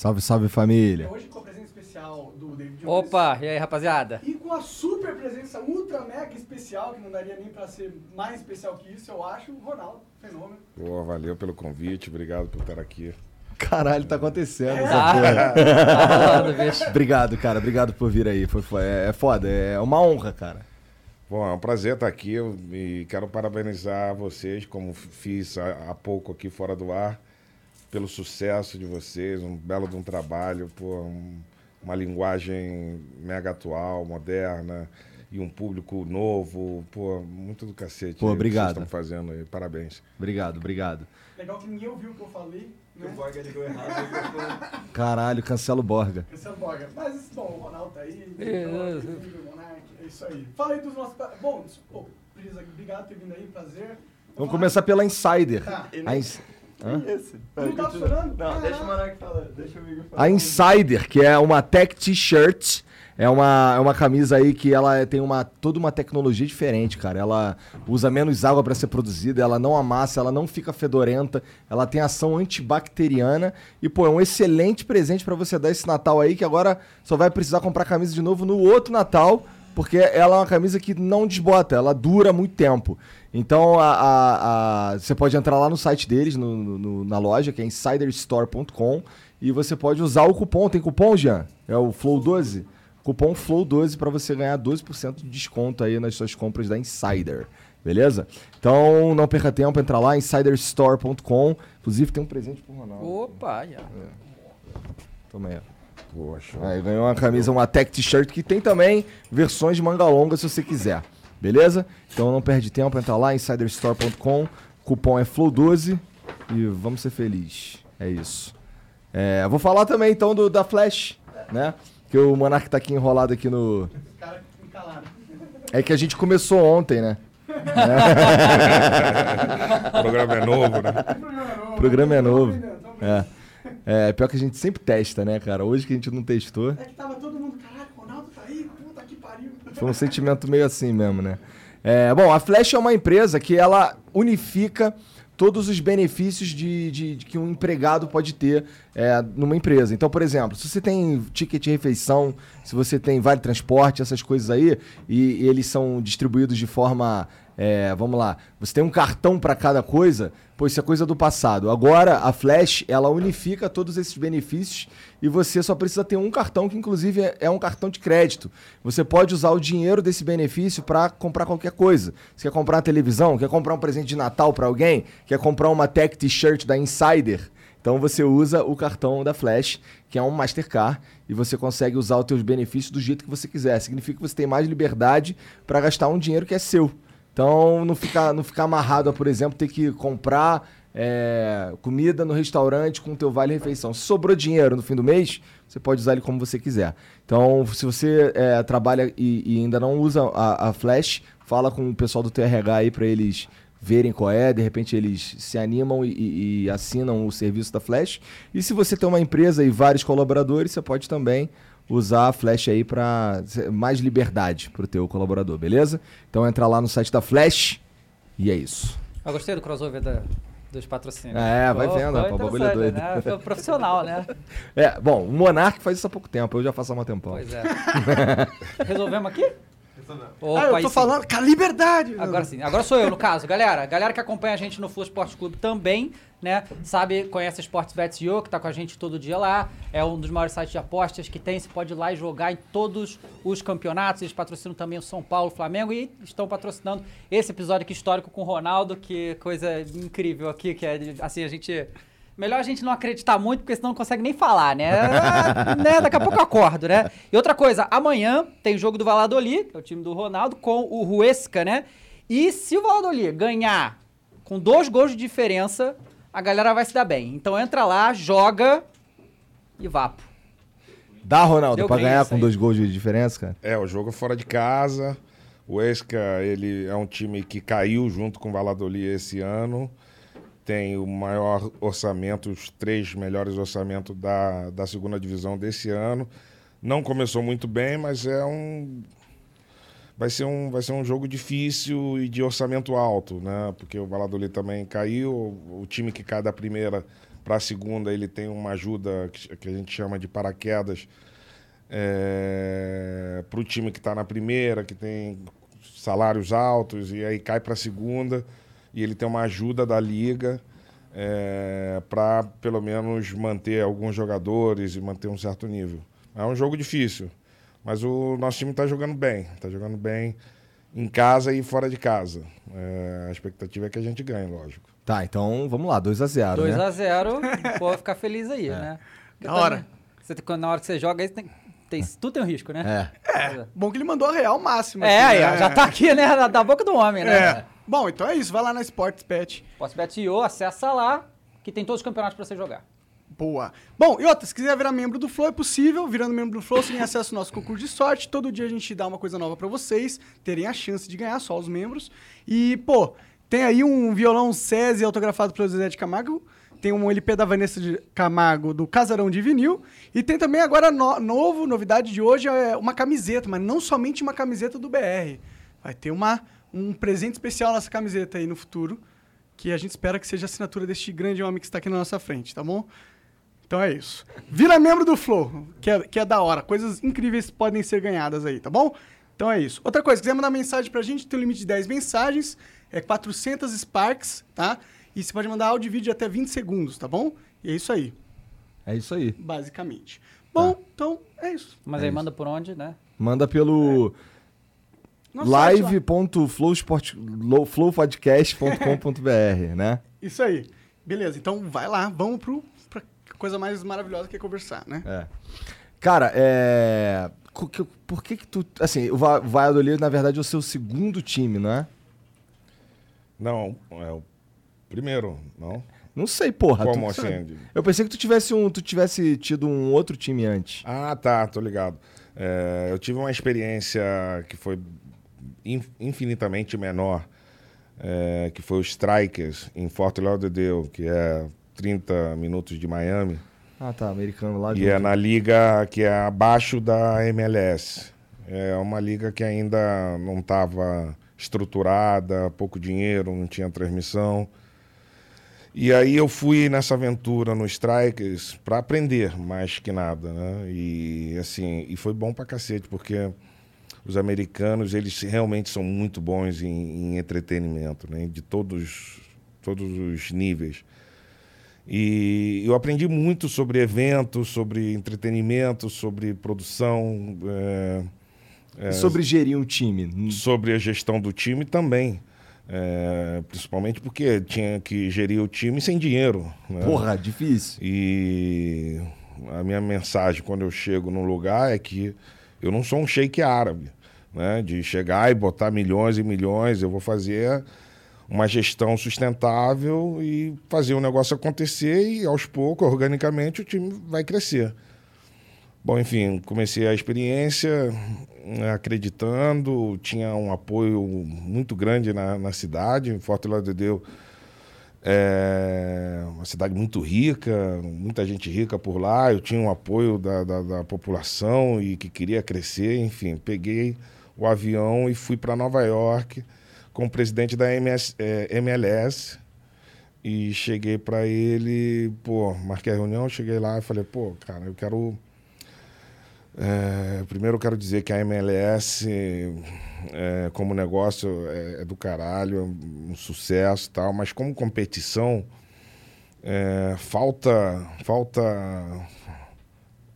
Salve, salve família. Hoje com a presença especial do David Jones. Opa, e aí rapaziada? E com a super presença ultra mega especial, que não daria nem pra ser mais especial que isso, eu acho, o Ronaldo. Fenômeno. Pô, valeu pelo convite, obrigado por estar aqui. Caralho, tá acontecendo essa Tá. porra. Tá rolando, bicho. Obrigado, cara. Obrigado por vir aí. Foi, foi- é, é foda. É uma honra, cara. Bom, é um prazer estar aqui eu- e quero parabenizar vocês, como fiz há pouco aqui fora do ar, pelo sucesso de vocês, um belo de um trabalho, pô, um- uma linguagem mega atual, moderna e um público novo, pô, muito do cacete. Pô, o que obrigado. Vocês estão fazendo aí, parabéns. Obrigado, obrigado. Legal que ninguém ouviu o que eu falei. Né? Caralho, cancela o Borga. Cancelo Borga. Mas, bom, o Ronaldo tá aí. É, Igor, é. Monark, é isso aí. Fala aí dos nossos... Bom, pô, Brisa, obrigado por ter vindo aí, prazer. Vamos começar pela Insider. Tá. A, Ins- Não tá funcionando? Não, deixa o Monark falar, deixa o amigo falar. a Insider, que é uma tech t-shirt. É uma, é uma camisa aí que ela tem uma, toda uma tecnologia diferente, cara. Ela usa menos água para ser produzida, ela não amassa, ela não fica fedorenta, ela tem ação antibacteriana e, pô, é um excelente presente para você dar esse Natal aí, que agora só vai precisar comprar camisa de novo no outro Natal, porque ela é uma camisa que não desbota, ela dura muito tempo. Então a, a- a- você pode entrar lá no site deles, no- no- na loja, que é insiderstore.com, e você pode usar o cupom. Tem cupom, Jean? É o Flow12? Cupom Flow12 para você ganhar 12% de desconto aí nas suas compras da Insider. Beleza? Então não perca tempo, entra lá, insiderstore.com. Inclusive tem um presente pro Ronaldo. Opa, já. Toma aí. Poxa, Aí ganhou uma camisa, uma tech t-shirt que tem também versões de manga longa se você quiser. Beleza? Então não perde tempo, entra lá, insiderstore.com. Cupom é Flow12 e vamos ser felizes. É isso. É, vou falar também então do, da Flash, né? Que o Monark tá aqui enrolado aqui no. É que a gente começou ontem, né? o programa é novo, né? O programa é novo. É. É, pior que a gente sempre testa, né, cara? Hoje que a gente não testou. É que tava todo mundo, caralho, o Ronaldo tá aí, puta que pariu. Foi um sentimento meio assim mesmo, né? É, bom, a Flash é uma empresa que ela unifica todos os benefícios de, de- de que um empregado pode ter é, numa empresa. Então, por exemplo, se você tem ticket de refeição, se você tem vale transporte, essas coisas aí, e, e eles são distribuídos de forma. É, vamos lá, você tem um cartão para cada coisa, pô, isso é coisa do passado. Agora, a Flash, ela unifica todos esses benefícios e você só precisa ter um cartão, que inclusive é, é um cartão de crédito. Você pode usar o dinheiro desse benefício para comprar qualquer coisa. Você quer comprar uma televisão, quer comprar um presente de Natal para alguém, quer comprar uma tech t-shirt da Insider. Então você usa o cartão da Flash, que é um Mastercard, e você consegue usar os teus benefícios do jeito que você quiser. Significa que você tem mais liberdade para gastar um dinheiro que é seu. Então não ficar não ficar amarrado a, por exemplo, ter que comprar é, comida no restaurante com o teu vale refeição. Se sobrou dinheiro no fim do mês, você pode usar ele como você quiser. Então, se você é, trabalha e, e ainda não usa a, a Flash, fala com o pessoal do TRH aí para eles verem qual é, de repente eles se animam e, e- e assinam o serviço da Flash. E se você tem uma empresa e vários colaboradores, você pode também usar a Flash aí para mais liberdade para o teu colaborador, beleza? Então entra lá no site da Flash e é isso. Eu gostei do crossover da- dos patrocínios. É, vai vendo, o bagulho é doido. Né? Foi profissional, né? É, bom, o Monark faz isso há pouco tempo, eu já faço há um tempão. Pois é. Resolvemos aqui? Opa, ah, eu tô falando com a liberdade. Agora sim, agora sou eu, no caso. Galera, galera que acompanha a gente no Flow Esporte Clube também, né? Sabe, conhece a Sportsbet.io, que tá com a gente todo dia lá. É um dos maiores sites de apostas que tem. Você pode ir lá e jogar em todos os campeonatos. Eles patrocinam também o São Paulo, o Flamengo e estão patrocinando esse episódio aqui histórico com o Ronaldo, que coisa incrível aqui, que é, assim, a gente... Melhor a gente não acreditar muito, porque senão não consegue nem falar, né? Né? Daqui a pouco eu acordo, né? E outra coisa, amanhã tem jogo do Valladolid, que é o time do Ronaldo, com o Huesca, né? E se o Valladolid ganhar com dois gols de diferença, a galera vai se dar bem. Então entra lá, joga e vapo. Dá, Ronaldo, Deu pra ganhar com aí. dois gols de diferença, cara? É, o jogo é fora de casa. O Esca, ele é um time que caiu junto com o Valladolid esse ano. Tem o maior orçamento, os três melhores orçamentos da, da segunda divisão desse ano. Não começou muito bem, mas é um vai ser um vai ser um jogo difícil e de orçamento alto, né? Porque o Valladolid também caiu, o time que cai da primeira para a segunda, ele tem uma ajuda que que a gente chama de paraquedas para o time que está na primeira, que tem salários altos, e aí cai para a segunda, e ele tem uma ajuda da liga para pelo menos manter alguns jogadores e manter um certo nível. É um jogo difícil, mas o nosso time está jogando bem, está jogando bem em casa e fora de casa. É, a expectativa é que a gente ganhe, lógico. Tá, então vamos lá, 2x0, 2 né? a 0 pô, ficar feliz aí, né? Porque Da hora. também, Você, na hora que você joga, aí tem, tem, tudo tem um risco, né? É. Bom que ele mandou a real máxima. É, né? já tá aqui, né? Da, da boca do homem, né? É. Bom, então é isso. Vai lá na Sportsbet. Sportsbet.io, acessa lá, que tem todos os campeonatos pra você jogar. Boa. Bom, e outra, se quiser virar membro do Flow, é possível. Virando membro do Flow, você tem acesso ao nosso concurso de sorte. Todo dia a gente dá uma coisa nova pra vocês, terem a chance de ganhar, só os membros. E, pô, tem aí um violão SESI autografado pelo Zezé de Camargo. Tem um LP da Vanessa de Camargo do Casarão de Vinil. E tem também agora no- novo, novidade de hoje, é uma camiseta, mas não somente uma camiseta do BR. Vai ter uma, um presente especial nessa camiseta aí no futuro, que a gente espera que seja a assinatura deste grande homem que está aqui na nossa frente, tá bom? Então é isso. Vira membro do Flow, que é, que é da hora. Coisas incríveis podem ser ganhadas aí, tá bom? Então é isso. Outra coisa, se quiser mandar mensagem pra gente, tem um limite de 10 mensagens, é 400 Sparks, tá? E você pode mandar áudio e vídeo de até 20 segundos, tá bom? E é isso aí, É isso aí. basicamente. Bom, então é isso. Mas aí manda por onde, né? Manda pelo. live.flowpodcast.com.br, né? Isso aí. Beleza, então vai lá, vamos pro, pra coisa mais maravilhosa que é conversar, né? É. Cara, é. Por que que tu. Assim, o Va- o Valladolid, na verdade, é o seu segundo time, não é? Não, é o primeiro, não? Não sei, porra. Como tu assim? Eu pensei que tu tivesse, um, tu tivesse tido um outro time antes. Ah, tá, tô ligado. É, eu tive uma experiência que foi infinitamente menor, é, que foi o Strikers, em Fort Lauderdale, que é 30 minutos de Miami. Ah, tá, americano lá. E junto. é na liga que é abaixo da MLS. É uma liga que ainda não estava estruturada, pouco dinheiro, não tinha transmissão. E aí eu fui nessa aventura no Strikers para aprender mais que nada, né? E assim, e foi bom pra cacete, porque os americanos, eles realmente são muito bons em, em entretenimento, né? De todos todos os níveis. E eu aprendi muito sobre eventos, sobre entretenimento, sobre produção, é, E sobre gerir um time. sobre a gestão do time também. É, principalmente porque tinha que gerir o time sem dinheiro. né? Porra, difícil. E a minha mensagem quando eu chego num lugar é que eu não sou um sheik árabe, né? De chegar e botar milhões e milhões, eu vou fazer uma gestão sustentável e fazer o negócio acontecer e aos poucos, organicamente, o time vai crescer. Bom, enfim, comecei a experiência né, acreditando, tinha um apoio muito grande na, na cidade, em Forte Lauderdale é uma cidade muito rica, muita gente rica por lá. Eu tinha um apoio da, da, da população e que queria crescer. Enfim, peguei o avião e fui para Nova York com o presidente da MS, eh, MLS. E cheguei para ele, pô, marquei a reunião, cheguei lá e falei, pô, cara, eu quero É, primeiro eu quero dizer que a MLS, é, como negócio, é, é do caralho, é um sucesso e tal, mas como competição, é, falta, falta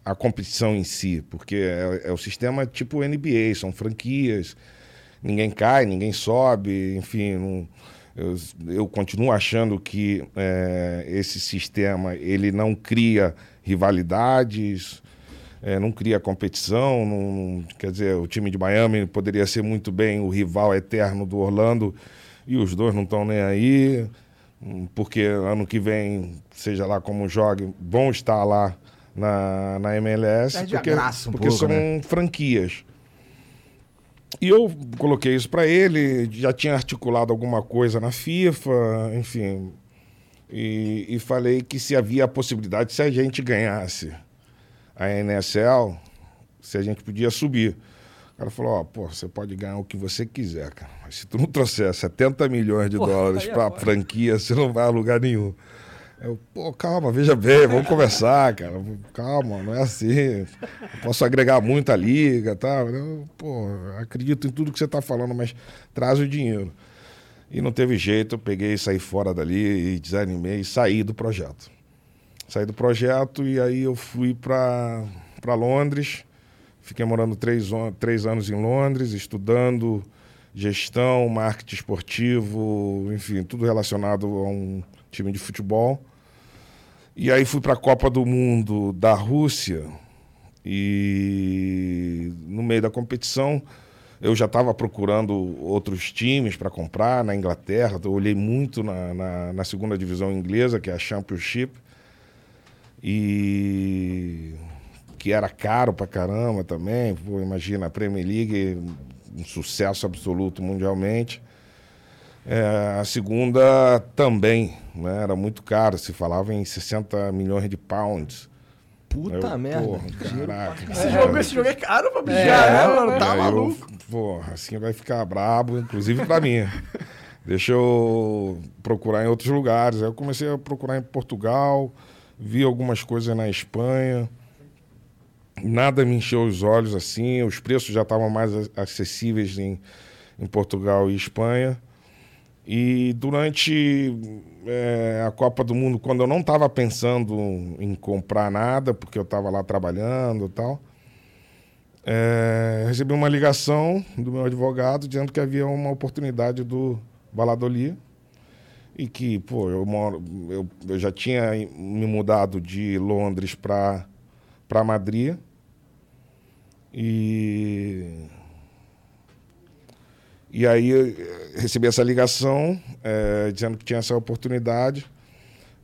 a competição em si, porque é, o sistema tipo NBA, são franquias, ninguém cai, ninguém sobe, enfim, não- eu, eu continuo achando que esse sistema ele não cria rivalidades, é, não cria competição, não- quer dizer, o time de Miami poderia ser muito bem o rival eterno do Orlando e os dois não estão nem aí, porque ano que vem, seja lá como jogue, vão estar lá na, na MLS, Perde porque, um porque pouco, são né? franquias. E eu coloquei isso para ele, já tinha articulado alguma coisa na FIFA, enfim. E, e falei que se havia a possibilidade, se a gente ganhasse a NSL, se a gente podia subir. O cara falou, ó, pô, você pode ganhar o que você quiser, cara. Mas se tu não trouxer 70 milhões de Pô, dólares pra foda. franquia, você não vai a lugar nenhum. Eu, pô, calma, veja bem, vamos conversar, cara. Calma, não é assim. Eu posso agregar muito à liga, tá? Eu, pô, acredito em tudo que você tá falando, mas traz o dinheiro. E não teve jeito, eu peguei, saí fora dali e desanimei e saí do projeto. Saí do projeto e aí eu fui para Londres. Fiquei morando três, três anos em Londres, estudando gestão, marketing esportivo, enfim, tudo relacionado a um time de futebol. E aí fui para a Copa do Mundo da Rússia e no meio da competição eu já estava procurando outros times para comprar na Inglaterra. Eu olhei muito na, na, na segunda divisão inglesa, que é a Championship, e que era caro pra caramba também. Pô, imagina, a Premier League, um sucesso absoluto mundialmente. É, a segunda também, né? Era muito caro, se falava em 60 milhões de pounds. Puta Eu, merda. Porra, caraca. Esse, jogo, esse jogo é caro pra bichar, É, né, mano? Tá maluco. Eu, porra, assim vai ficar brabo, inclusive pra mim. Deixa eu procurar em outros lugares. Aí eu comecei a procurar em Portugal, vi algumas coisas na Espanha. Nada me encheu os olhos assim, os preços já estavam mais acessíveis em, em Portugal e Espanha. E durante eh, a Copa do Mundo, quando eu não estava pensando em comprar nada, porque eu estava lá trabalhando e tal, eh, recebi uma ligação do meu advogado dizendo que havia uma oportunidade do Valladolid e que, pô, eu, moro, eu, eu já tinha me mudado de Londres para Madrid e e aí eh, recebi essa ligação eh, dizendo que tinha essa oportunidade.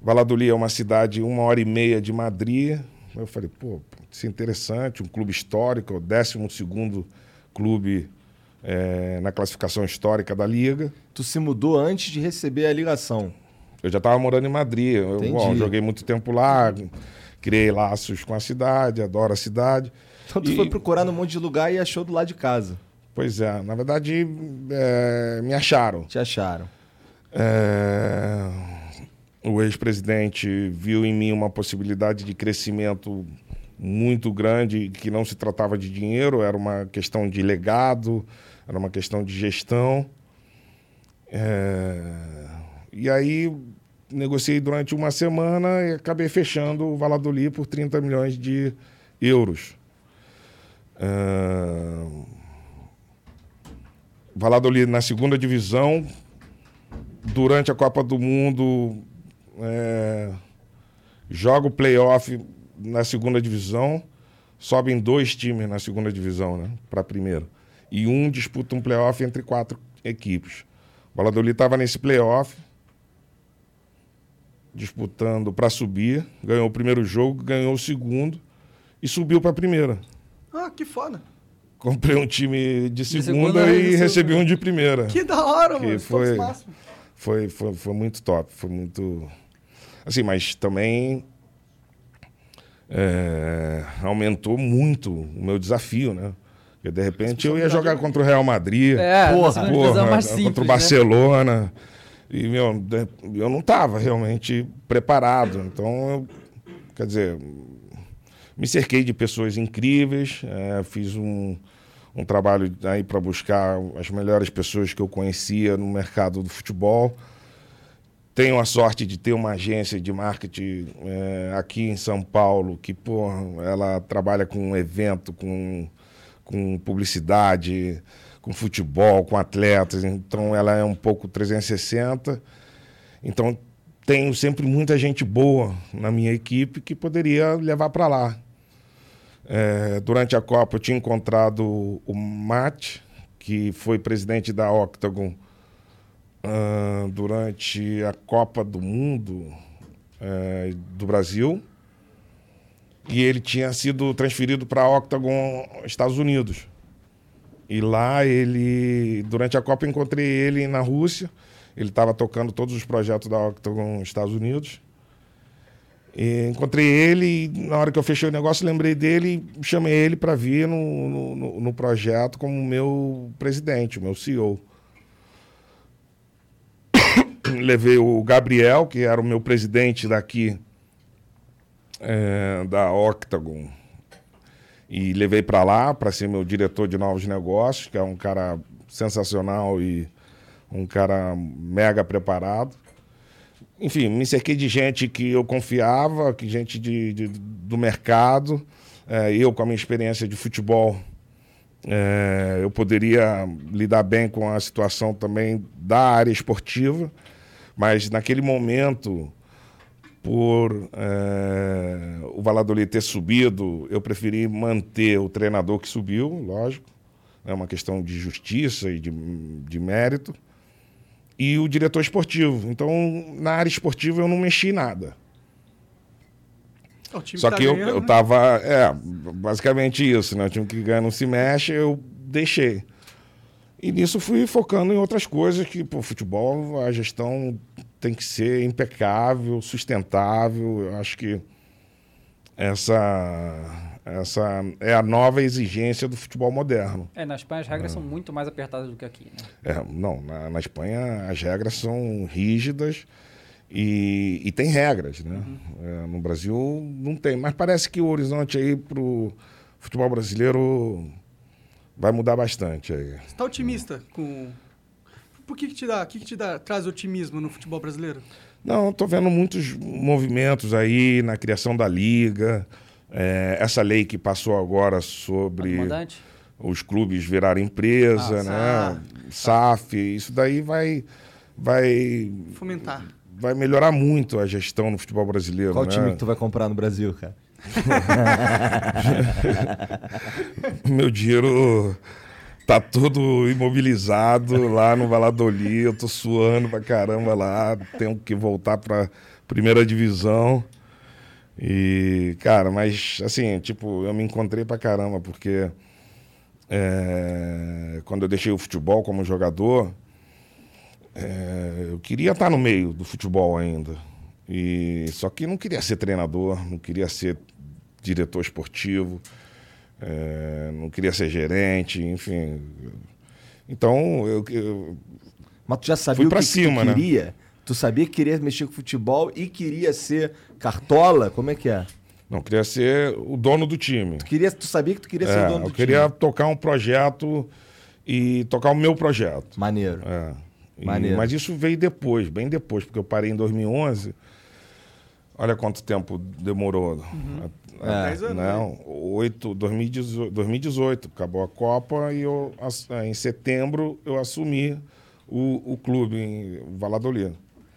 Valladolid é uma cidade uma hora e meia de Madrid. Eu falei, pô, isso é interessante, um clube histórico, o 12 clube eh, na classificação histórica da Liga. Tu se mudou antes de receber a ligação. Eu já estava morando em Madrid. Eu bom, joguei muito tempo lá, criei laços com a cidade, adoro a cidade. Então tu E- foi procurar num monte de lugar e achou do lado de casa. Pois é, na verdade, eh, me acharam. Te acharam. É, O ex-presidente viu em mim uma possibilidade de crescimento muito grande, que não se tratava de dinheiro, era uma questão de legado, era uma questão de gestão. É, E aí negociei durante uma semana e acabei fechando o Valladolid por 30 milhões de euros. É, Valladolid na segunda divisão, durante a Copa do Mundo, é, joga o playoff na segunda divisão, sobem dois times na segunda divisão, né, para a primeira. E um disputa um playoff entre quatro equipes. O Valladolid estava nesse playoff, disputando para subir, ganhou o primeiro jogo, ganhou o segundo e subiu para a primeira. Ah, que foda. Comprei um time de segunda, segunda e e recebi um de primeira. Que da hora, Que mano. foi-. Foi, foi, foi muito top, foi muito. Assim, mas também é, aumentou muito o meu desafio, né? Porque de repente eu ia jogar contra o Real Madrid, É, Porra, mais simples, contra o né? Barcelona. E, meu, eu não estava realmente preparado. Então, eu, quer dizer, me cerquei de pessoas incríveis, é, fiz um, um trabalho aí para buscar as melhores pessoas que eu conhecia no mercado do futebol. Tenho a sorte de ter uma agência de marketing é, aqui em São Paulo que, pô, ela trabalha com evento, com, com publicidade, com futebol, com atletas. Então, ela é um pouco 360. Então, tenho sempre muita gente boa na minha equipe que poderia levar para lá. É, durante a Copa, eu tinha encontrado o Matt, que foi presidente da Octagon ah, durante a Copa do Mundo eh, do Brasil. E ele tinha sido transferido para Octagon, Estados Unidos. E lá ele, durante a Copa, encontrei ele na Rússia. Ele estava tocando todos os projetos da Octagon Estados Unidos. E encontrei ele e na hora que eu fechei o negócio, lembrei dele e chamei ele para vir no, no, no projeto como meu presidente, meu CEO. Levei o Gabriel, que era o meu presidente daqui, é, da Octagon, e levei para lá para ser meu diretor de novos negócios, que é um cara sensacional e um cara mega preparado. Enfim, me cerquei de gente que eu confiava, que gente de, de- do mercado. É, eu, com a minha experiência de futebol, é, eu poderia lidar bem com a situação também da área esportiva, mas naquele momento, por é, o Valladolid ter subido, eu preferi manter o treinador que subiu, lógico, é uma questão de justiça e de, de mérito, e o diretor esportivo. Então, na área esportiva, eu não mexi em nada. Só tá que eu, ganhando, eu né? tava. É, basicamente isso, né? O time que ganha não se mexe, eu deixei. E nisso fui focando em outras coisas que, pô, futebol, a gestão tem que ser impecável, sustentável. Eu acho que essa, essa é a nova exigência do futebol moderno. É, na Espanha as regras são muito mais apertadas do que aqui, né? É, não, na, na Espanha as regras são rígidas e, e tem regras, né? É, no Brasil não tem, mas parece que o horizonte aí pro futebol brasileiro vai mudar bastante aí. Você tá otimista com... Por que que te dá, o que que te dá, traz otimismo no futebol brasileiro? Não, estou vendo muitos movimentos aí na criação da liga, é, essa lei que passou agora sobre Comandante? os clubes virarem empresa, Ah, né? SAF, isso daí vai vai Fomentar. vai melhorar muito a gestão no futebol brasileiro. Qual né? time que tu vai comprar no Brasil, cara? Meu dinheiro tá todo imobilizado lá no Valladolid. Eu tô suando pra caramba lá. Tenho que voltar pra primeira divisão. E, cara, mas assim, tipo, eu me encontrei pra caramba, porque é, quando eu deixei o futebol como jogador, é, eu queria estar no meio do futebol ainda. E só que não queria ser treinador, não queria ser diretor esportivo, é, não queria ser gerente, enfim. Então eu, eu- Mas tu já sabia o que, pra que cima, tu né? queria? Tu sabia que queria mexer com futebol e queria ser cartola? Como é que é? não queria ser o dono do time. Tu, queria, tu sabia que tu queria ser É, o dono eu do queria time? tocar um projeto e tocar o meu projeto. Maneiro. É. E- Maneiro. mas isso veio depois, bem depois, porque eu parei em 2011. Olha quanto tempo demorou. É. Dez anos, Não, oito, 2018, 2018, acabou a Copa e eu, eh, em setembro eu assumi o, o clube em Valladolid.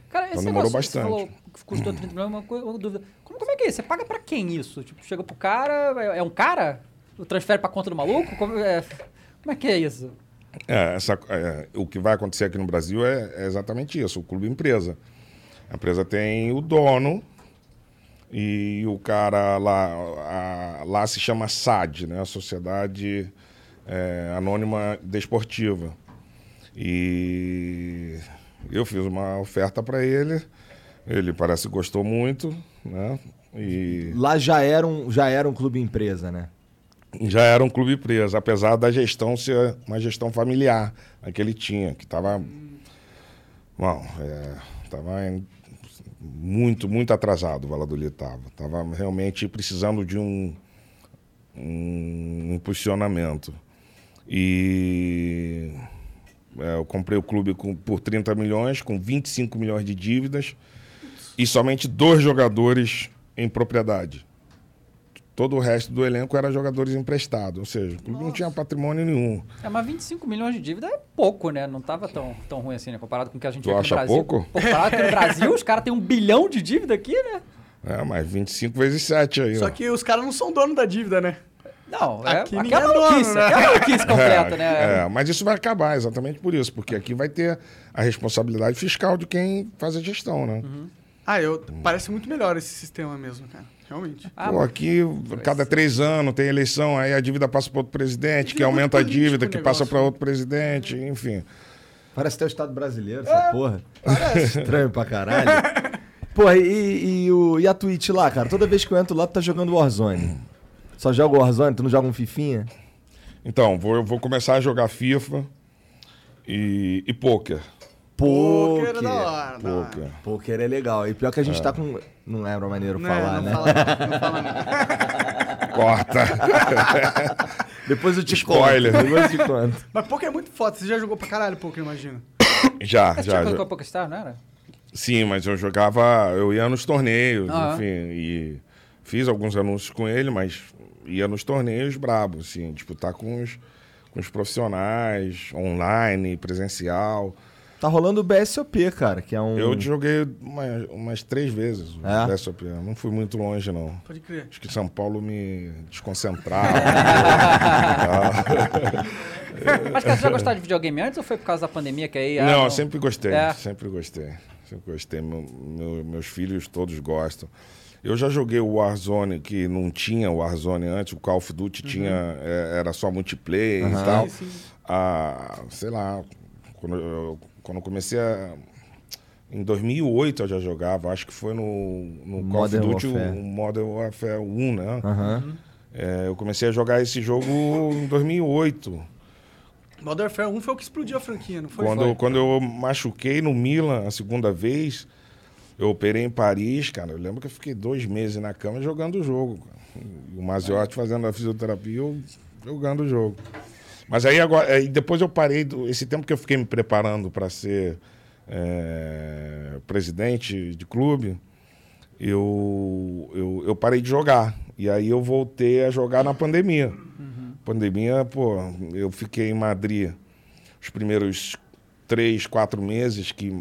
Cara, esse Então demorou negócio que bastante. Você falou que custou 30 milhões, uma, coisa- uma dúvida. Como, como é que é? Você paga pra quem isso? Tipo, chega pro cara, é, é um cara? O transfere pra conta do maluco? Como é, como é que é isso? É, essa, é, o que vai acontecer aqui no Brasil é, é exatamente isso, o clube empresa. A empresa tem o dono e o cara lá, a- lá se chama SAD, né? A Sociedade é, Anônima Desportiva. E eu fiz uma oferta para ele, ele parece que gostou muito, né? E Lá já era, um, já era um clube empresa, né? já era um clube empresa, apesar da gestão ser uma gestão familiar a que ele tinha, que estava bom, é, tava muito, muito atrasado o Valladolid estava. Estava realmente precisando de um, um impulsionamento. E é, eu comprei o clube com- por 30 milhões, com 25 milhões de dívidas e somente dois jogadores em propriedade. Todo o resto do elenco era jogadores emprestados, ou seja, o clube não tinha patrimônio nenhum. É, mas 25 milhões de dívida é pouco, né? Não tava tão, tão ruim assim, né? Comparado com o que a gente Tu vê aqui acha no Brasil. pouco? Comparado com no Brasil, os caras têm um bilhão de dívida aqui, né? É, mas 25 vezes 7 aí. Só ó. que os caras não são donos da dívida, né? Não, é, Aqui aqui, é dono, maluquice, né? aqui é maluquice completa, é, né? é, mas isso vai acabar exatamente por isso, porque aqui vai ter a responsabilidade fiscal de quem faz a gestão, né? Uhum. Ah, eu, parece muito melhor esse sistema mesmo, cara. Realmente. Ah, Pô, aqui, cada três anos tem eleição, aí a dívida passa para outro presidente, que aumenta a dívida, que passa para outro presidente, enfim. Parece até o Estado brasileiro, essa porra. Parece. Estranho pra caralho. Porra, e, e, o, e a Twitch lá, cara? Toda vez que eu entro lá, tu tá jogando Warzone. Só joga Warzone? Tu não joga um Fifinha? Então, vou, eu vou começar a jogar FIFA e, e poker. Poker Poker. é da hora, da hora. Poker. Poker é legal. E pior que a gente tá com. Não é maneiro Não, falar, não né? fala não, não fala não. Corta. Depois eu te Spoiler. conto. Depois eu te conto. Mas poker é muito foda. Você já jogou pra caralho poker, imagina. já, Você já. já. colocou PokerStar, não era? Sim, mas eu jogava, eu ia nos torneios, Ah. enfim, e fiz alguns anúncios com ele, mas ia nos torneios brabos, assim, disputar com os, com os profissionais, online, presencial. Tá rolando o BSOP, cara, que é um. Eu joguei umas, umas três vezes o É? BSOP, não fui muito longe, não. Pode crer. Acho que São Paulo me desconcentrava. Mas cara, você já gostava de videogame antes ou foi por causa da pandemia que aí... ah, não, eu sempre gostei, É. sempre gostei. Sempre gostei. Meu- meu- meus filhos todos gostam. Eu já joguei o Warzone, que não tinha o Warzone antes, o Call of Duty tinha, é, era só multiplayer e tal. Sim, sim. Ah, sei lá, quando eu, quando eu comecei a. Em 2008 eu já jogava, acho que foi no, no Call of Duty, o, Modern Warfare 1, né? Aham. É, eu comecei a jogar esse jogo em 2008. Modern Warfare 1 foi o que explodiu a franquia, não foi? Quando, Foi. quando eu machuquei no Milan a segunda vez, eu operei em Paris, cara. Eu lembro que eu fiquei dois meses na cama jogando o jogo. cara. O Maziotti fazendo a fisioterapia, eu jogando o jogo. Mas aí agora, aí depois eu parei, do- esse tempo que eu fiquei me preparando para ser é, presidente de clube, eu, eu, eu parei de jogar. E aí eu voltei a jogar na pandemia. Pandemia, pô, eu fiquei em Madrid os primeiros três, quatro meses que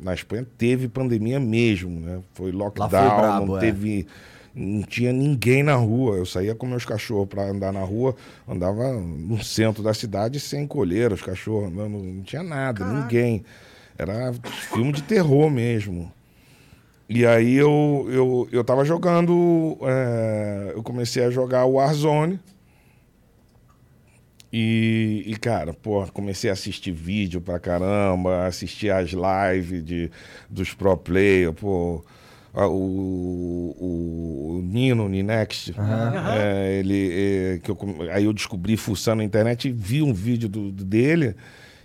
na Espanha teve pandemia mesmo, né? Foi lockdown, brabo, não é. teve. Não tinha ninguém na rua. Eu saía com meus cachorros para andar na rua, andava no centro da cidade sem colher, os cachorros andando, não tinha nada, ninguém. Era filme de terror mesmo. E aí eu, eu, eu tava jogando. eh, eu comecei a jogar o Warzone. E, e, cara, pô, comecei a assistir vídeo pra caramba, assistir as lives de, dos pro player, pô. O, o, o Nino, o Ninext, é, ele, é, que eu, aí eu descobri fuçando na internet e vi um vídeo do, dele.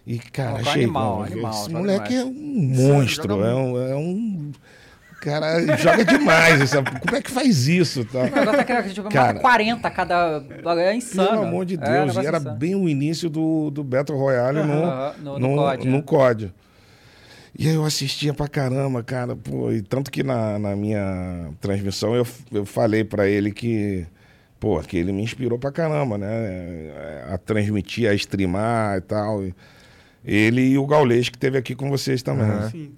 E, cara, achei. animal, animal, esse moleque demais. é um monstro, é um, é um. Cara, joga demais. Sabe? Como é que faz isso? Tá? O negócio é que Cara. mata 40 cada... É insano. Pelo amor de É, Deus. negócio e era insano. bem o início do, do Battle Royale no, Aham, no- no, no COD, no? COD. E aí eu assistia pra caramba, cara. Pô, e tanto que na, na minha transmissão eu, eu falei pra ele que, pô, que ele me inspirou pra caramba, né? A transmitir, a streamar e tal. Ele e o Gaulês que teve aqui com vocês também. Aham. Sim.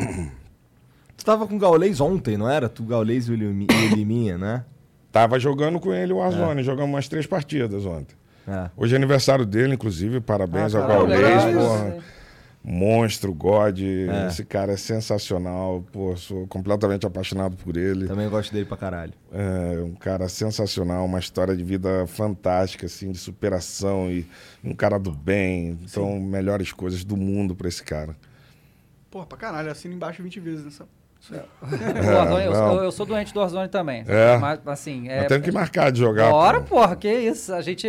Tu tava com o Gaulês ontem, não era? Tu, Gaulês e o Limi- e o Liminha, né? Tava jogando com ele o Warzone, jogamos umas três partidas ontem. É. Hoje é aniversário dele, inclusive, parabéns Ah, ao caralho, Gaulês, porra. Monstro, God, É. esse cara é sensacional, pô, sou completamente apaixonado por ele. Também gosto dele pra caralho. É um cara sensacional, uma história de vida fantástica, assim, de superação e um cara do bem. Então, melhores coisas do mundo pra esse cara. Porra, pra caralho, assina embaixo 20 vezes nessa. Isso aí. O Warzone, eu, não. eu- sou doente do Warzone também. É? Mas, assim, é... Que marcar de jogar. Bora, pô. porra, que isso. A gente...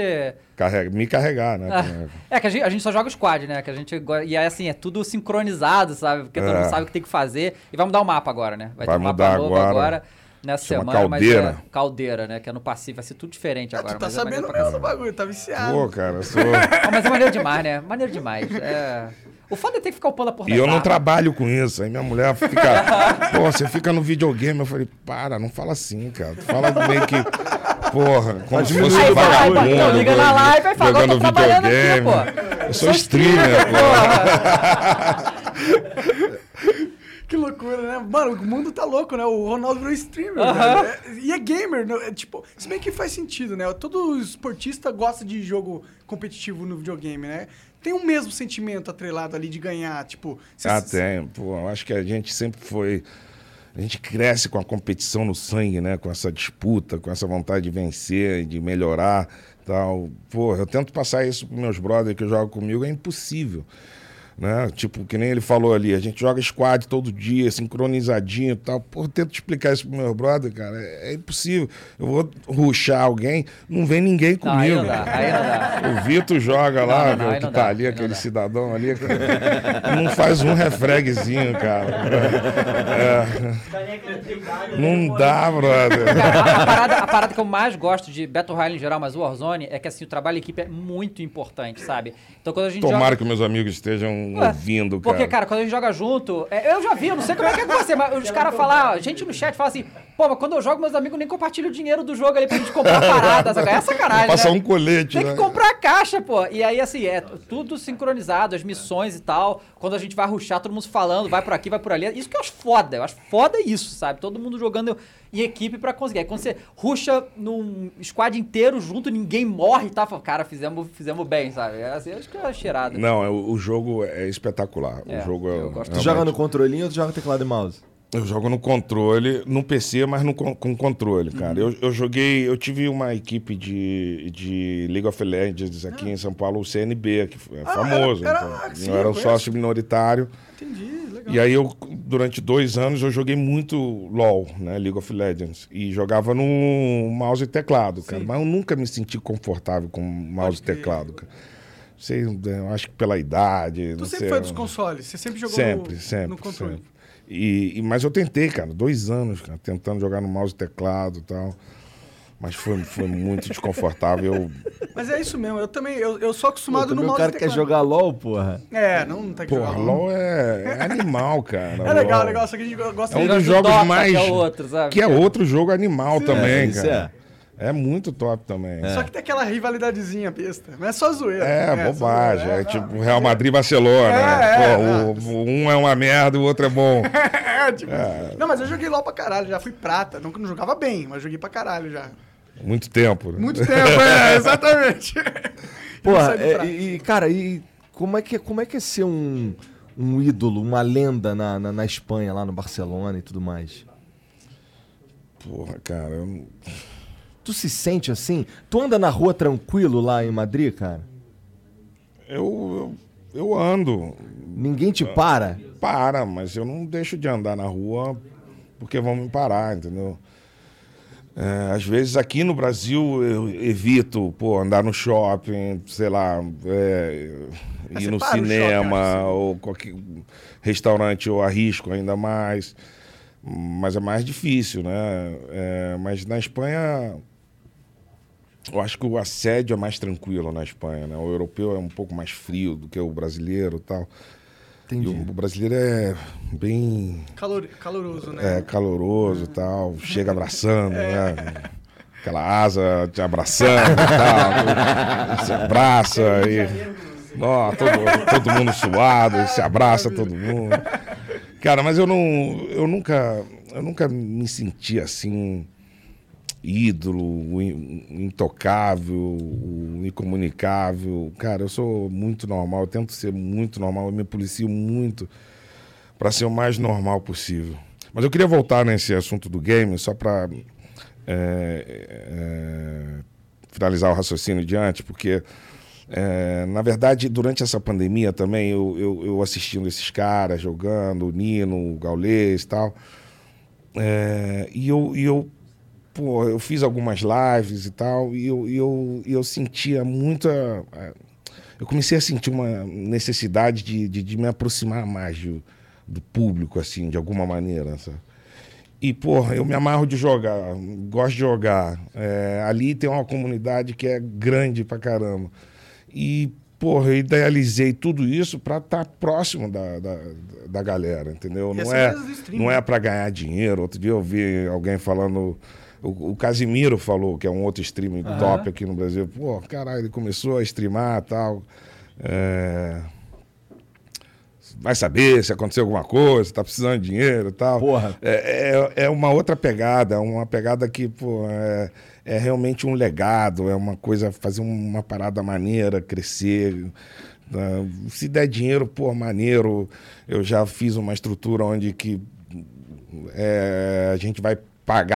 Carrega, me carregar, né? Ah, É que a gente, a gente só joga o squad, né? Que a gente, e aí, assim, é tudo sincronizado, sabe? Porque todo É. mundo sabe o que tem que fazer. E vai mudar o mapa agora, né? Vai ter um mudar mapa novo agora. agora. nessa Chama semana, Caldeira. mas é caldeira, né? Que é no Pacífico, vai ser tudo diferente Ah, agora. tu tá mas é sabendo pra mesmo do bagulho, tá viciado. Pô, cara, sou. Ah, mas é maneiro demais, né? Maneiro demais. É... O foda é ter que ficar upando a porra E eu não trabalho com isso. Aí minha mulher fica. Pô, você fica no videogame. Eu falei, para, não fala assim, cara. Tu fala meio que. Porra, como se fosse um vagabundo. então, liga na live e fala, agora eu tô jogando trabalhando aqui, videogame. pô. Eu sou streamer, pô. Que loucura, né? Mano, o mundo tá louco, né? O Ronaldo virou streamer, Aham. velho. É- E é gamer, né? É, tipo, se bem que faz sentido, né? Todo esportista gosta de jogo competitivo no videogame, né? Tem o mesmo sentimento atrelado ali de ganhar, tipo... cê- Ah, tem. Pô, acho que a gente sempre foi. A gente cresce com a competição no sangue, né? Com essa disputa, com essa vontade de vencer, de melhorar tal. Pô, eu tento passar isso pros meus brothers que jogam comigo, é impossível. Né? Tipo, que nem ele falou ali, a gente joga squad todo dia, sincronizadinho e tal. Pô, tento explicar isso pro meu brother, cara. É, é impossível. Eu vou ruxar alguém, não vem ninguém Não, aí comigo. não dá, aí não dá. O Vitor joga lá, Não, que tá dá, ali, aquele dá. cidadão ali, não faz um refregzinho, cara. É. Não dá, brother. Cara, a, parada, a parada que eu mais gosto de Battle Royale em geral, mas o Warzone, é que assim, o trabalho em equipe é muito importante, sabe? Então quando a gente Tomara joga... que meus amigos estejam Ué, ouvindo, cara. Porque, cara, quando a gente joga junto, é, eu já vi, eu não sei como é que é com você, mas os caras falam, a gente no chat fala assim, pô, mas quando eu jogo, meus amigos nem compartilham o dinheiro do jogo ali pra gente comprar parada, sabe? É sacanagem, né? um colete, Tem né? que comprar a caixa, pô. E aí, assim, é tudo sincronizado, as missões e tal. Quando a gente vai ruxar, todo mundo falando, vai por aqui, vai por ali. Isso que eu acho foda. Eu acho foda isso, sabe? Todo mundo jogando em equipe pra conseguir. Aí quando você ruxa num squad inteiro junto, ninguém morre e fala, cara, fizemos, fizemos bem, sabe? É assim, acho que é cheirada. Não, é, o jogo é espetacular. É, o jogo é, eu gosto. Tu joga no controlinho ou tu joga teclado e mouse? Eu jogo no controle, no PC, mas no, com controle, cara. Uhum. Eu, eu joguei, eu tive uma equipe de, de League of Legends aqui em São Paulo, o CNB, que é Ah, famoso. era- então. era- sim, eu era um conheço. sócio minoritário. Entendi, legal. E aí eu, durante dois anos, eu joguei muito LOL, né? League of Legends. E jogava no mouse e teclado, cara. Mas eu nunca me senti confortável com mouse e teclado, cara. Sei, eu acho que pela idade. Tu sempre sei, foi dos consoles? Você sempre jogou Sempre, no, sempre. no controle? sempre. E, e- mas eu tentei, cara, dois anos, cara, tentando jogar no mouse e teclado e tal. Mas foi, foi muito desconfortável. Eu, Mas é isso mesmo, eu também, eu, eu sou acostumado Pô, no também o mouse cara quer jogar LOL, porra. É, não, não tem que porra, jogar. LOL é, é animal, cara. É legal, LOL. legal, só que a gente gosta É um de... dos do jogos Dota, mais. que é outro, sabe? que é outro jogo animal também, isso cara. É. muito top também. Só que tem aquela rivalidadezinha besta, não é só zoeira. É, só bobagem. É, tipo Real Madrid e Barcelona. É, Pô, é, o- o um é uma merda, o outro é bom. É, tipo, Não, mas eu joguei LOL pra caralho, já fui prata. Não, não jogava bem, mas joguei pra caralho já. Muito tempo. né? Muito tempo, é, exatamente. Porra, é, e, e, cara, e como é que, é- como é que é ser um, um ídolo, uma lenda na, na, na Espanha, lá no Barcelona e tudo mais? Porra, cara. eu- Tu se sente assim? Tu anda na rua tranquilo lá em Madrid, cara? Eu, eu, eu ando. Ninguém te para? Para, mas eu não deixo de andar na rua porque vão me parar, entendeu? É, às vezes aqui no Brasil eu evito, pô, andar no shopping, sei lá, é, ir no cinema shopping, ou qualquer restaurante eu arrisco ainda mais. Mas é mais difícil, né? É, mas na Espanha eu acho que o assédio é mais tranquilo na Espanha, né? O europeu é um pouco mais frio do que o brasileiro tal. Entendi. E o brasileiro é bem Calor, caloroso, né? é, caloroso e tal, chega abraçando, né? Aquela asa te abraçando e tal, se abraça e. Ó, todo, todo mundo suado, se abraça todo mundo. Cara, mas eu não. Eu nunca. Eu nunca me senti assim ídolo, o in- o intocável, o incomunicável. Cara, eu sou muito normal, eu tento ser muito normal, eu me policio muito para ser o mais normal possível. Mas eu queria voltar nesse assunto do game, só para finalizar o raciocínio diante, porque, é, na verdade, durante essa pandemia também, eu, eu, eu assistindo esses caras jogando, o Nino, o Gaulês e tal, é, e eu, e eu pô, eu fiz algumas lives e tal, e eu, e eu, e eu sentia muita. eh, Eu comecei a sentir uma necessidade de, de, de me aproximar mais do, do público, assim, de alguma maneira, sabe? E, porra, eu me amarro de jogar, gosto de jogar. É, ali tem uma comunidade que é grande pra caramba. E, porra, eu idealizei tudo isso pra estar próximo da, da, da galera, entendeu? Não essa é, não é pra ganhar dinheiro. Outro dia eu vi alguém falando. O, o Casimiro falou, que é um outro streaming top aqui no Brasil. Pô, caralho, ele começou a streamar e tal. É, vai saber se aconteceu alguma coisa, tá precisando de dinheiro e tal. Porra. É, é, é uma outra pegada, é uma pegada que, pô, é, é realmente um legado, é uma coisa, fazer uma parada maneira, crescer. né? Se der dinheiro, pô, maneiro. Eu já fiz uma estrutura onde que é, a gente vai pagar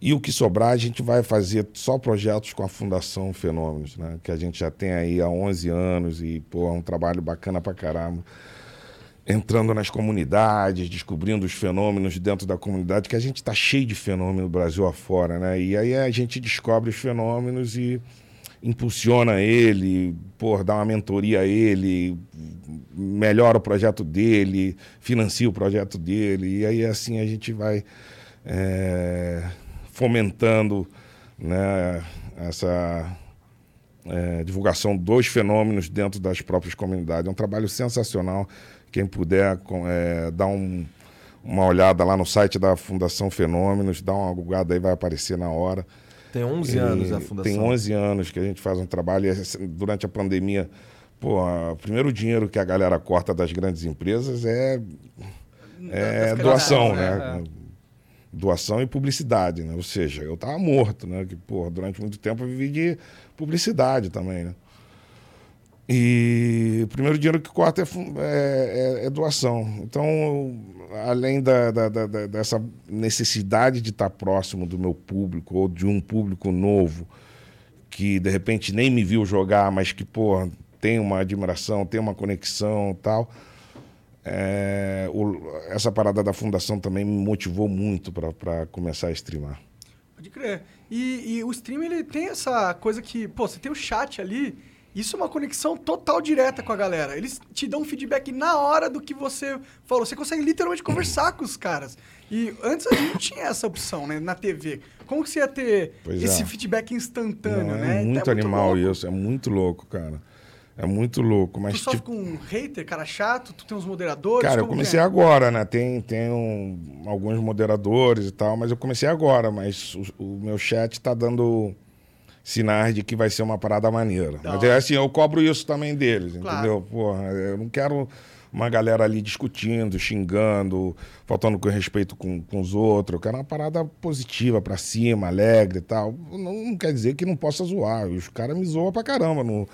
E o que sobrar, a gente vai fazer só projetos com a Fundação Fenômenos, né? Que a gente já tem aí há 11 anos e, pô, é um trabalho bacana pra caramba. Entrando nas comunidades, descobrindo os fenômenos dentro da comunidade, que a gente está cheio de fenômeno no Brasil afora, né? E aí a gente descobre os fenômenos e impulsiona ele, pô, dá uma mentoria a ele, melhora o projeto dele, financia o projeto dele. E aí assim a gente vai é, fomentando né, essa é, divulgação dos fenômenos dentro das próprias comunidades. É um trabalho sensacional. Quem puder é, dar um- uma olhada lá no site da Fundação Fenômenos, dá uma gugada aí, vai aparecer na hora. Tem 11 E anos a fundação. Tem 11 anos que a gente faz um trabalho. E durante a pandemia, pô, o primeiro dinheiro que a galera corta das grandes empresas é, é doação, né? Doação e publicidade, né? Ou seja, eu tava morto, né? Que, pô, durante muito tempo eu vivi de publicidade também, né? E o primeiro dinheiro que corta é, é- é- é doação. Então, além da, da- da- dessa necessidade de estar próximo do meu público ou de um público novo que de repente nem me viu jogar, mas que pô, tem uma admiração, tem uma conexão tal. É, o- essa parada da fundação também me motivou muito para começar a streamar. Pode crer. E, e o stream, ele tem essa coisa que, pô, você tem o chat ali, isso é uma conexão total direta com a galera. Eles te dão um feedback na hora do que você falou. Você consegue literalmente conversar com os caras. E antes a gente não tinha essa opção, né, na TV. Como que você ia ter Pois esse é. feedback instantâneo, Não, né? é Então muito animal louco. isso, é muito louco, cara. É muito louco. Tu Mas, sofre tipo, com um hater, cara chato, tu tem uns moderadores. Cara, eu como comecei é? agora, né? Tem, tem um- alguns moderadores e tal, mas eu comecei agora, mas o, o meu chat tá dando sinais de que vai ser uma parada maneira. Mas é assim, eu cobro isso também deles, Claro. entendeu? Porra, eu não quero uma galera ali discutindo, xingando, faltando com respeito com, com os outros. Eu quero uma parada positiva, pra cima, alegre e tal. Não, não quer dizer que não possa zoar. Os caras me zoam pra caramba no,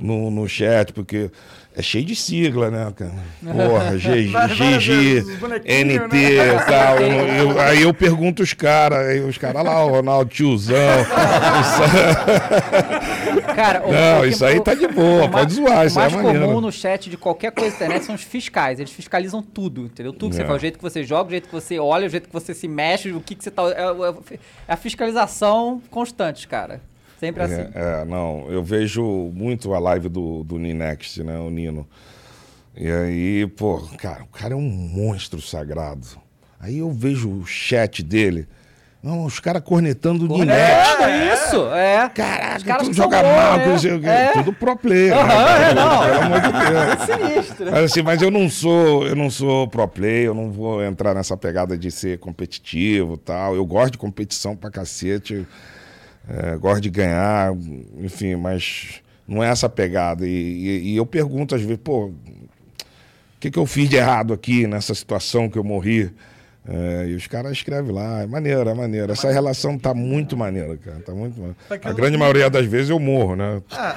no, no chat, porque é cheio de sigla, né, cara? Porra, GG, NT né? e tal. Eu- eu- aí eu pergunto os caras, os caras lá, o Ronaldo tiozão. Cara, o- Não, o que- isso aí o- tá de boa, pode zoar, isso O aí mais é maneiro. comum no chat de qualquer coisa da internet são os fiscais. Eles fiscalizam tudo, entendeu? Tudo que você É. faz, o jeito que você joga, o jeito que você olha, o jeito que você se mexe, o que, que você tá. É, é- é a fiscalização constante, cara. Sempre assim. É, é, não, eu vejo muito a live do, do Ninext, né, o Nino. E aí, pô, cara, o cara é um monstro sagrado. Aí eu vejo o chat dele, não, os caras cornetando o Ninext. É, isso, é. Caraca, Os caras tu que são joga bons, mal, né? É. tudo pro player. né, Aham, cara? é, não. Pelo amor de Deus. Sinistro. Mas, assim, mas eu não sou, eu não sou pro player, eu não vou entrar nessa pegada de ser competitivo e tal. Eu gosto de competição pra cacete, é, gosto de ganhar, enfim, mas não é essa pegada. E, e- e eu pergunto às vezes, pô, o que, que eu fiz de errado aqui nessa situação que eu morri? É, e os caras escrevem lá, é maneiro, é maneiro. Essa relação tá muito maneira, cara. Tá muito maneira. Tá A grande maioria das vezes eu morro, né? Ah,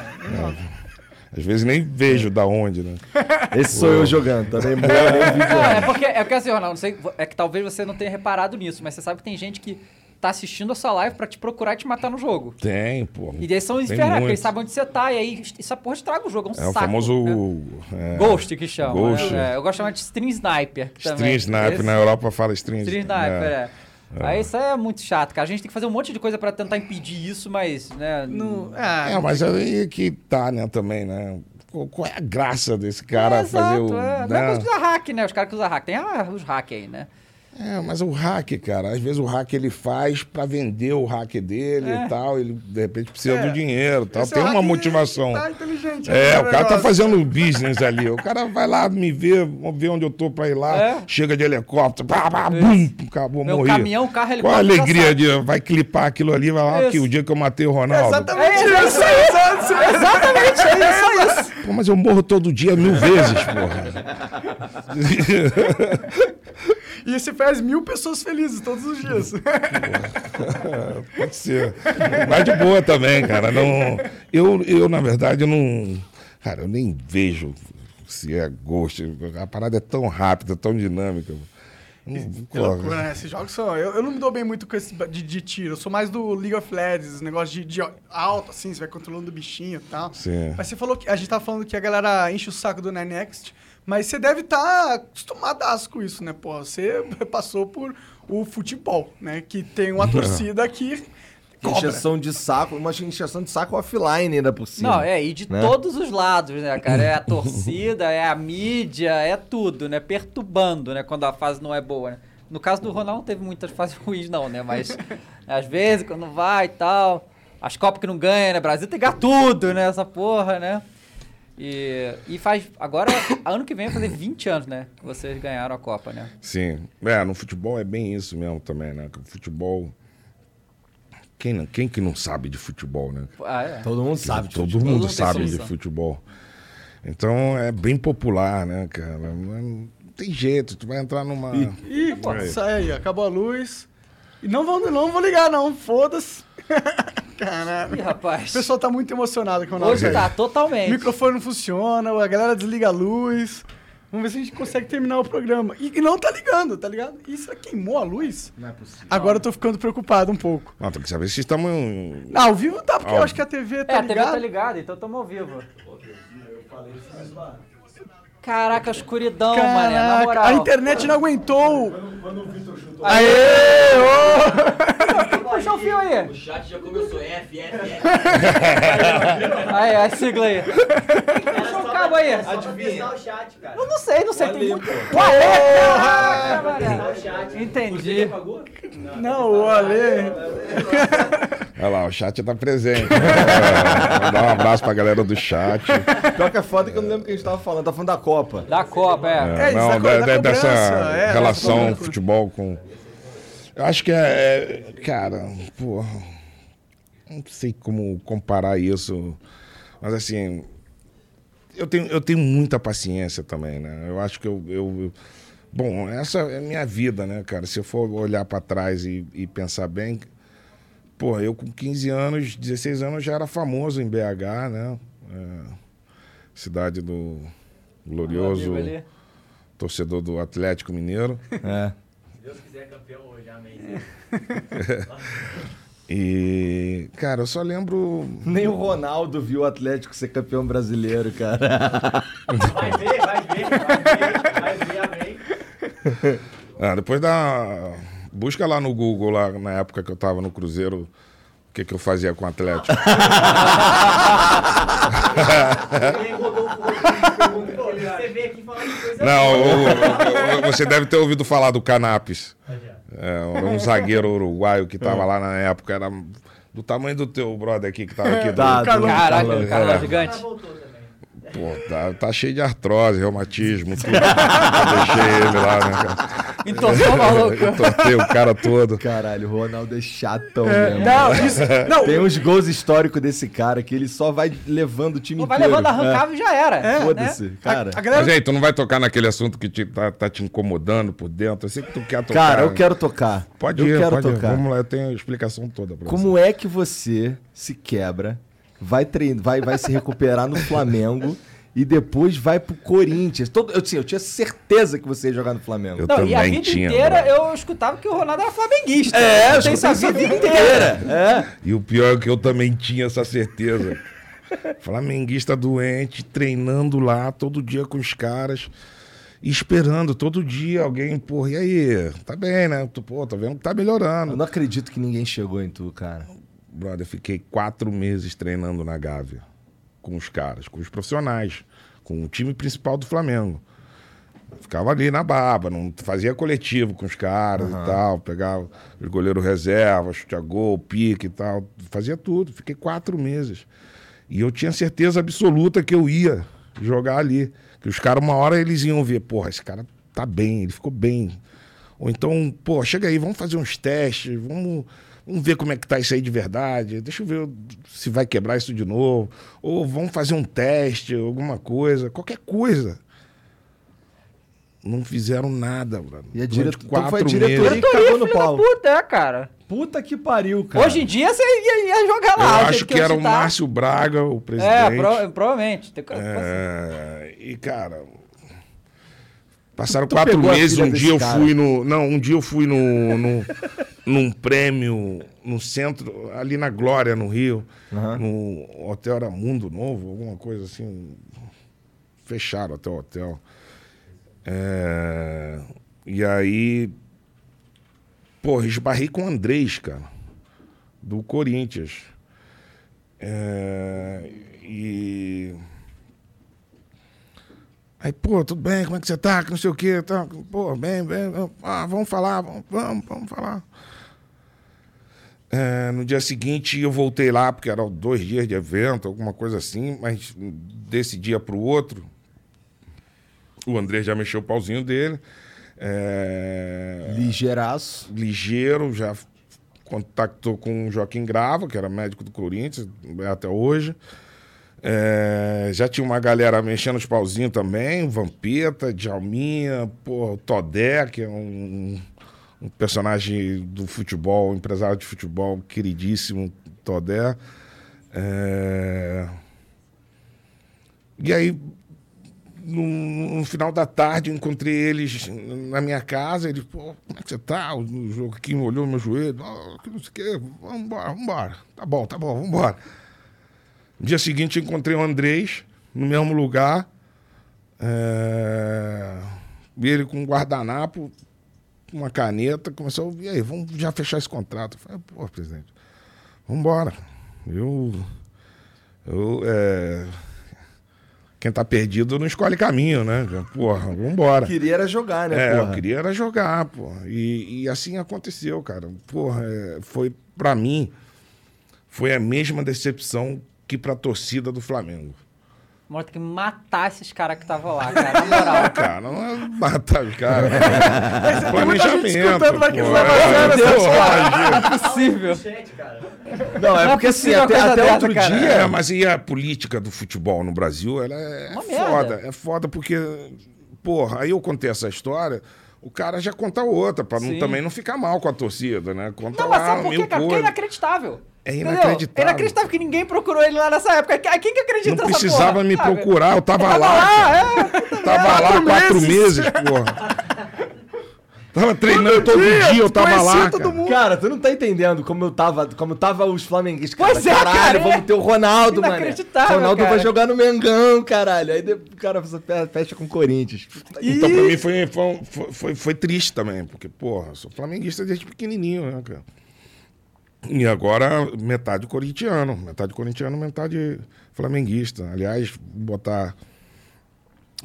Às vezes nem vejo da onde, né? Esse sou eu jogando, também morro nem vídeo. Não, é porque, é porque assim, Ronaldo, não sei, é que talvez você não tenha reparado nisso, mas você sabe que tem gente que tá assistindo a sua live pra te procurar e te matar no jogo. Tem, pô. E daí são porque muito. eles sabem onde você tá, e aí essa porra estraga o jogo, é um É o saco. famoso. né? é, Ghost que chama. Ghost. né? É, eu gosto de chamar de Stream Sniper. Stream também- Sniper, esse- na Europa fala Stream, Stream Sniper, é. Aí isso aí é muito chato, cara. A gente tem que fazer um monte de coisa pra tentar impedir isso, mas, né... No, É, é, mas aí que tá, né, também, né? Qual, é a graça desse cara é, fazer exato, o. é. Não né? é coisa que usa hack, né? Os caras que usam hack. Tem ah, os hack aí, né? É, mas o hack, cara, às vezes o hack ele faz pra vender o hack dele É. e tal, ele de repente precisa É. do dinheiro e tal, esse tem uma hack motivação. Tá inteligente. É, né, o cara tá fazendo business ali. O cara vai lá me ver, ver onde eu tô pra ir lá. É. Chega de helicóptero, pá, pá, bum, acabou, Meu morri. caminhão, carro, Qual a helicóptero, alegria de vai clipar aquilo ali, vai lá, aqui, o dia que eu matei o Ronaldo. Exatamente É, isso. isso. Exatamente, é isso, é isso. Pô, mas eu morro todo dia mil vezes, porra. E você faz mil pessoas felizes todos os dias. Pode ser. Mas de boa também, cara. Não, eu, eu, na verdade, eu não. Cara, eu nem vejo se é gosto. A parada é tão rápida, tão dinâmica. Que loucura, né? Esses jogos são. Eu, eu não me dou bem muito com esse de, de tiro. Eu sou mais do League of Legends, negócio de, de alto, assim, você vai controlando o bichinho e tal. Sim. Mas você falou que. A gente tava falando que a galera enche o saco do Next, mas você deve estar acostumadaço com isso, né, pô? Você passou por o futebol, né? Que tem uma torcida que. Cobra. Encheção de saco, uma encheção de saco offline ainda por cima. Não, é, e de né? todos os lados, né, cara? É a torcida, é a mídia, é tudo, né? Perturbando, né? Quando a fase não é boa, né? No caso do Ronaldo não teve muitas fases ruins, não, né? Mas às vezes, quando vai e tal. As Copas que não ganha, né? Brasil tem que ganhar tudo, né? Essa porra, né? E, e faz. Agora, ano que vem vai fazer 20 anos, né? Que vocês ganharam a Copa, né? Sim. É, no futebol é bem isso mesmo também, né? O futebol. Quem, não- quem que não sabe de futebol, né? Ah, é. Todo mundo sabe. de Todo futebol. mundo sabe de futebol. Então é bem popular, né, cara? Não tem jeito, tu vai entrar numa. Ih, pô, sai aí, acabou a luz. E não vou, não vou ligar, não, foda-se. Caralho. Ih, rapaz. O pessoal tá muito emocionado com o nosso. Hoje tá, O totalmente. microfone não funciona, a galera desliga a luz. Vamos ver se a gente consegue terminar o programa. E, e não tá ligando, tá ligado? Isso queimou a luz? Não é possível. Agora eu tô ficando preocupado um pouco. Não, tem que saber se estamos. Não, ao vivo tá, porque eu acho que a TV tá É, a TV ligada. tá ligada, então tamo ao vivo. Caraca, a escuridão, mané, na Caraca, moral. a internet não aguentou. Aê! Ô! Puxa o fio aí. O chat já começou, F, F, F. Aí, a sigla aí. Puxa o cabo aí. Adivinha. o chat, cara. Eu não sei, não sei. Tem muito. caraca, mané. o chat. Entendi. Não, o Ale. Olha lá, o chat tá presente. É, Mandar um abraço pra galera do chat. Pior que é foda que eu não lembro o que a gente tava falando. Tá falando da Copa. Da Copa, é. É, isso não, da co- da- da da- dessa é, relação futebol com. Eu acho que é. é- cara, porra. Não sei como comparar isso. Mas assim. Eu tenho, eu tenho muita paciência também, né? Eu acho que eu. eu- eu- bom, essa é a minha vida, né, cara? Se eu for olhar pra trás e, e pensar bem. Pô, eu com 15 anos, 16 anos já era famoso em BH, né? É, cidade do glorioso ali. torcedor do Atlético Mineiro. É. Se Deus quiser campeão hoje, amém. E, cara, eu só lembro. Nem o Ronaldo viu o Atlético ser campeão brasileiro, cara. Vai ver, vai ver, vai ver, vai ver, amém. Ah, depois da. Busca lá no Google, lá na época que eu tava no Cruzeiro, o que, que eu fazia com o Atlético. Você veio aqui falar de coisa Não, você deve ter ouvido falar do Canapes. É, um zagueiro uruguaio que tava lá na época, era do tamanho do teu brother aqui que tava aqui. do- Tá, Carlão. Caraca, Carlão. o cara É. é gigante. Pô, tá, tá cheio de artrose, reumatismo, tudo. eu deixei ele lá, né, cara? Entortou maluco. Entortei o cara todo. Caralho, o Ronaldo é chatão É, mesmo. não, isso. Não, Tem uns gols históricos desse cara que ele só vai levando o time Vai inteiro. levando, arrancava e já era. É. né? Foda-se, cara. a galera. Mas aí, tu não vai tocar naquele assunto que te, tá, tá te incomodando por dentro? Eu sei que tu quer tocar. Cara, eu quero tocar. Pode eu ir, quero pode ir. tocar. Vamos lá, eu tenho a explicação toda pra Como é que você se quebra? Vai, trein... vai, vai se recuperar no Flamengo e depois vai pro Corinthians. Todo... Eu, assim, eu tinha certeza que você ia jogar no Flamengo. Eu Não, e a também vida tinha, inteira eu escutava que o Ronaldo era flamenguista. É, eu eu tenho essa escutei vida essa inteira. É. E o pior é que eu também tinha essa certeza. Flamenguista doente, treinando lá todo dia com os caras. E esperando todo dia alguém, porra, e aí? Tá bem, né? Tu, Pô, tá vendo que tá Eu melhorando. não acredito que ninguém chegou em tu, cara. Brother, fiquei quatro meses treinando na Gávea. Com os caras, com os profissionais, com o time principal do Flamengo. Ficava ali na baba, não fazia coletivo com os caras e tal, pegava os goleiros reserva, chute a gol, pique e tal, fazia tudo. Fiquei quatro meses. E eu tinha certeza absoluta que eu ia jogar ali. Que os caras, uma hora, eles iam ver, porra, esse cara tá bem, ele ficou bem. Ou então, pô, chega aí, vamos fazer uns testes, vamos, vamos ver como é que tá isso aí de verdade. Deixa eu ver se vai quebrar isso de novo. Ou vamos fazer um teste, alguma coisa, qualquer coisa. Não fizeram nada, brother. E a direto... então foi a diretoria meses. que cagou no Filho da pau. puta, é, cara. Puta que pariu, cara. Hoje em dia você ia, ia jogar Eu lá. do acho que era o tá. Márcio Braga, o presidente. É, pro- provavelmente. Tem- É, e, cara. Passaram Tu quatro meses, um dia eu cara? fui no. Não, um dia eu fui no, no, num prêmio no centro, ali na Glória, no Rio. Aham. No hotel era Mundo Novo, alguma coisa assim. Fecharam até o hotel. É, e aí. Porra, esbarrei com o Andrés, cara. Do Corinthians. É, e. Aí, pô, tudo bem, como é que você tá? Que não sei o quê. Tá, pô, bem, bem. Ah, vamos falar, vamos, vamos, vamos falar. É, no dia seguinte eu voltei lá, porque eram dois dias de evento, alguma coisa assim, mas desse dia para o outro, o André já mexeu o pauzinho dele. É, Ligeiraço. ligeiro, já contactou com o Joaquim Grava, que era médico do Corinthians é até hoje. É, já tinha uma galera mexendo os pauzinhos também, Vampeta, Djalminha, pô, Todé, que é um, um personagem do futebol, empresário de futebol queridíssimo, Todé. É, e aí, no, no final da tarde, encontrei eles na minha casa. Eles, pô, como é que você tá? O Joaquim olhou meu joelho. "Ah, que não sei o quê. Vambora, vambora. Tá bom, tá bom, vambora. No dia seguinte, encontrei o Andrés no mesmo lugar. É... Vi ele com um guardanapo, uma caneta. Começou, e aí, vamos já fechar esse contrato. Eu falei, pô, presidente, vambora. Eu. Eu. É... Quem tá perdido não escolhe caminho, né? Porra, vambora. Queria era jogar, né, É, porra? eu queria era jogar, pô. E, e assim aconteceu, cara. Porra, é, foi pra mim foi a mesma decepção que pra torcida do Flamengo. Tem que matar esses caras que estavam lá, cara. Na moral. Cara, não é matar os caras. tem muita gente escutando, vai que a sério, É, imagina. Não é possível. Não, é Não é porque assim, até, até dessa, outro cara. dia. É, mas e a política do futebol no Brasil, ela é Uma merda. foda. É foda porque, porra, aí eu contei essa história, o cara já conta outra, pra não- Sim. também não ficar mal com a torcida, né? Conta Não, mas lá sabe por quê, cara? Porque é inacreditável. É inacreditável. É inacreditável que ninguém procurou ele lá nessa época. Quem que acredita Não precisava porra? me Ah, procurar, eu tava, Tava lá. lá, é. Tava lá quatro meses, porra. Tava treinando todo dia, eu tava lá. todo cara. mundo. Cara, tu não tá entendendo como eu tava, como tava os flamenguistas. Cara, Pois é, caralho, cara, é vamos ter o Ronaldo, mano. inacreditável, Ronaldo cara. vai jogar no Mengão, caralho. Aí o cara fe- fecha com o Corinthians. Então, pra mim, foi, foi, foi, foi- foi triste também, porque, porra, eu sou flamenguista desde pequenininho, né, cara? E agora, metade corintiano. Metade corintiano, metade flamenguista. Aliás, vou botar.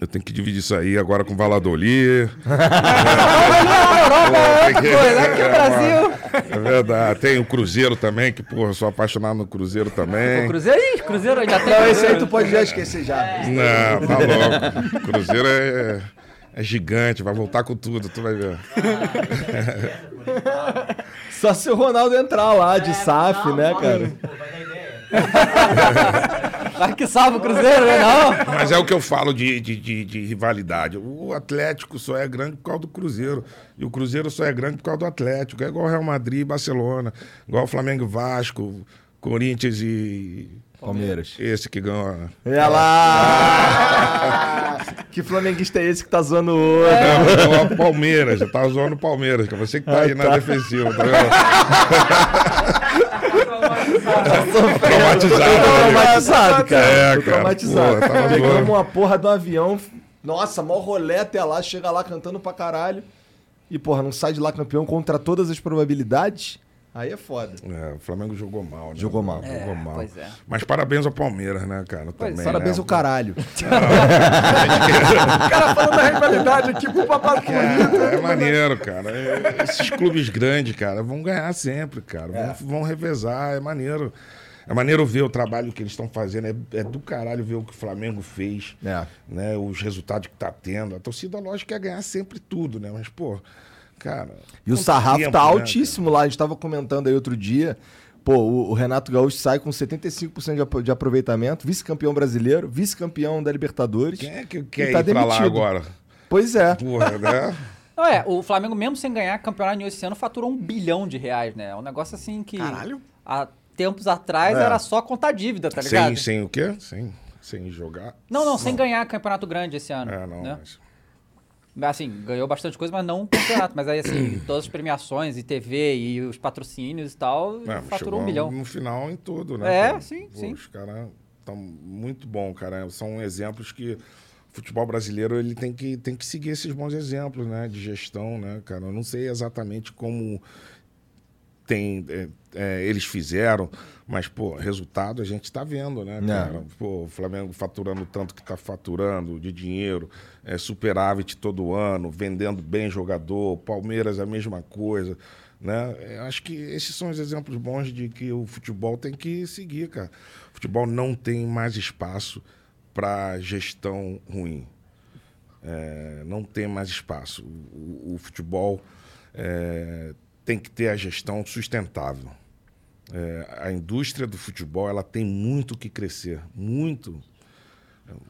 Eu tenho que dividir isso aí agora com Valladolid. é, Tem que- coisa, aqui no é, Brasil. É verdade. Tem o Cruzeiro também, que, porra, sou apaixonado no Cruzeiro também. O Cruzeiro, ih, Cruzeiro ainda tem. Não, esse aí tu pode já esquecer já. Não, tá louco. Cruzeiro é, é gigante, vai voltar com tudo, tu vai ver. Só se o Ronaldo entrar lá de SAF, né, cara? Pô, vai dar ideia. Vai que salva o Cruzeiro, né? Não. Mas é o que eu falo de, de, de- de rivalidade. O Atlético só é grande por causa do Cruzeiro. E o Cruzeiro só é grande por causa do Atlético. É igual o Real Madrid e Barcelona. Igual o Flamengo e Vasco. Corinthians e. Palmeiras. Esse que ganhou. Olha lá! que flamenguista é esse que tá zoando o outro? Não, ganhou a Palmeiras. Tava zoando o Palmeiras, que é você que tá aí na defensiva, tá vendo? Traumatizado. Tô né? traumatizado, cara. É, Tô cara. traumatizado. Tava Pegamos uma porra do avião. Nossa, mó rolé até lá. Chega lá cantando pra caralho. E, porra, não sai de lá campeão contra todas as probabilidades. Aí é foda. É, o Flamengo jogou mal, né? Jogou mal. Jogou mal. pois é. Mas parabéns ao Palmeiras, né, cara? Também, Parabéns né? ao caralho. O cara falando da rivalidade aqui pro papai É, é maneiro, cara. É, Esses clubes grandes, cara, vão ganhar sempre, cara. É. Vão, vão revezar, é maneiro. É maneiro ver o trabalho que eles estão fazendo. É, é do caralho ver o que o Flamengo fez. É. Né, os resultados que tá tendo. A torcida, lógico, quer ganhar sempre tudo, né? Mas, pô, cara. E o sarrafo tempo, tá né, altíssimo lá. A gente tava comentando aí outro dia. Pô, o, o Renato Gaúcho sai com 75% de, apro- de aproveitamento, vice-campeão brasileiro, vice-campeão da Libertadores. Quem é que quer tá ir pra lá demitido. agora? Pois é. Porra, né? Não, é, o Flamengo, mesmo sem ganhar campeonato esse ano, faturou um bilhão de reais, né? É um negócio assim que. Caralho. Há tempos atrás É. era só contar dívida, tá ligado? sem, sem o quê? Sem, sem jogar. Não, não, sem ganhar campeonato grande esse ano. É, não. né? mas- Assim, ganhou bastante coisa, mas não o campeonato. Mas aí, assim, todas as premiações e TV e os patrocínios e tal, É, faturou um milhão. No final em tudo, né? É, cara? sim, Pô, sim. Os caras estão muito bom, cara. São exemplos que o futebol brasileiro ele tem que, tem que seguir esses bons exemplos, né? De gestão, né, cara? Eu não sei exatamente como tem, é, é, eles fizeram, mas, pô, resultado a gente está vendo, né, cara? Pô, o Flamengo faturando tanto que está faturando de dinheiro, é, superávit todo ano, vendendo bem jogador, Palmeiras a mesma coisa, né? Eu acho que esses são os exemplos bons de que o futebol tem que seguir, cara. O futebol não tem mais espaço para gestão ruim. É, não tem mais espaço. O, o futebol é, tem que ter a gestão sustentável. É, a indústria do futebol ela tem muito que crescer, muito,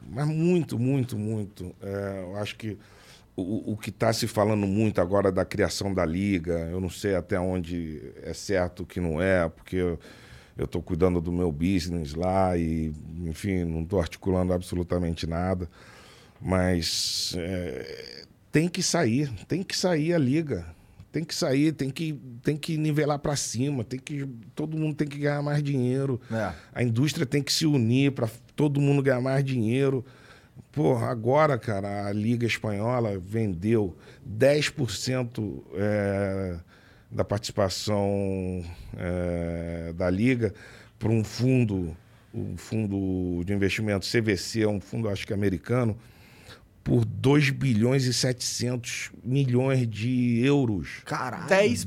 mas muito, muito, muito. É, eu acho que o, o que está se falando muito agora da criação da liga, eu não sei até onde é certo, o que não é, porque eu estou cuidando do meu business lá e, enfim, não estou articulando absolutamente nada. Mas é, tem que sair, tem que sair a liga. Tem que sair, tem que, tem que nivelar para cima, tem que, todo mundo tem que ganhar mais dinheiro. É. A indústria tem que se unir para todo mundo ganhar mais dinheiro. Porra, agora, cara, a Liga Espanhola vendeu 10% é, da participação é, da Liga para um fundo, um fundo de investimento CVC, um fundo acho que americano, por 2 bilhões e 700 milhões de euros. Caralho. 10%.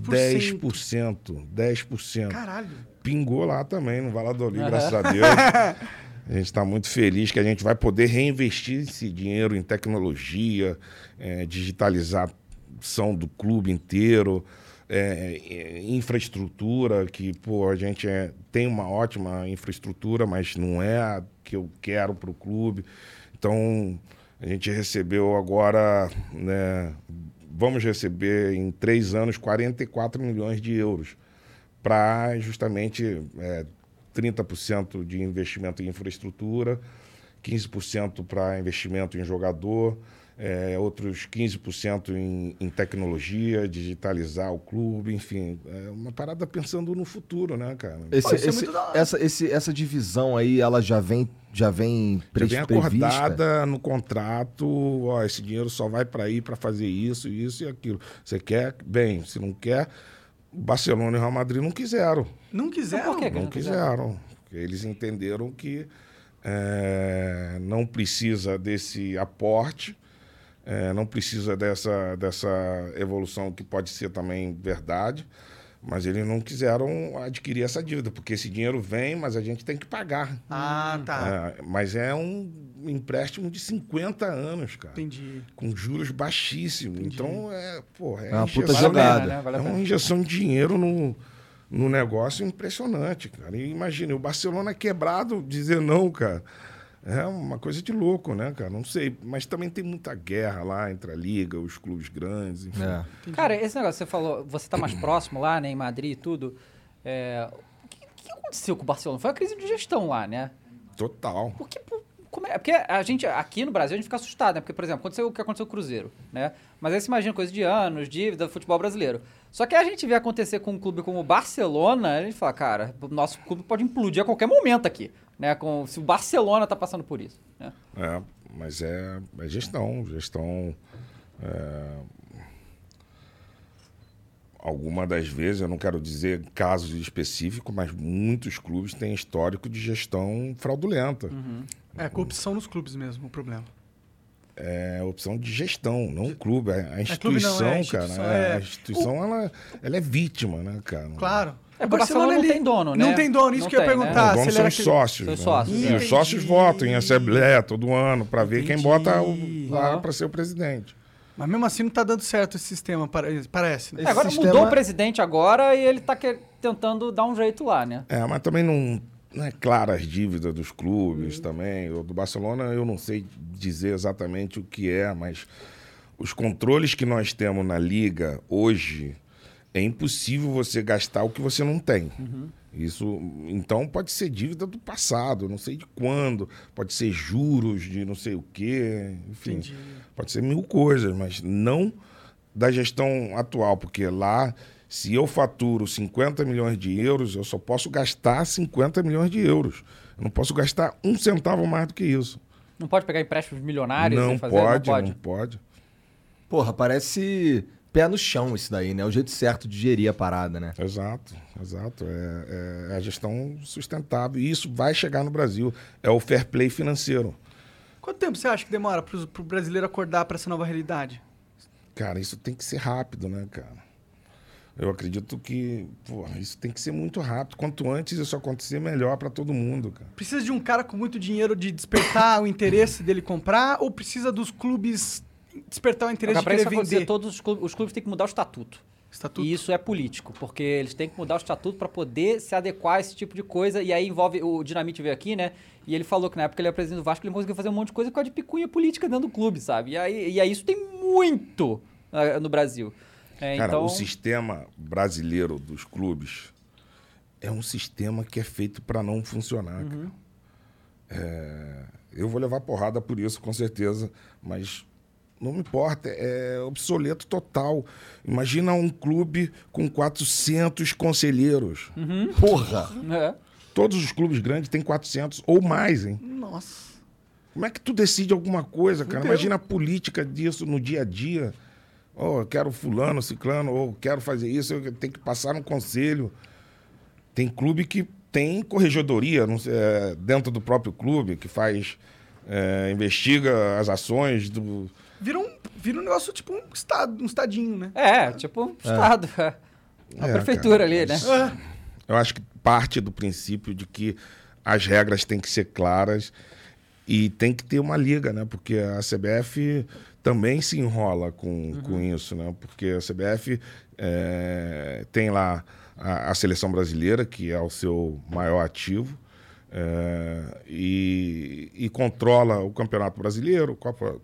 10%. 10%. Caralho. Pingou lá também no Valladolid, Aham. graças a Deus. A gente está muito feliz que a gente vai poder reinvestir esse dinheiro em tecnologia, eh, digitalização do clube inteiro, eh, eh, infraestrutura, que pô, a gente é- tem uma ótima infraestrutura, mas não é a que eu quero para o clube. Então, a gente recebeu agora, né, vamos receber em três anos 44 milhões de euros para justamente é, 30% de investimento em infraestrutura, 15% para investimento em jogador, é, outros 15% em, em tecnologia, digitalizar o clube, enfim. É uma parada pensando no futuro, né, cara? Esse- Pô, é esse- hora. essa, esse- essa divisão aí, ela já vem, já vem, Já pre- vem prevista? acordada no contrato, ó, esse dinheiro só vai para ir para fazer isso, isso e aquilo. Você quer? Bem, se não quer, Barcelona e Real Madrid não quiseram. Não quiseram? por quê? Não quiseram. porque Eles entenderam que é, não precisa desse aporte, é, não precisa dessa, dessa evolução que pode ser também verdade, mas eles não quiseram adquirir essa dívida, porque esse dinheiro vem, mas a gente tem que pagar. Ah, tá. É, mas é um empréstimo de 50 anos, cara. Entendi. Com juros baixíssimos. Então, é, pô, é, É uma puta jogada. né? Vale é uma injeção de dinheiro no, no negócio impressionante, cara. E imagina, o Barcelona quebrado dizer não, cara. É uma coisa de louco, né, cara? Não sei. Mas também tem muita guerra lá entre a Liga, os clubes grandes, enfim. É. Cara, esse negócio que você falou, você tá mais próximo lá, né, em Madrid e tudo. é, o que, que aconteceu com o Barcelona? Foi a crise de gestão lá, né? Total. Porque, como é? Porque a gente, aqui no Brasil, a gente fica assustado, né? Porque, por exemplo, aconteceu o que aconteceu com o Cruzeiro, né? Mas aí você imagina coisa de anos, dívida, futebol brasileiro. Só que a gente vê acontecer com um clube como o Barcelona, a gente fala, cara, o nosso clube pode implodir a qualquer momento aqui, né? Com, se o Barcelona tá passando por isso, né? É, mas é, é gestão, gestão. é, Alguma das vezes, eu não quero dizer casos específicos, mas muitos clubes têm histórico de gestão fraudulenta. É, corrupção nos clubes mesmo, o problema. É opção de gestão, não o clube. A, a clube não, instituição, é a cara. instituição, é, é. A instituição, ela, ela é vítima, né, cara? Claro. É, porque o Barcelona não tem dono, né? Não tem dono, isso Não que eu ia tem, né? perguntar. Os são era os sócios. São os né? sócios, E é. os sócios votam em assembleia todo ano para ver quem bota o, lá Aham. para ser o presidente. Mas mesmo assim não tá dando certo esse sistema, pare- parece. Né? É, agora sistema- mudou o presidente agora e ele tá que- tentando dar um jeito lá, né? É, mas também não, não é clara as dívidas dos clubes também. O do Barcelona eu não sei dizer exatamente o que é, mas os controles que nós temos na liga hoje é impossível você gastar o que você não tem. Isso, então pode ser dívida do passado, não sei de quando, pode ser juros de não sei o quê, enfim, Entendi. pode ser mil coisas, mas não da gestão atual, porque lá se eu faturo 50 milhões de euros, eu só posso gastar 50 milhões de euros. Eu não posso gastar um centavo mais do que isso. Não pode pegar empréstimos milionários não, e fazer, pode, não pode. não pode. Porra, parece pé no chão isso daí, né? O jeito certo de gerir a parada, né? Exato, exato. É, é a gestão sustentável. E isso vai chegar no Brasil. É o fair play financeiro. Quanto tempo você acha que demora pro, pro brasileiro acordar pra essa nova realidade? Cara, isso tem que ser rápido, né, cara? Eu acredito que pô, isso tem que ser muito rápido. Quanto antes isso acontecer, melhor para todo mundo, cara. Precisa de um cara com muito dinheiro de despertar o interesse dele comprar ou precisa dos clubes despertar o interesse de isso querer acontecer, vender? todos os clubes, os clubes têm que mudar o estatuto. Estatuto. E isso é político, porque eles têm que mudar o estatuto para poder se adequar a esse tipo de coisa. E aí envolve. O Dinamite veio aqui, né? E ele falou que na época ele era presidente do Vasco, ele conseguiu fazer um monte de coisa por causa de picunha política dentro do clube, sabe? E aí, e aí isso tem muito ah, no Brasil. É, Cara, então, o sistema brasileiro dos clubes é um sistema que é feito para não funcionar. cara. É, eu vou levar porrada por isso, com certeza, mas não me importa, é obsoleto total. Imagina um clube com 400 conselheiros. Porra! é. Todos os clubes grandes têm 400 ou mais, hein? Nossa. Como é que tu decide alguma coisa, cara? Fudeu. Imagina a política disso no dia a dia. Oh, eu quero fulano, ciclano, ou quero fazer isso, eu tenho que passar no conselho. Tem clube que tem corregedoria não sei, é, dentro do próprio clube, que faz. é, investiga as ações do. Vira um, vira um negócio tipo um estado, um estadinho, né? É, tipo um Estado. é. Uma É, prefeitura cara, ali, né? mas- Eu acho que parte do princípio de que as regras têm que ser claras e tem que ter uma liga, né? Porque a CBF também se enrola com, com isso, né? Porque a CBF é, tem lá a, a seleção brasileira, que é o seu maior ativo, é, e, e controla o Campeonato Brasileiro, Copa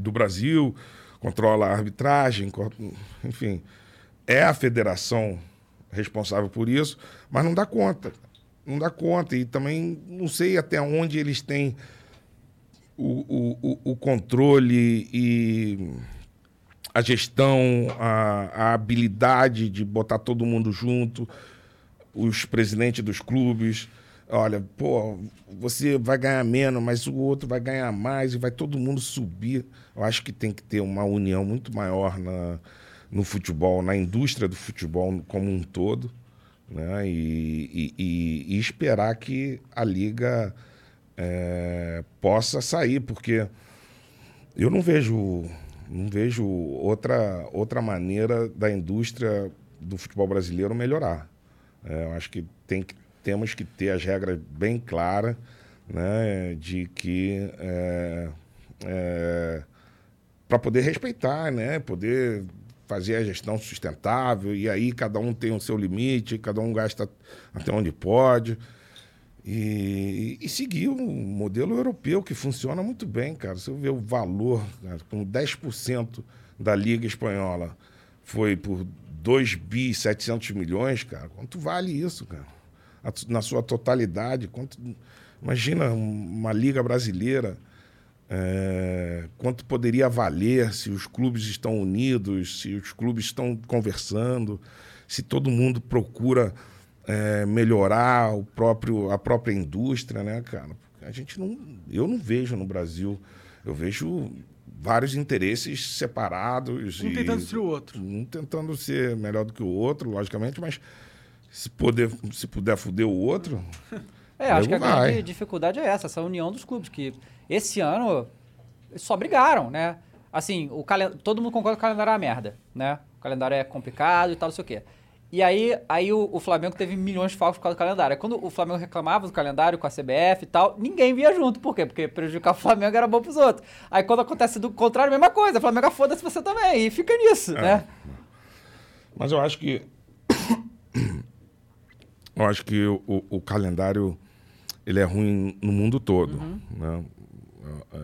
do Brasil, controla a arbitragem, enfim, é a federação responsável por isso, mas não dá conta. Não dá conta. E também não sei até onde eles têm o, o- o controle e a gestão, a, a habilidade de botar todo mundo junto, os presidentes dos clubes. Olha, pô, você vai ganhar menos, mas o outro vai ganhar mais e vai todo mundo subir. Eu acho que tem que ter uma união muito maior na, no futebol, na indústria do futebol como um todo, né? E, e- e- esperar que a liga eh, possa sair, porque eu não vejo, não vejo outra, outra maneira da indústria do futebol brasileiro melhorar. É, eu acho que, tem que temos que ter as regras bem claras, né, de que para poder respeitar, né, poder fazer a gestão sustentável e aí cada um tem o seu limite, cada um gasta até onde pode. E, e seguir o modelo europeu, que funciona muito bem, cara. Você vê o valor, cara, com 10% da Liga Espanhola foi por 2 bi 700 milhões, cara. Quanto vale isso, cara? Na sua totalidade. Quanto, imagina uma liga brasileira, é, quanto poderia valer se os clubes estão unidos, se os clubes estão conversando, se todo mundo procura é, melhorar o próprio, a própria indústria, né, cara? A gente não, eu não vejo no Brasil, eu vejo vários interesses separados. Um e- tentando destruir o outro. um tentando ser melhor do que o outro, logicamente, mas se, poder, se puder fuder o outro. É, acho que a vai. grande dificuldade é essa, essa união dos clubes, que esse ano só brigaram, né? Assim, o calen... todo mundo concorda que o calendário é uma merda, né? O calendário é complicado e tal, não sei o quê. E aí, aí o, o Flamengo teve milhões de falcos por causa do calendário. Quando o Flamengo reclamava do calendário com a CBF e tal, ninguém via junto. Por quê? Porque prejudicar o Flamengo era bom pros outros. Aí quando acontece do contrário, mesma coisa. O Flamengo foda-se você também. E fica nisso, É. né? Mas eu acho que. Eu acho que o, o- o calendário ele é ruim no mundo todo. Né? É,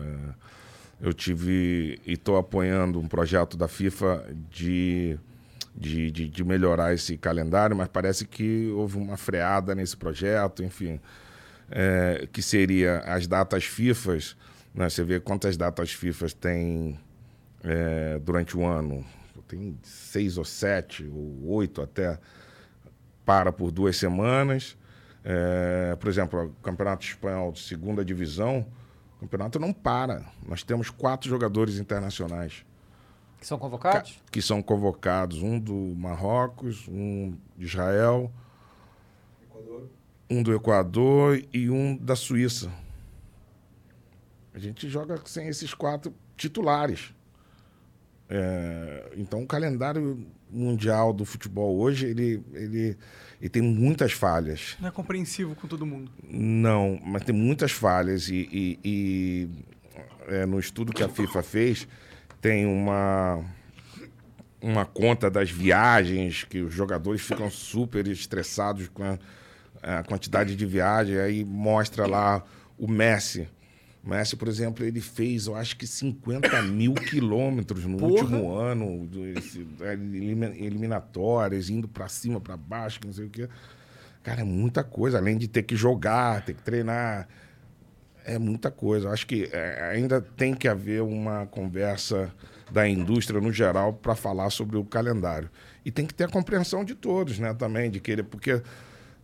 eu tive e estou apoiando um projeto da FIFA de, de, de, de melhorar esse calendário, mas parece que houve uma freada nesse projeto, enfim. É, que seria as datas FIFAs, né? Você vê quantas datas FIFAs tem é, durante o ano. Tem seis ou sete, ou oito até, para por duas semanas. É, por exemplo, o Campeonato Espanhol de segunda divisão, o campeonato não para. Nós temos quatro jogadores internacionais Que são convocados. que são convocados, um do Marrocos, um de Israel, um do Equador e um da Suíça. A gente joga sem esses quatro titulares. É, então o calendário mundial do futebol hoje ele, ele, ele tem muitas falhas. Não é compreensivo com todo mundo. Não, mas tem muitas falhas e, e- e, é, no estudo que a FIFA fez tem uma uma conta das viagens que os jogadores ficam super estressados com a, a quantidade de viagem aí mostra lá o Messi o Messi, por exemplo, ele fez, eu acho que 50 mil quilômetros no Porra! último ano, esse- elimi- eliminatórias, indo pra cima, pra baixo, não sei o quê. Cara, é muita coisa, além de ter que jogar, ter que treinar. É muita coisa. Eu acho que é, ainda tem que haver uma conversa da indústria no geral para falar sobre o calendário. E tem que ter a compreensão de todos, né, também, de querer, porque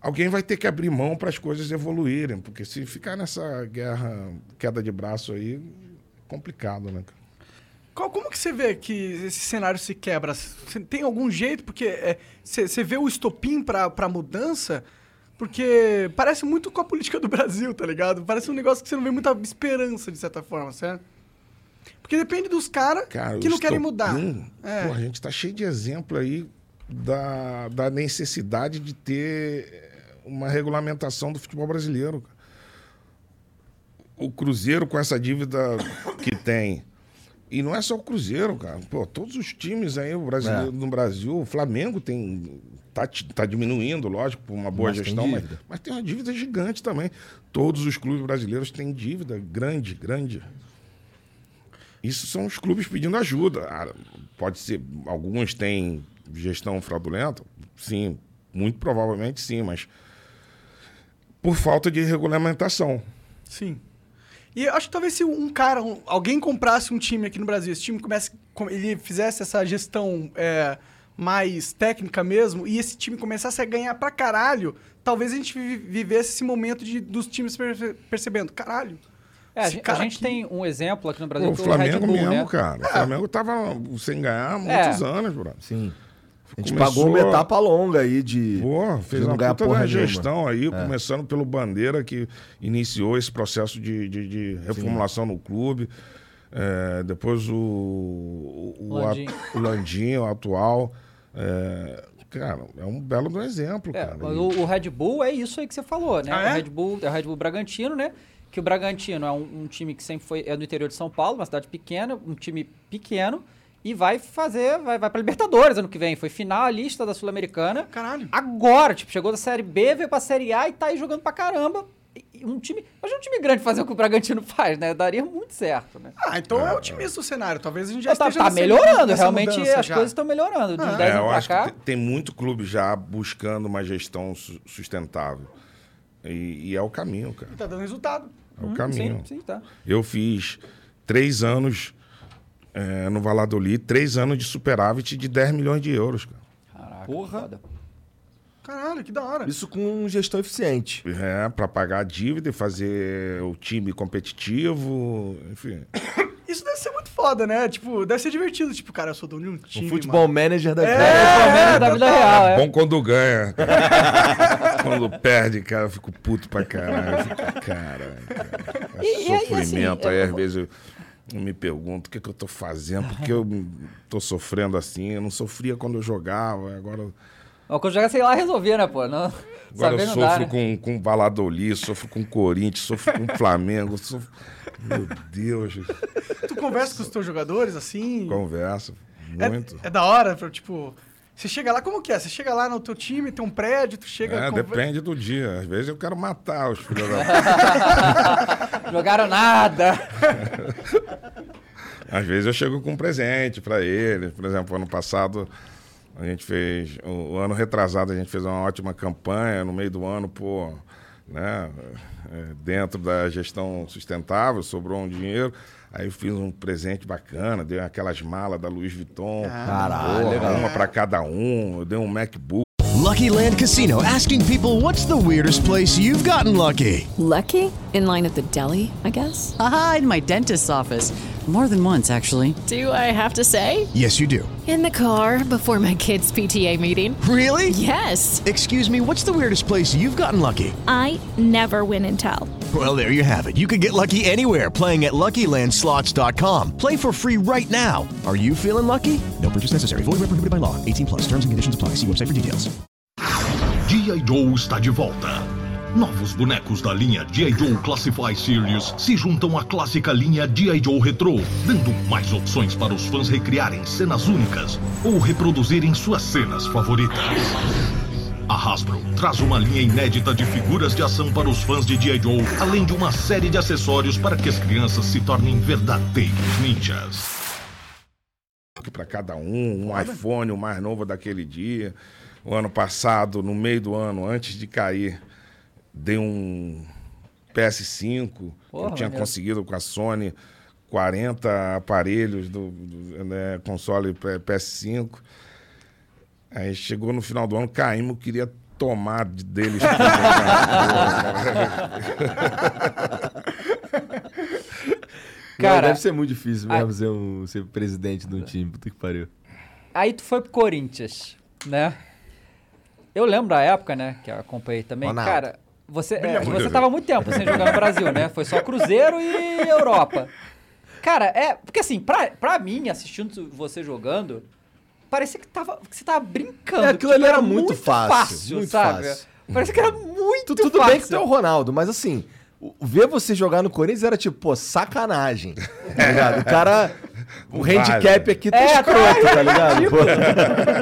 alguém vai ter que abrir mão para as coisas evoluírem, porque se ficar nessa guerra, queda de braço aí, é complicado, né? Qual- como que você vê que esse cenário se quebra? Tem algum jeito? Porque você vê o estopim pra, pra mudança? Porque parece muito com a política do Brasil, tá ligado? Parece um negócio que você não vê muita esperança, de certa forma, certo? Porque depende dos caras Cara, que não querem mudar. É. pô, a gente tá cheio de exemplo aí da, da necessidade de ter uma regulamentação do futebol brasileiro. O Cruzeiro com essa dívida que tem. E não é só o Cruzeiro, cara. Pô, todos os times aí o brasileiro, É. no Brasil, o Flamengo tem. Tá, tá diminuindo, lógico, por uma boa Mas tem gestão, mas, dívida. mas tem uma dívida gigante também. Todos os clubes brasileiros têm dívida grande, grande. Isso são os clubes pedindo ajuda. Ah, Pode ser, alguns têm gestão fraudulenta, sim, muito provavelmente sim, mas por falta de regulamentação. Sim. E eu acho que talvez se um cara, um- alguém comprasse um time aqui no Brasil, esse time comece, com- ele fizesse essa gestão é, mais técnica mesmo, e esse time começasse a ganhar pra caralho, talvez a gente vi- vivesse esse momento de, dos times perce- percebendo, caralho. É, a gente, a gente aqui- tem um exemplo aqui no Brasil o que é o Red Flamengo Bull, mesmo, né? cara. O Flamengo tava sem ganhar há muitos É. anos, bro. Sim. A gente Começou- pagou uma etapa longa aí de. Pô, fez de não uma ganhar puta porra gestão aí, É. começando pelo Bandeira, que iniciou esse processo de, de, de reformulação no clube. É, depois o, o, o, Landim. a- o Landinho, o atual. É, cara, é um belo do exemplo, É, cara. o, o Red Bull é isso aí que você falou, né? Ah, é? O Red Bull é o Red Bull Bragantino, né? Que o Bragantino é um, um time que sempre foi é do interior de São Paulo, uma cidade pequena, um time pequeno e vai fazer, vai, vai para Libertadores ano que vem. Foi finalista da Sul-Americana. Caralho. Agora, tipo, chegou da Série B, veio pra Série A e tá aí jogando pra caramba. E- um time, mas um time grande fazer o que o Bragantino faz, né? Daria muito certo, né? Ah, então é otimista o cenário. Talvez a gente já tá, esteja tá melhorando, realmente as já. coisas estão melhorando. De Ah. 10 É, eu anos pra acho cá. que tem, muito clube já buscando uma gestão su- sustentável. E, e é o caminho, cara. E tá dando resultado. É o caminho. Sim, sim, tá. Eu fiz três anos é, no Valladolid, três anos de superávit de 10 milhões de euros, cara. Caraca, Porra. foda. Caralho, que da hora. Isso com gestão eficiente. É, pra pagar a dívida e fazer o time competitivo, enfim. Isso deve ser muito foda, né? Tipo, deve ser divertido. Tipo, cara, eu sou dono de um time. o futebol mano. manager da É, É, da vida real, é. Bom quando ganha. cara. quando perde, cara, eu fico puto pra caralho. Fico, Caralho, cara. É E- e aí, sofrimento. assim, aí, eu- às vezes, eu, eu me pergunto o que, que eu tô fazendo, porque eu tô sofrendo assim. Eu não sofria quando eu jogava, agora, Ó, Quando joga, sei lá, resolvia, né, pô? Não, agora saber eu não sofro dá, né? com, com o Valladolid, sofro com Corinthians, sofro com o Flamengo. Sofro... Meu Deus, Tu conversa com os teus jogadores, assim. conversa. É, Muito. é da hora, pra, tipo. Você chega lá, como que é? Você chega lá no teu time, tem um prédio, tu chega. É, conver- depende do dia. Às vezes eu quero matar os filhos da Jogaram nada. Às vezes eu chego com um presente pra eles. Por exemplo, ano passado a gente fez. O, o ano retrasado a gente fez uma ótima campanha. No meio do ano, pô, né? é, dentro da gestão sustentável, sobrou um dinheiro. Aí eu fiz um presente bacana, dei aquelas malas da Louis Vuitton. Caralho, Porra, legal. Uma pra cada um. Eu dei um MacBook. Lucky Land Casino asking people what's the weirdest place you've gotten lucky? Lucky? In line at the deli, I guess? Haha, in my dentist's office. More than once, actually. Do I have to say? Yes, you do. In the car before my kids' PTA meeting. Really? Yes. Excuse me, what's the weirdest place you've gotten lucky? I never win and tell. Well, there you have it. You can get lucky anywhere playing at LuckyLandSlots.com. Play for free right now. Are you feeling lucky? No purchase necessary. Void where prohibited by law. 18 plus. Terms and conditions apply. See website for details. G.I. Joe está de volta. Novos bonecos da linha G.I. Joe Classify Series se juntam à clássica linha G.I. Joe Retro, dando mais opções para os fãs recriarem cenas únicas ou reproduzirem suas cenas favoritas. A Hasbro traz uma linha inédita de figuras de ação para os fãs de G.I. Joe, além de uma série de acessórios para que as crianças se tornem verdadeiros ninjas. para cada um, um iPhone, o mais novo daquele dia. O ano passado, no meio do ano, antes de cair, dei um PS5. Porra, eu tinha maneiro. conseguido com a Sony 40 aparelhos do, do, né, console P- PS5. Aí chegou no final do ano, caímos, queria tomar de- deles. cara. Cara, deve ser muito difícil a- mesmo ser, um, ser presidente de um time. Puta que pariu. aí tu foi pro Corinthians, né? Eu lembro da época, né, que eu acompanhei também. Ronaldo. Cara, você, é, você tava muito tempo sem jogar no Brasil, né? Foi só Cruzeiro e Europa. Cara, é. Porque assim, pra, pra mim, assistindo você jogando, parecia que, tava, que você tava brincando. É, que, aquilo ali era muito fácil, muito sabe? fácil. Parecia que era muito Tu- tudo fácil. bem que tu é o Ronaldo, mas assim, ver você jogar no Corinthians era tipo, pô, sacanagem. Tá ligado? O cara. O vale. handicap aqui tá É, escroto, tá ligado? tipo.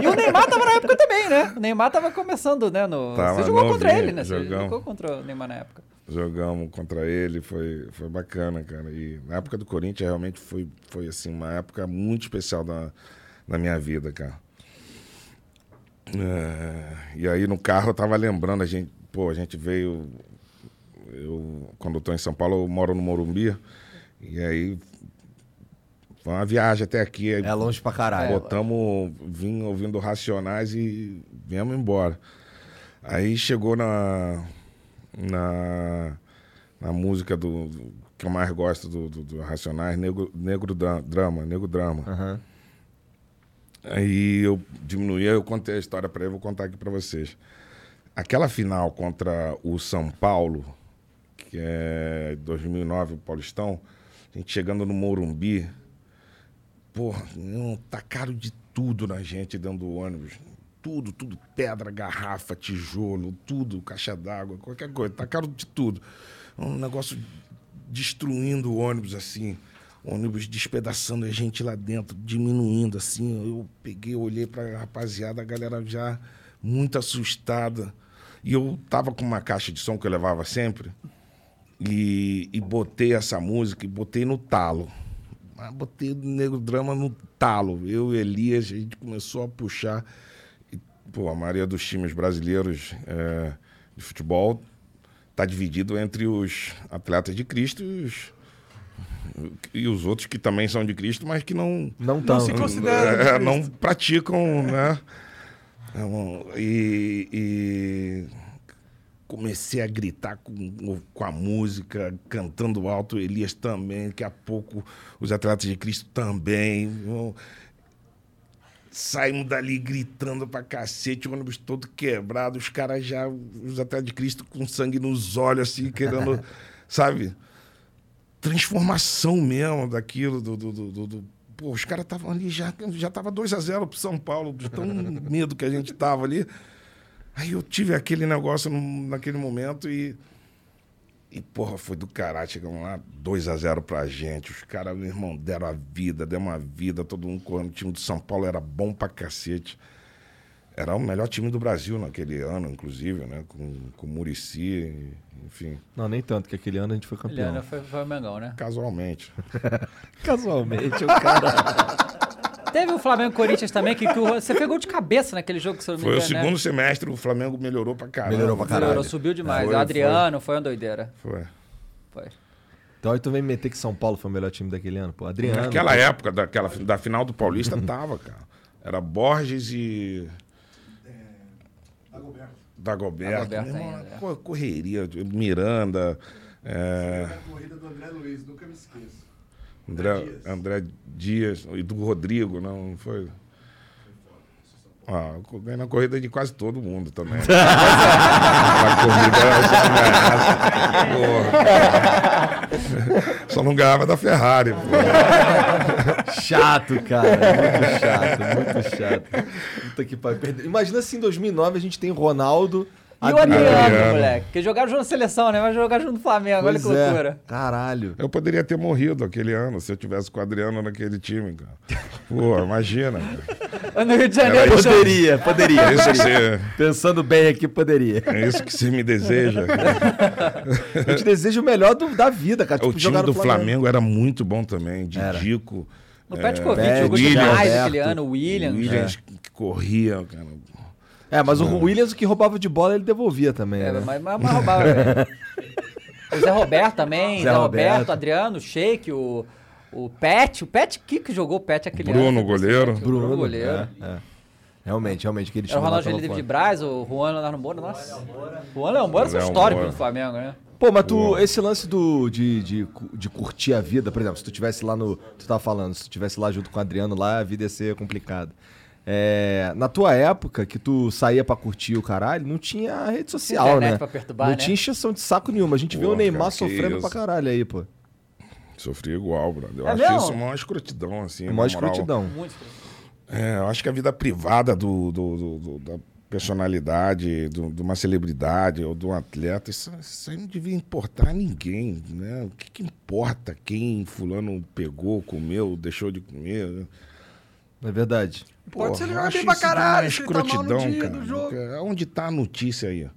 E o Neymar tava na época também, né? O Neymar tava começando, né? No... Tava você jogou contra novinho, ele, né? Você jogamos. jogou contra o Neymar na época. Jogamos contra ele, foi, foi bacana, cara. E na época do Corinthians realmente foi, foi assim, uma época muito especial da, na minha vida, cara. É, e aí no carro eu tava lembrando, a gente, pô, a gente veio. Eu, quando eu tô em São Paulo, eu moro no Morumbi. E aí foi uma viagem até aqui. É longe pra caralho. Botamos, vim ouvindo Racionais e viemos embora. Aí chegou na, na, na música do, do- que eu mais gosto do, do, do Racionais, Negro, Negro Dra- Drama, Negro Drama. Aham. Aí eu diminuí, aí eu contei a história pra ele, vou contar aqui pra vocês. Aquela final contra o São Paulo, que é 2009, o Paulistão, a gente chegando no Morumbi, porra, não, tacaram de tudo na gente dentro do ônibus. Tudo, tudo, pedra, garrafa, tijolo, tudo, caixa d'água, qualquer coisa. Tacaram de tudo. Um negócio destruindo o ônibus assim. Ônibus despedaçando a gente lá dentro, diminuindo assim. Eu peguei, olhei pra rapaziada, a galera já muito assustada. E eu tava com uma caixa de som que eu levava sempre. E, e botei essa música e botei no talo. Mas botei o Negro Drama no talo. Eu e Elias, a gente começou a puxar. E, pô, a maioria dos times brasileiros é, de futebol tá dividido entre os atletas de Cristo e os, e os outros que também são de Cristo, mas que não Não tão. se considera de é, não praticam, né? É E, e comecei a gritar com, com a música, cantando alto, Elias também, daqui a pouco os atletas de Cristo também. Saímos dali gritando pra cacete, o ônibus todo quebrado, os caras já, os atletas de Cristo com sangue nos olhos, assim, querendo, sabe? Transformação mesmo daquilo, do. do, do- do- pô, os caras estavam ali, já, já tava 2 a 0 pro São Paulo, de tão medo que a gente tava ali. Aí eu tive aquele negócio num- naquele momento e. E, porra, foi do caralho. Chegamos lá, 2 a 0 pra gente. Os caras, meu irmão, deram a vida, deram uma vida, todo mundo correndo. O time do São Paulo era bom pra cacete. Era o melhor time do Brasil naquele ano, inclusive, né? Com, com o Murici, enfim, Não, nem tanto, que aquele ano a gente foi campeão. Eliana foi, foi o Mengão, né? casualmente. Casualmente, o cara. Teve o Flamengo e Corinthians também, que, que o- você pegou de cabeça naquele jogo, não me Foi o né? segundo semestre, o Flamengo melhorou pra caralho. Melhorou pra caralho. Melhorou, subiu demais. Foi, o Adriano foi uma doideira. Foi. Foi. Então aí tu vem meter que São Paulo foi o melhor time daquele ano, pô. Adriano. Naquela época, daquela, da final do Paulista, tava, cara. Era Borges e. Dagoberto. Dagoberto Meu irmão, ainda, é. co- Correria, Miranda. é, A corrida do André Luiz, nunca me esqueço. André, André Dias e do Rodrigo, não foi? Ah, eu ganhei na corrida de quase todo mundo também. na corrida eu só não. Só não ganhava da Ferrari. Chato, cara. Muito chato, muito chato. Puta que pariu. Imagina se em 2009 a gente tem Ronaldo. E o Adriano, Adriano. moleque. Que jogaram junto na seleção, né? Vai jogar junto no Flamengo. Olha que Pois é. loucura. Caralho. Eu poderia ter morrido aquele ano se eu tivesse com o Adriano naquele time, cara. Pô, imagina. cara. No Rio de Janeiro, Era isso. Poderia, poderia. É isso que você, Pensando bem aqui, poderia. é isso que você me deseja. Eu te desejo o melhor do- da vida, cara. o Tipo, time jogar no do Flamengo era muito bom também. Didico. O é, Petkovic Pet, jogou William, demais aquele ano. O Williams. Williams que corria, cara. É, mas o Williams, o que roubava de bola, ele devolvia também. É, né? mas, mas, mas roubava. velho. o Zé Roberto também. Zé Zé, Roberto, Roberto. Adriano, o Sheik, o, o Pet. O Pet, que que jogou o Pet aquele Bruno, ano? goleiro. O Bruno, goleiro. É, é. Realmente, realmente, aquele Era o Ronaldo Livre de. Braz, o Juan Leonardo Moura. Nossa. Juan Leão Moura são históricos Moura. do Flamengo, né? Pô, mas tu, esse lance do, de, de, de curtir a vida, por exemplo, se tu tivesse lá no. Tu tava falando, se tu tivesse lá junto com o Adriano, lá a vida ia ser complicada. É, na tua época, que tu saía pra curtir o caralho, não tinha rede social, internet né? pra perturbar, não né? tinha encheção de saco nenhuma. A gente vê Pô, o Neymar cara, sofrendo isso. pra caralho aí, pô. Sofri igual, brother. Eu É acho mesmo? isso uma escrotidão, assim. É mó moral. escrotidão. Muito. É, eu acho que a vida privada do, do- do- do- da personalidade, do- de uma celebridade ou de um atleta, isso, isso aí não devia importar a ninguém, né? O que, que importa quem fulano pegou, comeu, deixou de comer? É verdade. Pode ser jogar bem pra isso caralho, se ele tá mal no escrotidão, dia cara. do jogo. Porque Onde tá a notícia aí?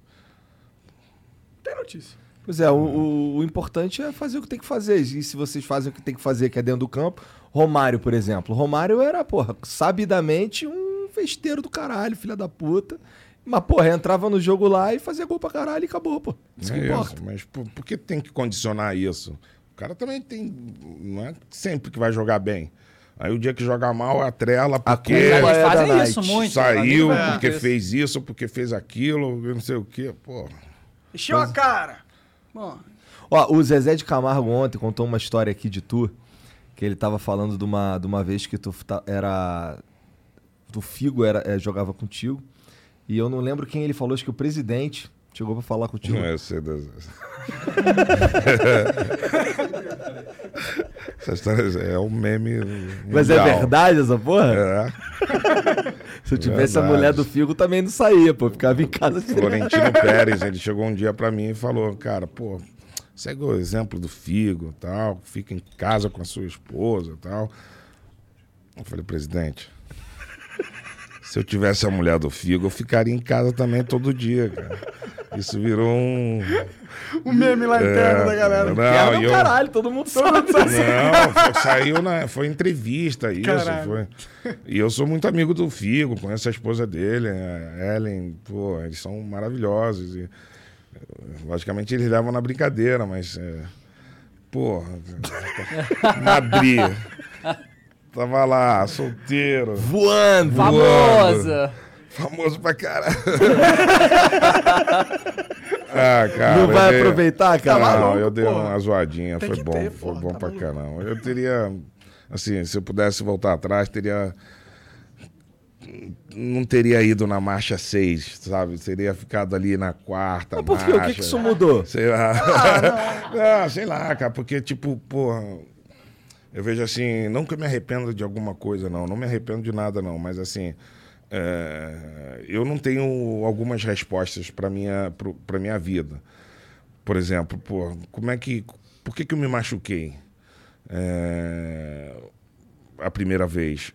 Tem notícia. Pois é, o, o- o importante é fazer o que tem que fazer. E se vocês fazem o que tem que fazer, que é dentro do campo. Romário, por exemplo. Romário era, porra, sabidamente um festeiro do caralho, filha da puta. Mas, porra, entrava no jogo lá e fazia gol pra caralho e acabou, pô. Isso que É importa. isso, mas por, por que tem que condicionar isso? O cara também tem. Não é sempre que vai jogar bem. Aí o dia que joga mal, atrela porque culpa Eles é da fazem isso muito. saiu, amigo, porque isso. fez isso, porque fez aquilo, não sei o quê. Pô, Encheu a cara. Bom, Ó, o Zezé de Camargo ontem contou uma história aqui de tu, que ele tava falando de uma, de uma vez que tu era. Do Figo era, é, jogava contigo. E eu não lembro quem ele falou, acho que o presidente chegou pra falar contigo. não é sei das... Essa história é um meme. Mas é mundial. verdade essa porra? É. Se eu tivesse a Verdade. mulher do Figo, também não saía, pô. Ficava em casa. Florentino Pérez, ele chegou um dia pra mim e falou, cara, pô, segue o exemplo do Figo tal, fica em casa com a sua esposa tal. Eu falei, presidente, se eu tivesse a mulher do Figo, eu ficaria em casa também todo dia, cara. Isso virou um... o meme lá interno da galera. Não, Era e do eu... caralho, todo mundo sabe. Não, foi- saiu na. Foi entrevista isso. Caralho. Foi. E eu sou muito amigo do Figo, conheço a esposa dele, a Ellen, pô, eles são maravilhosos. E, Logicamente eles levam na brincadeira, mas. É, porra. Madrid. Tava lá, solteiro. Voando. Famosa. Famoso pra caralho. ah, cara. Não vai dei- aproveitar, cara? Não, Tá maluco, eu dei porra. uma zoadinha. Tem Foi que bom, ter, foi porra, bom tá pra caramba. Eu teria. Assim, se eu pudesse voltar atrás, teria. Não teria ido na marcha 6, sabe? Teria ficado ali na quarta. Mas por quê? O que marcha. que isso mudou? Sei lá. Ah, sei lá, cara, porque, tipo, porra. Eu vejo assim, não que eu me arrependa de alguma coisa, não. Não me arrependo de nada, não. Mas assim, é, eu não tenho algumas respostas para minha para minha vida. Por exemplo, pô, como é que, por que que eu me machuquei É, a primeira vez?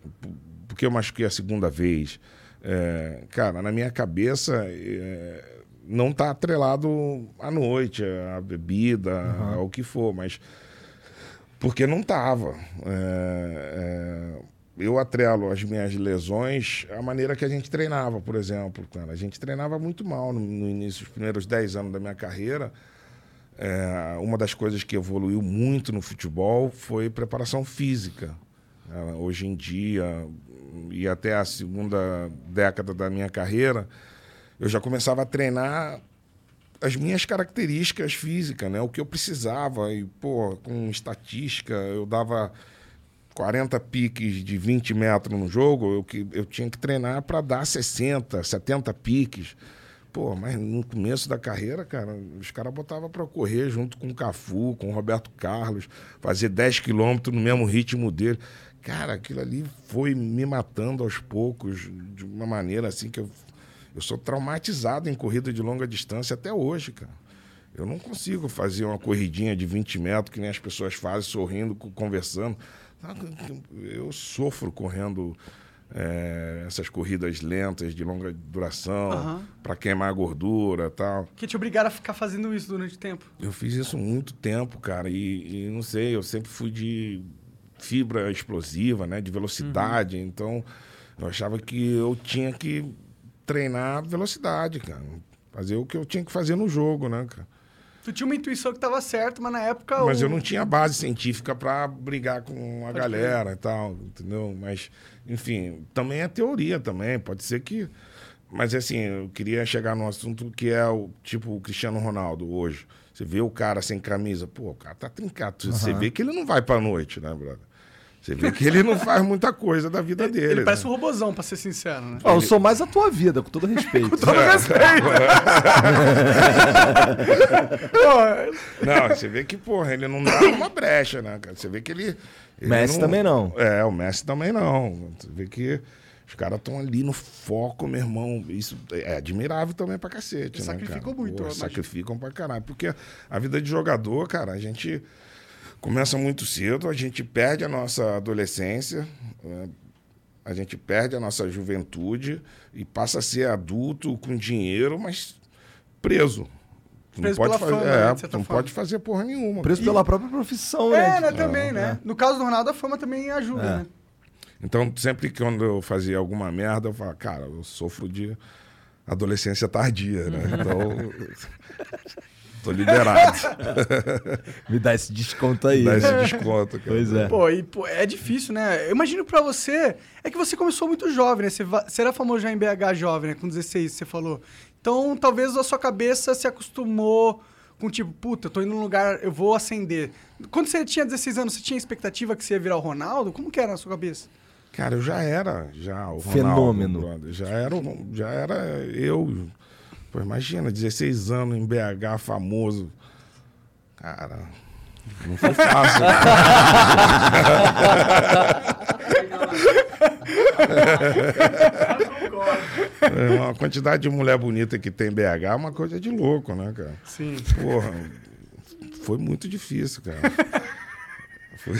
Por- que eu machuquei a segunda vez? É, cara, na minha cabeça não está atrelado à noite, à bebida, ao que for, mas porque não estava. eu atrelo as minhas lesões à maneira que a gente treinava, por exemplo. Cara. A gente treinava muito mal no, no início, os primeiros 10 anos da minha carreira. É, uma das coisas que evoluiu muito no futebol foi preparação física. É, hoje em dia, e até a segunda década da minha carreira, eu já começava a treinar as minhas características físicas, né? O que eu precisava. E, pô, com estatística, eu dava 40 piques de 20 metros no jogo, eu, que, eu tinha que treinar para dar 60, 70 piques. Pô, mas no começo da carreira, cara, os caras botavam para correr junto com o Cafu, com o Roberto Carlos, fazer 10 quilômetros no mesmo ritmo dele. Cara, aquilo ali foi me matando aos poucos, de uma maneira assim que eu, eu sou traumatizado em corrida de longa distância até hoje, cara. Eu não consigo fazer uma corridinha de 20 metros que nem as pessoas fazem, sorrindo, co- conversando. Eu sofro correndo é, essas corridas lentas de longa duração Aham. para queimar gordura tal. Que te obrigaram a ficar fazendo isso durante o tempo. Eu fiz isso há muito tempo, cara, e, e não sei, eu sempre fui de fibra explosiva, né, de velocidade, então eu achava que eu tinha que treinar velocidade, cara, fazer o que eu tinha que fazer no jogo, né, cara. Tu tinha uma intuição que tava certo, mas na época. Mas o- eu não tinha base científica para brigar com a Pode galera e tal, entendeu? Mas, enfim, também é teoria também, pode ser que... Mas, assim, eu queria chegar num assunto que é o tipo o Cristiano Ronaldo hoje. Você vê o cara sem camisa, pô, o cara tá trincado. Você Aham. vê que ele não vai pra noite, né, brother? Você vê que ele não faz muita coisa da vida dele. Ele parece né? um robozão, pra ser sincero, né? Eu sou mais a tua vida, com todo respeito. com todo Não, você vê que, porra, ele não dá uma brecha, né, cara? Você vê que ele. ele Messi também não. É, o Messi também não. Você vê que os caras estão ali no foco, meu irmão. Isso é admirável também pra cacete, Eles né, sacrificam cara? muito, Pô, sacrificam pra caralho. Porque a vida de jogador, cara, a gente começa muito cedo, a gente perde a nossa adolescência. né? A gente perde a nossa juventude e passa a ser adulto com dinheiro, mas preso. Tu Preso não pode pela fazer, fama, né, é, tu não forma. pode fazer porra nenhuma. Preso E- pela própria profissão, É, né? né, também, né? No caso do Ronaldo, a fama também ajuda, É. né? Então, sempre que quando eu fazia alguma merda, eu falava, cara, eu sofro de adolescência tardia, né? Então, tô liberado. Me dá esse desconto aí. Dá esse desconto, cara. Pois é. Pô, e pô, é difícil, né? Eu imagino pra você, é que você começou muito jovem, né? Você, era famoso já em BH jovem, né? Com 16, você falou. Então, talvez a sua cabeça se acostumou com tipo, puta, eu tô indo num lugar, eu vou ascender. Quando você tinha 16 anos, você tinha expectativa que você ia virar o Ronaldo? Como que era na sua cabeça? Cara, eu já era já o Ronaldo, Fenômeno. brother. Já era, já era eu. Pô, imagina, 16 anos em BH, famoso. Cara, não foi fácil. É, uma quantidade de mulher bonita que tem em BH é uma coisa de louco, né, cara? Sim. Porra, foi muito difícil, cara. Foi...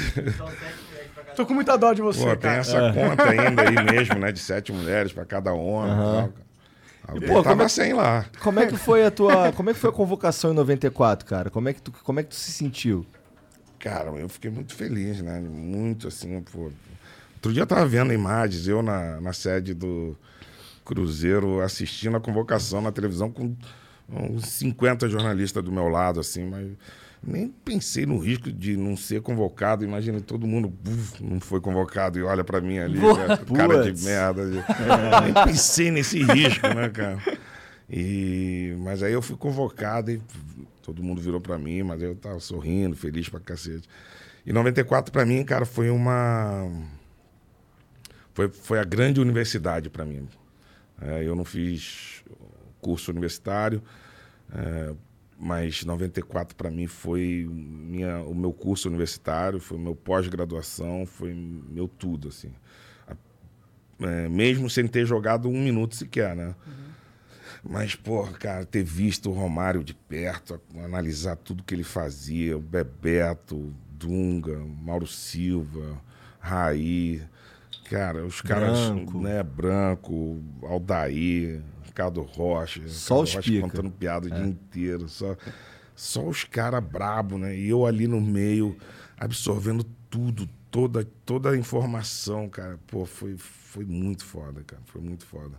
Tô com muita dó de você, Pô, tem cara. essa É. conta ainda aí mesmo, né? De sete mulheres pra cada homem. Aham. e tal, cara. Eu pô, como é- sem lá. Como é que foi a tua, como é que foi a convocação em 94, cara? Como é que tu, como é que tu se sentiu? Cara, eu fiquei muito feliz, né? Muito assim, pô. Outro dia eu tava vendo imagens, eu na, na sede do Cruzeiro assistindo a convocação na televisão com uns 50 jornalistas do meu lado, assim, mas nem pensei no risco de não ser convocado. Imagina, todo mundo uf, não foi convocado e olha pra mim ali, né, cara de merda. Nem pensei nesse risco, né, cara? E, mas aí eu fui convocado e todo mundo virou pra mim, mas eu tava sorrindo, feliz pra cacete. E 94 pra mim, cara, foi uma foi, foi a grande universidade para mim. É, eu não fiz curso universitário, é, mas 94 para mim foi minha, o meu curso universitário, foi meu pós-graduação, foi meu tudo, assim. É, mesmo sem ter jogado um minuto sequer, né? Mas, pô, cara, ter visto o Romário de perto, analisar tudo que ele fazia, o Bebeto, Dunga, Mauro Silva, Raí, cara, os caras, Branco. né, Branco, Aldair, Ricardo Rocha, Só Ricardo os Rocha pica. contando piada o É. dia inteiro, só, só os caras brabo, né? E eu ali no meio, absorvendo tudo, toda, toda a informação, cara. Pô, foi, foi muito foda, cara, foi muito foda.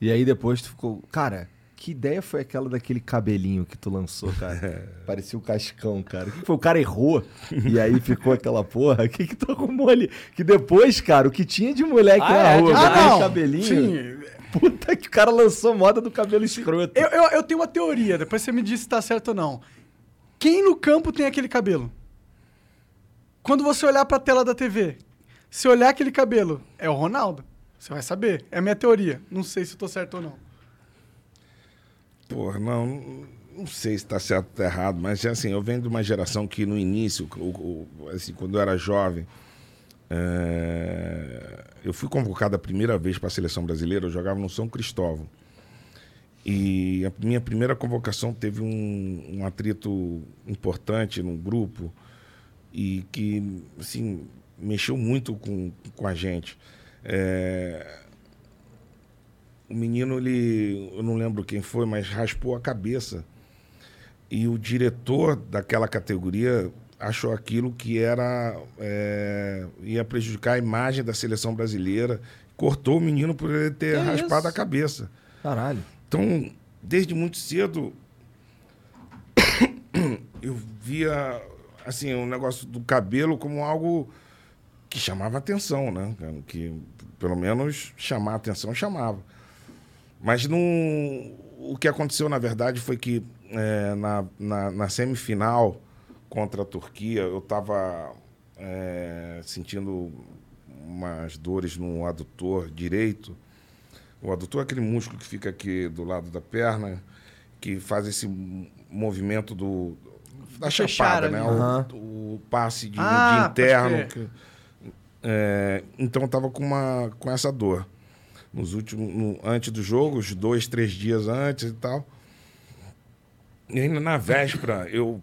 E aí depois tu ficou. Cara, que ideia foi aquela daquele cabelinho que tu lançou, cara? Parecia o cascão, cara. O que foi? O cara errou e aí ficou aquela porra. O que que tu arrumou ali? Que depois, cara, o que tinha de moleque Ah, na é, rua, de- com Ah, não. cabelinho. Sim. Puta que o cara lançou moda do cabelo escroto. Eu, eu, eu tenho uma teoria, depois você me diz se tá certo ou não. Quem no campo tem aquele cabelo? Quando você olhar pra tela da TV, se olhar aquele cabelo, é o Ronaldo. Você vai saber. É a minha teoria. Não sei se eu tô certo ou não. Porra, não, não sei se está certo ou tá errado, mas assim, eu venho de uma geração que no início, assim, quando eu era jovem, é, eu fui convocado a primeira vez para a seleção brasileira, eu jogava no São Cristóvão. E a minha primeira convocação teve um, um atrito importante no grupo e que, assim, mexeu muito com, com a gente. É, o menino, ele, eu não lembro quem foi, mas raspou a cabeça. E o diretor daquela categoria achou aquilo que era é, ia prejudicar a imagem da seleção brasileira. Cortou o menino por ele ter Que raspado isso? a cabeça. Caralho. Então, desde muito cedo, eu via assim o negócio do cabelo como algo que chamava atenção, né? Que pelo menos chamar atenção chamava. Mas não, o que aconteceu na verdade foi que é, na, na, na semifinal contra a Turquia eu estava sentindo umas dores no adutor direito. O adutor é aquele músculo que fica aqui do lado da perna, que faz esse movimento do da Fechar chapada, né? Aham. O, o passe de, Ah, de interno. que- é, então eu tava com, uma, com essa dor. Nos últimos, no- antes do jogo, dois, três dias antes e tal. E ainda na véspera, eu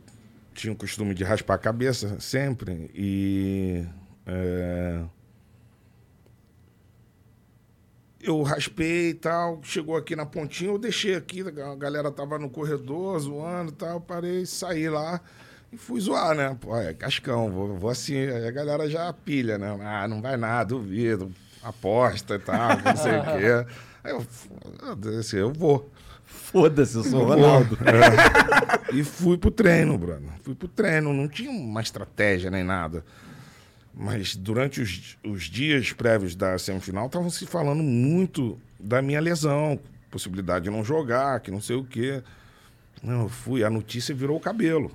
tinha o costume de raspar a cabeça sempre. E. é, eu raspei e tal, chegou aqui na pontinha, eu deixei aqui, a galera tava no corredor zoando e tal, parei, saí lá e fui zoar, né? Pô, é cascão, vou, vou assim, aí a galera já pilha, né? Ah, não vai nada, duvido, aposta e tal, não sei o quê. Aí eu, foda-se, eu vou. Foda-se, eu sou o. Ronaldo. É. E fui pro treino, Bruno. Fui pro treino, não tinha uma estratégia nem nada. Mas durante os, os dias prévios da semifinal, estavam se falando muito da minha lesão, possibilidade de não jogar, que não sei o quê. Não, eu fui, a notícia virou o cabelo.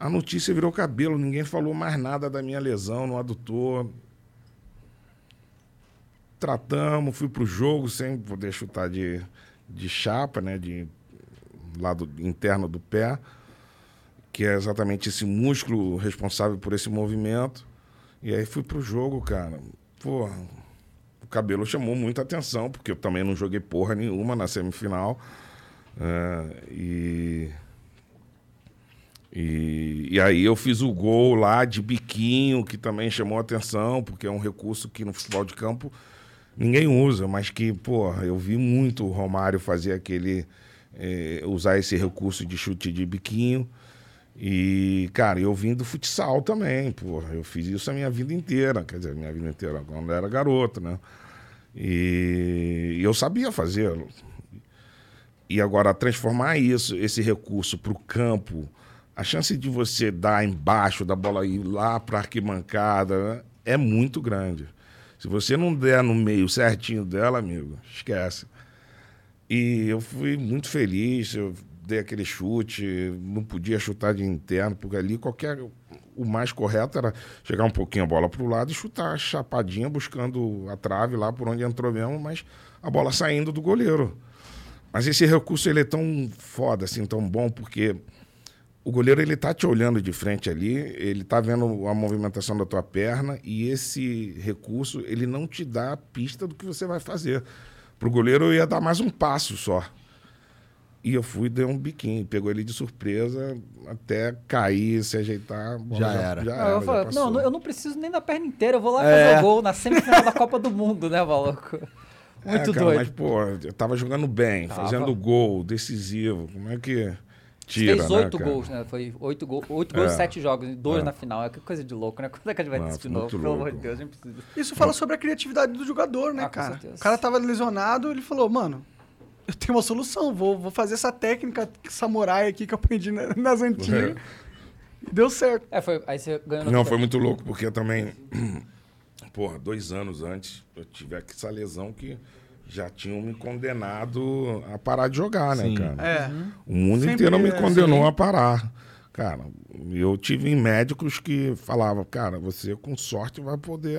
A notícia virou cabelo, ninguém falou mais nada da minha lesão no adutor. Tratamos, fui pro jogo sem poder chutar de, de chapa, né? De lado interno do pé, que é exatamente esse músculo responsável por esse movimento. E aí fui pro jogo, cara. Pô, o cabelo chamou muita atenção, porque eu também não joguei porra nenhuma na semifinal. É, e, e, e aí eu fiz o gol lá de biquinho, que também chamou atenção, porque é um recurso que no futebol de campo ninguém usa, mas que, pô, eu vi muito o Romário fazer aquele. eh, usar esse recurso de chute de biquinho. E, cara, eu vim do futsal também, pô. Eu fiz isso a minha vida inteira, quer dizer, minha vida inteira, quando eu era garoto, né? E, e eu sabia fazê-lo. E agora, transformar isso, esse recurso para o campo, a chance de você dar embaixo da bola ir lá para a arquibancada né, é muito grande. Se você não der no meio certinho dela, amigo, esquece. E eu fui muito feliz, eu dei aquele chute, não podia chutar de interno, porque ali qualquer. O mais correto era chegar um pouquinho a bola para o lado e chutar chapadinha, buscando a trave lá por onde entrou mesmo, mas a bola saindo do goleiro. Mas esse recurso ele é tão foda, assim, tão bom, porque o goleiro ele tá te olhando de frente ali, ele tá vendo a movimentação da tua perna e esse recurso ele não te dá a pista do que você vai fazer. Pro goleiro eu ia dar mais um passo só. E eu fui, dei um biquinho, pegou ele de surpresa, até cair, se ajeitar. bola Já era. Já Não, era, eu já falei, não, eu não preciso nem da perna inteira, eu vou lá É. fazer o gol na semifinal da Copa do Mundo, né, maluco? Muito É, cara, doido. Mas, pô, eu tava jogando bem, Tava. fazendo gol, decisivo. Como é que tira, Fez né, oito cara? gols, né? Foi oito, gol, oito gols É. e sete jogos, dois É. na final. É que coisa de louco, né? Quando é que a gente vai ter Nossa, isso de novo? Pelo amor de Deus, a gente precisa. Isso fala sobre a criatividade do jogador, né, Ah, com cara? certeza. O cara tava lesionado, ele falou, mano, eu tenho uma solução, vou, vou fazer essa técnica samurai aqui que eu aprendi na- nas antigas. E deu certo. É, foi, aí você ganhou no Não, foi muito louco, porque eu também. Porra, dois anos antes, eu tive essa lesão que já tinham me condenado a parar de jogar, né, Sim. cara? É. O mundo Sempre inteiro me é condenou assim. a parar. Cara, eu tive médicos que falavam, cara, você com sorte vai poder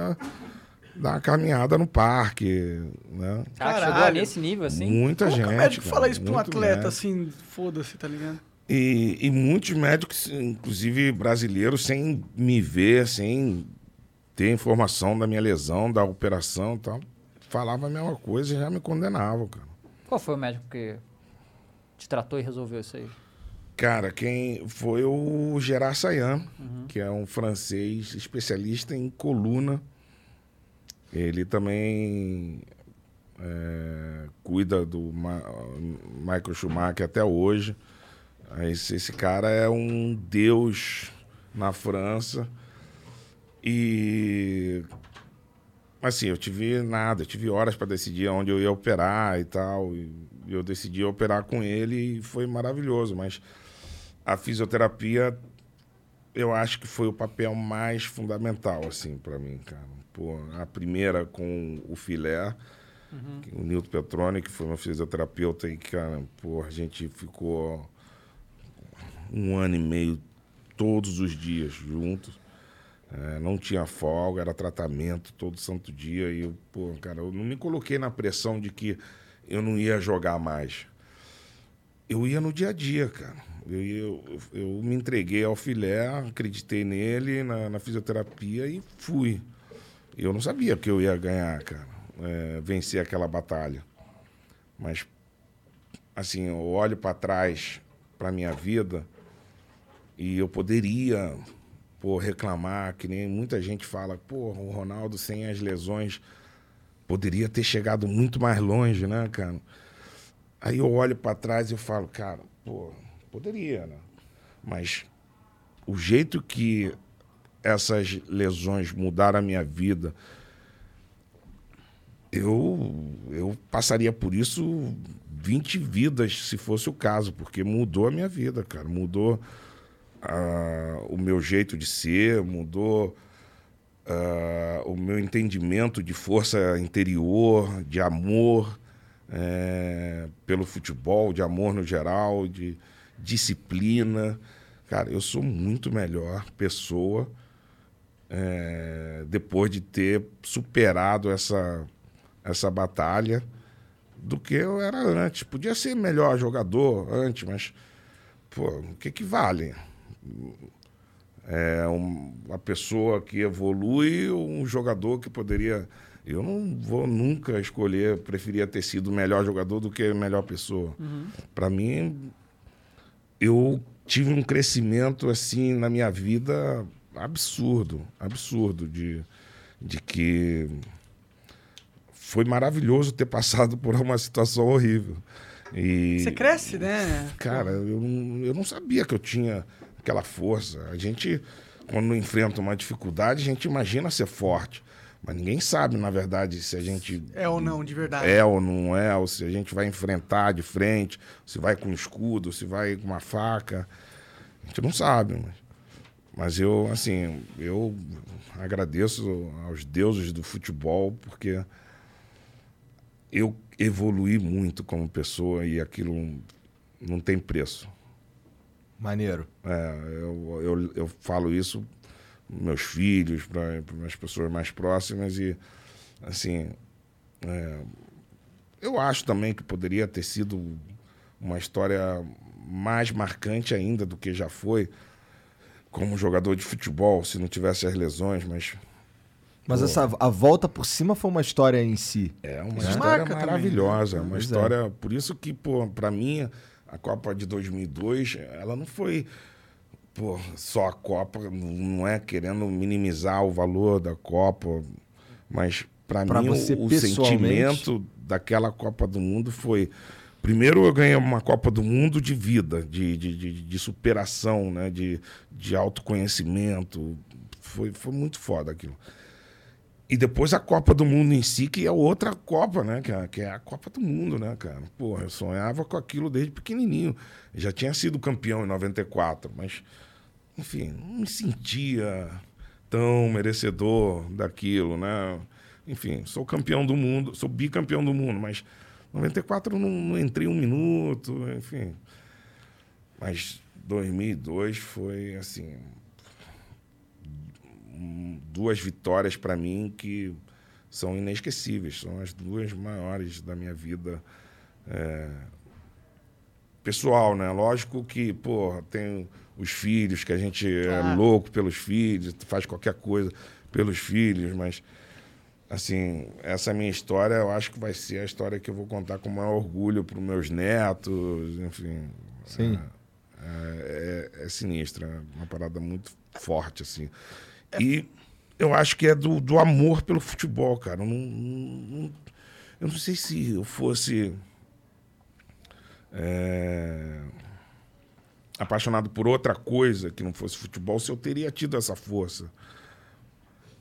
dar uma caminhada no parque, né? Cara, chegou Caralho. nesse nível, assim? Muita Como gente. que o médico cara, fala isso pra um atleta, médico. assim, foda-se, tá ligado? E, e muitos médicos, inclusive brasileiros, sem me ver, sem ter informação da minha lesão, da operação e tal, falavam a mesma coisa e já me condenavam, cara. Qual foi o médico que te tratou e resolveu isso aí? Cara, quem foi o Gerard Sayan, que é um francês especialista em coluna. Ele também é, cuida do Ma Michael Schumacher até hoje. Esse, esse cara é um deus na França. E assim, eu tive nada, eu tive horas para decidir onde eu ia operar e tal. E eu decidi operar com ele e foi maravilhoso, mas a fisioterapia eu acho que foi o papel mais fundamental assim para mim, cara. Pô, a primeira com o filé, que o Nilton Petroni, que foi meu fisioterapeuta e cara, pô, a gente ficou um ano e meio todos os dias juntos. É, não tinha folga, era tratamento todo santo dia. E eu, pô, cara, eu não me coloquei na pressão de que eu não ia jogar mais. Eu ia no dia a dia, cara. Eu, eu, eu me entreguei ao filé, acreditei nele, na, na fisioterapia e fui. Eu não sabia que eu ia ganhar, cara, é, vencer aquela batalha. Mas, assim, eu olho para trás, para minha vida, e eu poderia pô, reclamar, que nem muita gente fala, pô, o Ronaldo sem as lesões poderia ter chegado muito mais longe, né, cara? Aí eu olho para trás e falo, cara, pô, poderia, né? Mas o jeito que essas lesões mudaram a minha vida, eu, eu passaria por isso 20 vidas, se fosse o caso, porque mudou a minha vida, cara. Mudou o meu jeito de ser, mudou o meu entendimento de força interior, de amor eh, pelo futebol, de amor no geral, de disciplina. Cara, eu sou muito melhor pessoa eh, depois de ter superado essa, essa batalha do que eu era antes. Podia ser melhor jogador antes, mas pô, o que, que vale? É um- uma pessoa que evolui um jogador que poderia. Eu não vou nunca escolher, preferia ter sido o melhor jogador do que a melhor pessoa. Para mim, eu tive um crescimento assim na minha vida absurdo, absurdo de, de que foi maravilhoso ter passado por uma situação horrível. E, Você cresce, né? Cara, eu eu não sabia que eu tinha aquela força. A gente, quando enfrenta uma dificuldade, a gente imagina ser forte. Mas ninguém sabe, na verdade, se a gente É ou não, de verdade. é ou não é, ou se a gente vai enfrentar de frente, se vai com escudo, se vai com uma faca. A gente não sabe, mas, mas eu, assim, eu agradeço aos deuses do futebol, porque eu evoluí muito como pessoa e aquilo não tem preço. Maneiro. É, eu, eu, eu falo isso meus filhos, para as pessoas mais próximas e, assim, é, eu acho também que poderia ter sido uma história mais marcante ainda do que já foi como jogador de futebol, se não tivesse as lesões, mas Mas Pô. essa, a volta por cima foi uma história em si. É uma Né? história Marca também, maravilhosa, né? uma Pois é. história. Por isso que, pô, para mim, a Copa de 2002, ela não foi, pô, só a Copa, não é querendo minimizar o valor da Copa, mas para mim você o, o sentimento daquela Copa do Mundo foi Primeiro eu ganhei uma Copa do Mundo de vida, de, de, de, de superação, né? de, de autoconhecimento. Foi, foi muito foda aquilo. E depois a Copa do Mundo em si, que é outra Copa, né? Que é a Copa do Mundo, né, cara? Pô, eu sonhava com aquilo desde pequenininho. Já tinha sido campeão em 94, mas, enfim, não me sentia tão merecedor daquilo, né? Enfim, sou campeão do mundo, sou bicampeão do mundo, mas 94 eu não, não entrei um minuto, enfim. Mas 2002 foi, assim, duas vitórias para mim que são inesquecíveis. São as duas maiores da minha vida é, pessoal, né? Lógico que, pô, tem os filhos, que a gente é louco pelos filhos, faz qualquer coisa pelos filhos, mas assim, essa minha história eu acho que vai ser a história que eu vou contar com maior orgulho para os meus netos, enfim. Sim. É, é, é sinistra, é uma parada muito forte, assim. E eu acho que é do, do amor pelo futebol, cara. Eu não, não- eu não sei se eu fosse é, apaixonado por outra coisa que não fosse futebol, se eu teria tido essa força.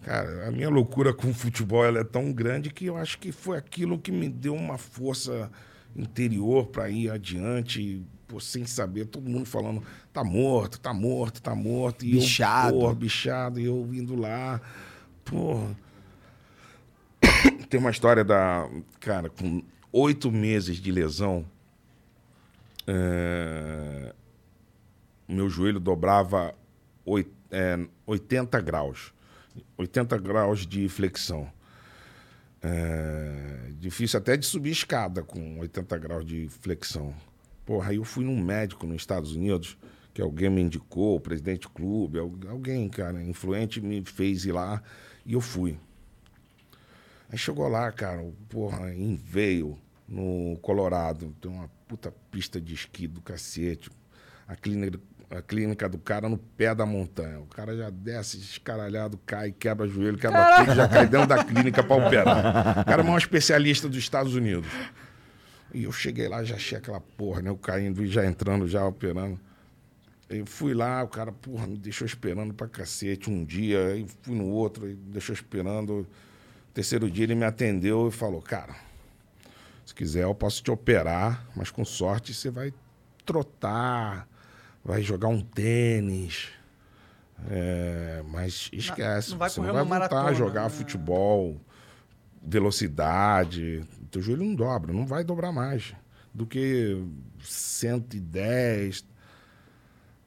Cara, a minha loucura com o futebol ela é tão grande que eu acho que foi aquilo que me deu uma força interior para ir adiante, pô, sem saber, todo mundo falando, tá morto, tá morto, tá morto. E Bichado. Eu, porra, bichado, e eu indo lá, pô. Tem uma história da. Cara, com oito meses de lesão, é, meu joelho dobrava oit- é, 80 graus. 80 graus de flexão. É, difícil até de subir escada com 80 graus de flexão. Porra, aí eu fui num médico nos Estados Unidos, que alguém me indicou, o presidente do clube, al- alguém, cara, influente me fez ir lá e eu fui. Aí chegou lá, cara, o- porra, em Veio, no Colorado, tem uma puta pista de esqui do cacete. A clínica, a clínica do cara no pé da montanha. O cara já desce escaralhado, cai, quebra joelho, quebra tudo, já cai dentro da clínica pra operar. O cara é um especialista dos Estados Unidos. E eu cheguei lá, já achei aquela porra, né? Eu caindo e já entrando, já operando. Eu fui lá, o cara, porra, me deixou esperando pra cacete um dia, aí fui no outro, aí me deixou esperando. Terceiro dia ele me atendeu e falou, cara, se quiser eu posso te operar, mas com sorte você vai trotar, vai jogar um tênis. É, mas esquece, não vai você não vai voltar a maratona, jogar né? futebol, velocidade. Teu joelho não dobra, não vai dobrar mais do que 110.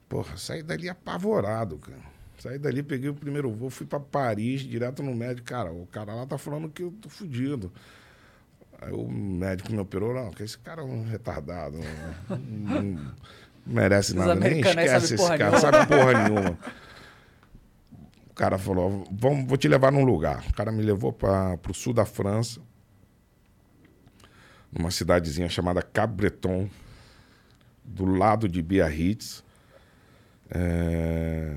Porra, saí dali apavorado, cara. Saí dali, peguei o primeiro voo, fui pra Paris, direto no médico. Cara, o cara lá tá falando que eu tô fudido. Aí o médico me operou, não, que esse cara é um retardado. Não, não- não merece Os nada, nem esquece esse cara, nenhuma. sabe porra nenhuma. O cara falou, vamos, vou te levar num lugar. O cara me levou para pro sul da França, numa cidadezinha chamada Cabreton, do lado de Biarritz. É,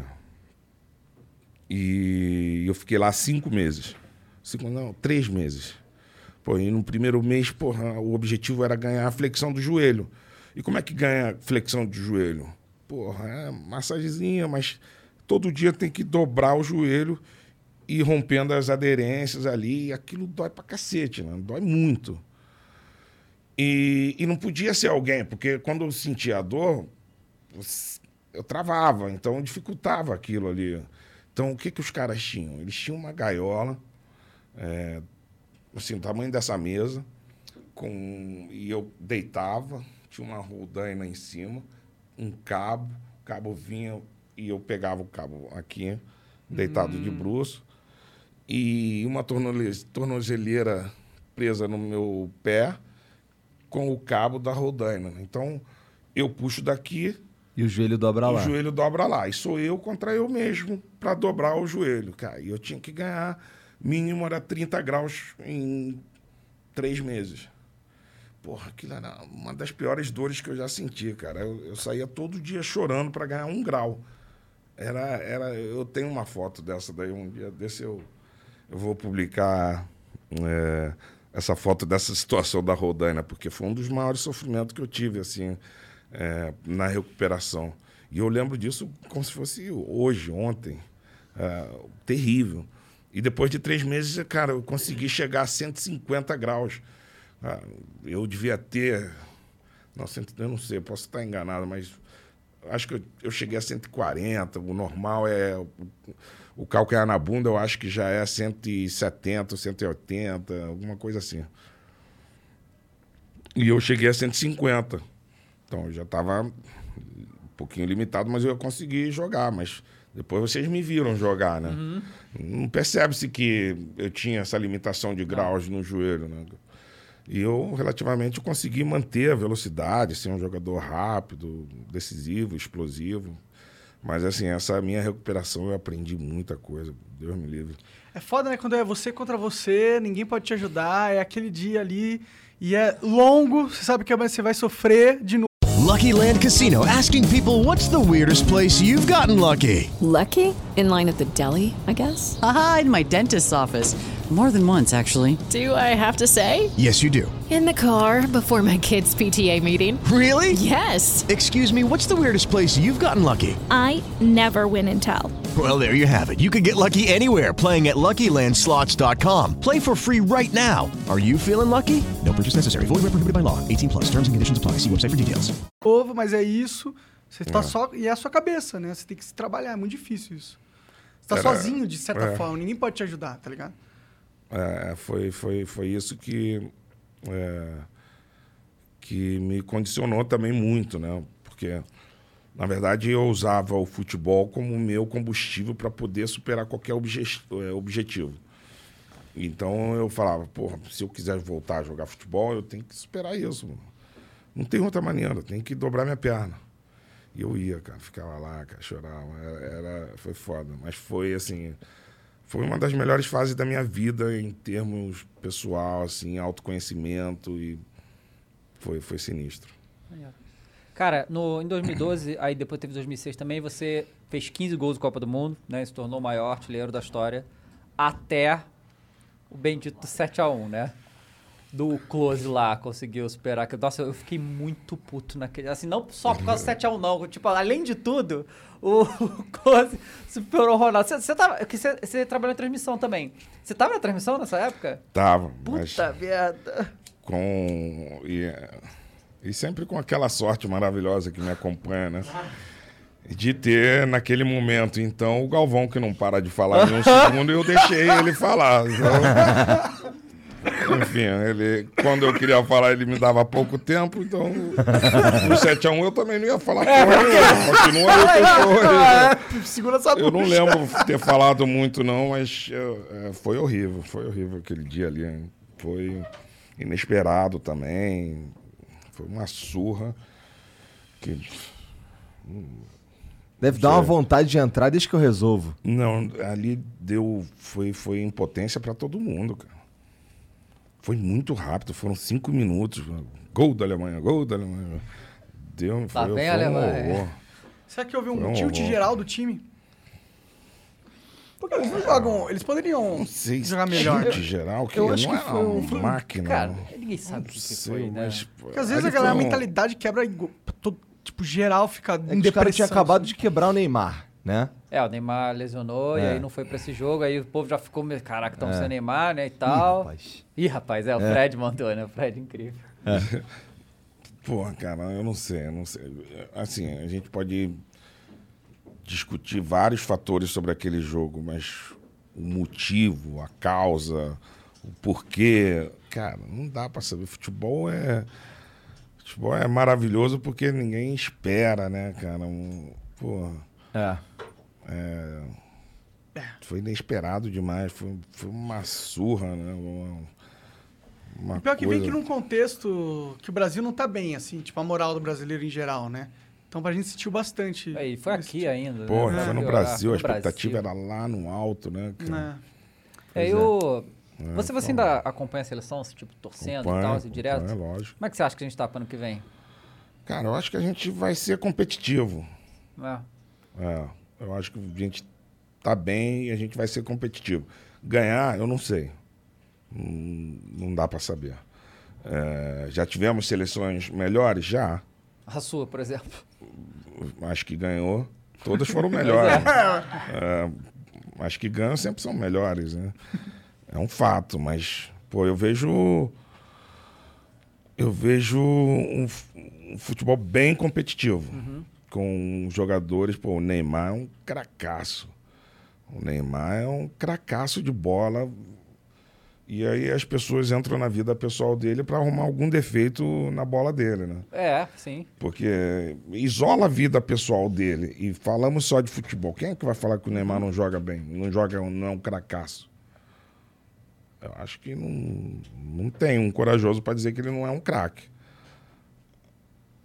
E eu fiquei lá cinco meses. Cinco, não, três meses. Pô, e no primeiro mês, porra, o objetivo era ganhar a flexão do joelho. E como é que ganha flexão de joelho? Porra, é massagezinha, mas todo dia tem que dobrar o joelho e rompendo as aderências ali, e aquilo dói pra cacete, né? Dói muito. E, e não podia ser alguém, porque quando eu sentia a dor, eu travava, então dificultava aquilo ali. Então, o que, que os caras tinham? Eles tinham uma gaiola, é, assim, o tamanho dessa mesa, com, e eu deitava, tinha uma roldaina em cima, um cabo, o cabo vinha e eu pegava o cabo aqui, deitado de bruço, e uma tornozeleira presa no meu pé com o cabo da roldaina. Então, eu puxo daqui, E o joelho dobra o lá. joelho dobra lá. E sou eu contra eu mesmo para dobrar o joelho. Cara, e eu tinha que ganhar, mínimo era 30 graus em três meses. Porra, aquilo era uma das piores dores que eu já senti, cara. Eu, eu saía todo dia chorando para ganhar um grau. Era, era, eu tenho uma foto dessa daí, um dia desse eu, eu vou publicar é, essa foto dessa situação da Rodaina, porque foi um dos maiores sofrimentos que eu tive, assim, é, na recuperação. E eu lembro disso como se fosse hoje, ontem. É, terrível. E depois de três meses, cara, eu consegui chegar a 150 graus. Ah, eu devia ter. Não, eu não sei, posso estar enganado, mas acho que eu cheguei a 140. O normal é. O, calcanhar na bunda, eu acho que já é 170, 180, alguma coisa assim. E eu cheguei a 150. Então eu já estava um pouquinho limitado, mas eu consegui jogar. Mas depois vocês me viram jogar, né? Não percebe-se que eu tinha essa limitação de graus no joelho, né? E eu, relativamente, consegui manter a velocidade, ser um jogador rápido, decisivo, explosivo. Mas, assim, essa minha recuperação eu aprendi muita coisa. Deus me livre. É foda, né? Quando é você contra você, ninguém pode te ajudar, é aquele dia ali e é longo, você sabe que amanhã você vai sofrer de novo. Lucky Land Casino asking people what's the weirdest place you've gotten lucky? Lucky? In line at the deli, I guess? Aha, in my dentist's office. More than once, actually. Do I have to say? Yes, you do. In the car before my kids' PTA meeting. Really? Yes. Excuse me, what's the weirdest place you've gotten lucky? I never win and tell. Well, there you have it. You can get lucky anywhere playing at LuckyLandSlots.com. Play for free right now. Are you feeling lucky? No purchase necessary. Void where prohibited by law. 18 plus. Terms and conditions apply. See website for details. novo, mas é isso. Você tá É. só. E é a sua cabeça, né? Você tem que se trabalhar, é muito difícil isso. Você tá Era- sozinho, de certa é. forma, ninguém pode te ajudar, tá ligado? É, foi, foi, foi isso que, é, que me condicionou também muito, né? Porque, na verdade, eu usava o futebol como meu combustível para poder superar qualquer obje- é, objetivo. Então eu falava, porra, se eu quiser voltar a jogar futebol, eu tenho que superar isso. mano. Não tem outra maneira, eu tenho que dobrar minha perna. E eu ia, cara, ficava lá, cara, chorava. Era, era- foi foda. Mas foi assim. Foi uma das melhores fases da minha vida em termos pessoal, assim, autoconhecimento e foi, foi sinistro. Cara, no, em 2012, aí depois teve 2006 também, você fez 15 gols na Copa do Mundo, né? Se tornou o maior artilheiro da história. Até o bendito 7x1, né? Do Close lá, conseguiu superar. que- Nossa, eu fiquei muito puto naquele. Assim, não só por causa do 7x1, não. Tipo, além de tudo, o Close superou o Ronaldo. Você, tava, que você, você trabalhou em transmissão também. Você tava na transmissão nessa época? Tava, Puta merda. com. E, e sempre com aquela sorte maravilhosa que me acompanha, né? De ter naquele momento, então, o Galvão que não para de falar em um segundo, eu deixei ele falar. Então, enfim, ele, quando eu queria falar, ele me dava pouco tempo, então no 7x1 eu também não ia falar porra nenhuma. Continua aí o que foi. Segura essa Eu não lembro ter falado muito, não, mas eu, é, foi horrível. Foi horrível aquele dia ali. hein? Foi inesperado também. Foi uma surra. Que, Deve dar uma vontade de entrar desde que eu resolvo. não, ali deu. Foi, foi impotência pra todo mundo, cara. Foi muito rápido, foram cinco minutos. Gol da Alemanha, gol da Alemanha. Deu, Lá foi, vem foi a um Alemanha. horror. Será que houve um um tilt horror. geral do time? Porque eles não jogam. Eles poderiam Sei, jogar melhor. tilt geral, que Eu não acho que é foi um- uma máquina. Cara, não. ninguém sabe o que sei, foi, né? mas, Porque às vezes a galera, a um- mentalidade quebra todo- tipo, geral fica É que os caras depressão. tinham acabado assim. de quebrar o Neymar, né? É, o Neymar lesionou e É. aí não foi pra esse jogo, aí o povo já ficou, meio, caraca, estamos É. sem Neymar, né, e tal. rapaz. Ih, rapaz, é, o É. Fred mandou, né, o Fred incrível. Pô, cara, eu não sei, eu não sei. Assim, a gente pode discutir vários fatores sobre aquele jogo, mas o motivo, a causa, o porquê, cara, não dá pra saber. Futebol é futebol é maravilhoso porque ninguém espera, né, cara? Um, pô, É. é, foi inesperado demais, foi, foi uma surra, né? Uma, uma E pior que vem que num contexto que o Brasil não tá bem, assim, tipo, a moral do brasileiro em geral, né? Então a gente sentiu bastante. Aí, foi aqui ainda. Pô, né? foi no Brasil, a no Brasil. expectativa era lá no alto, né, cara? É, Pois eu... É, Você, você pô. ainda acompanha a seleção, tipo, torcendo e tal, assim, direto? acompanho, lógico. Como é que você acha que a gente tá pro ano que vem? Cara, eu acho que a gente vai ser competitivo. É. É, eu acho que a gente tá bem e a gente vai ser competitivo. Ganhar, eu não sei. Hum, Não dá pra saber. É, já tivemos seleções melhores? Já. A sua, por exemplo. Acho que ganhou. Todas foram melhores. É, acho que ganham sempre são melhores, né? É um fato, mas, pô, eu vejo. Eu vejo um, um futebol bem competitivo. Com jogadores, pô, o Neymar é um cracaço. O Neymar é um cracaço de bola. E aí as pessoas entram na vida pessoal dele para arrumar algum defeito na bola dele, né? É, sim. Porque isola a vida pessoal dele e falamos só de futebol. Quem é que vai falar que o Neymar não joga bem? Não joga, não é um cracaço? Eu acho que não, não tem um corajoso para dizer que ele não é um craque.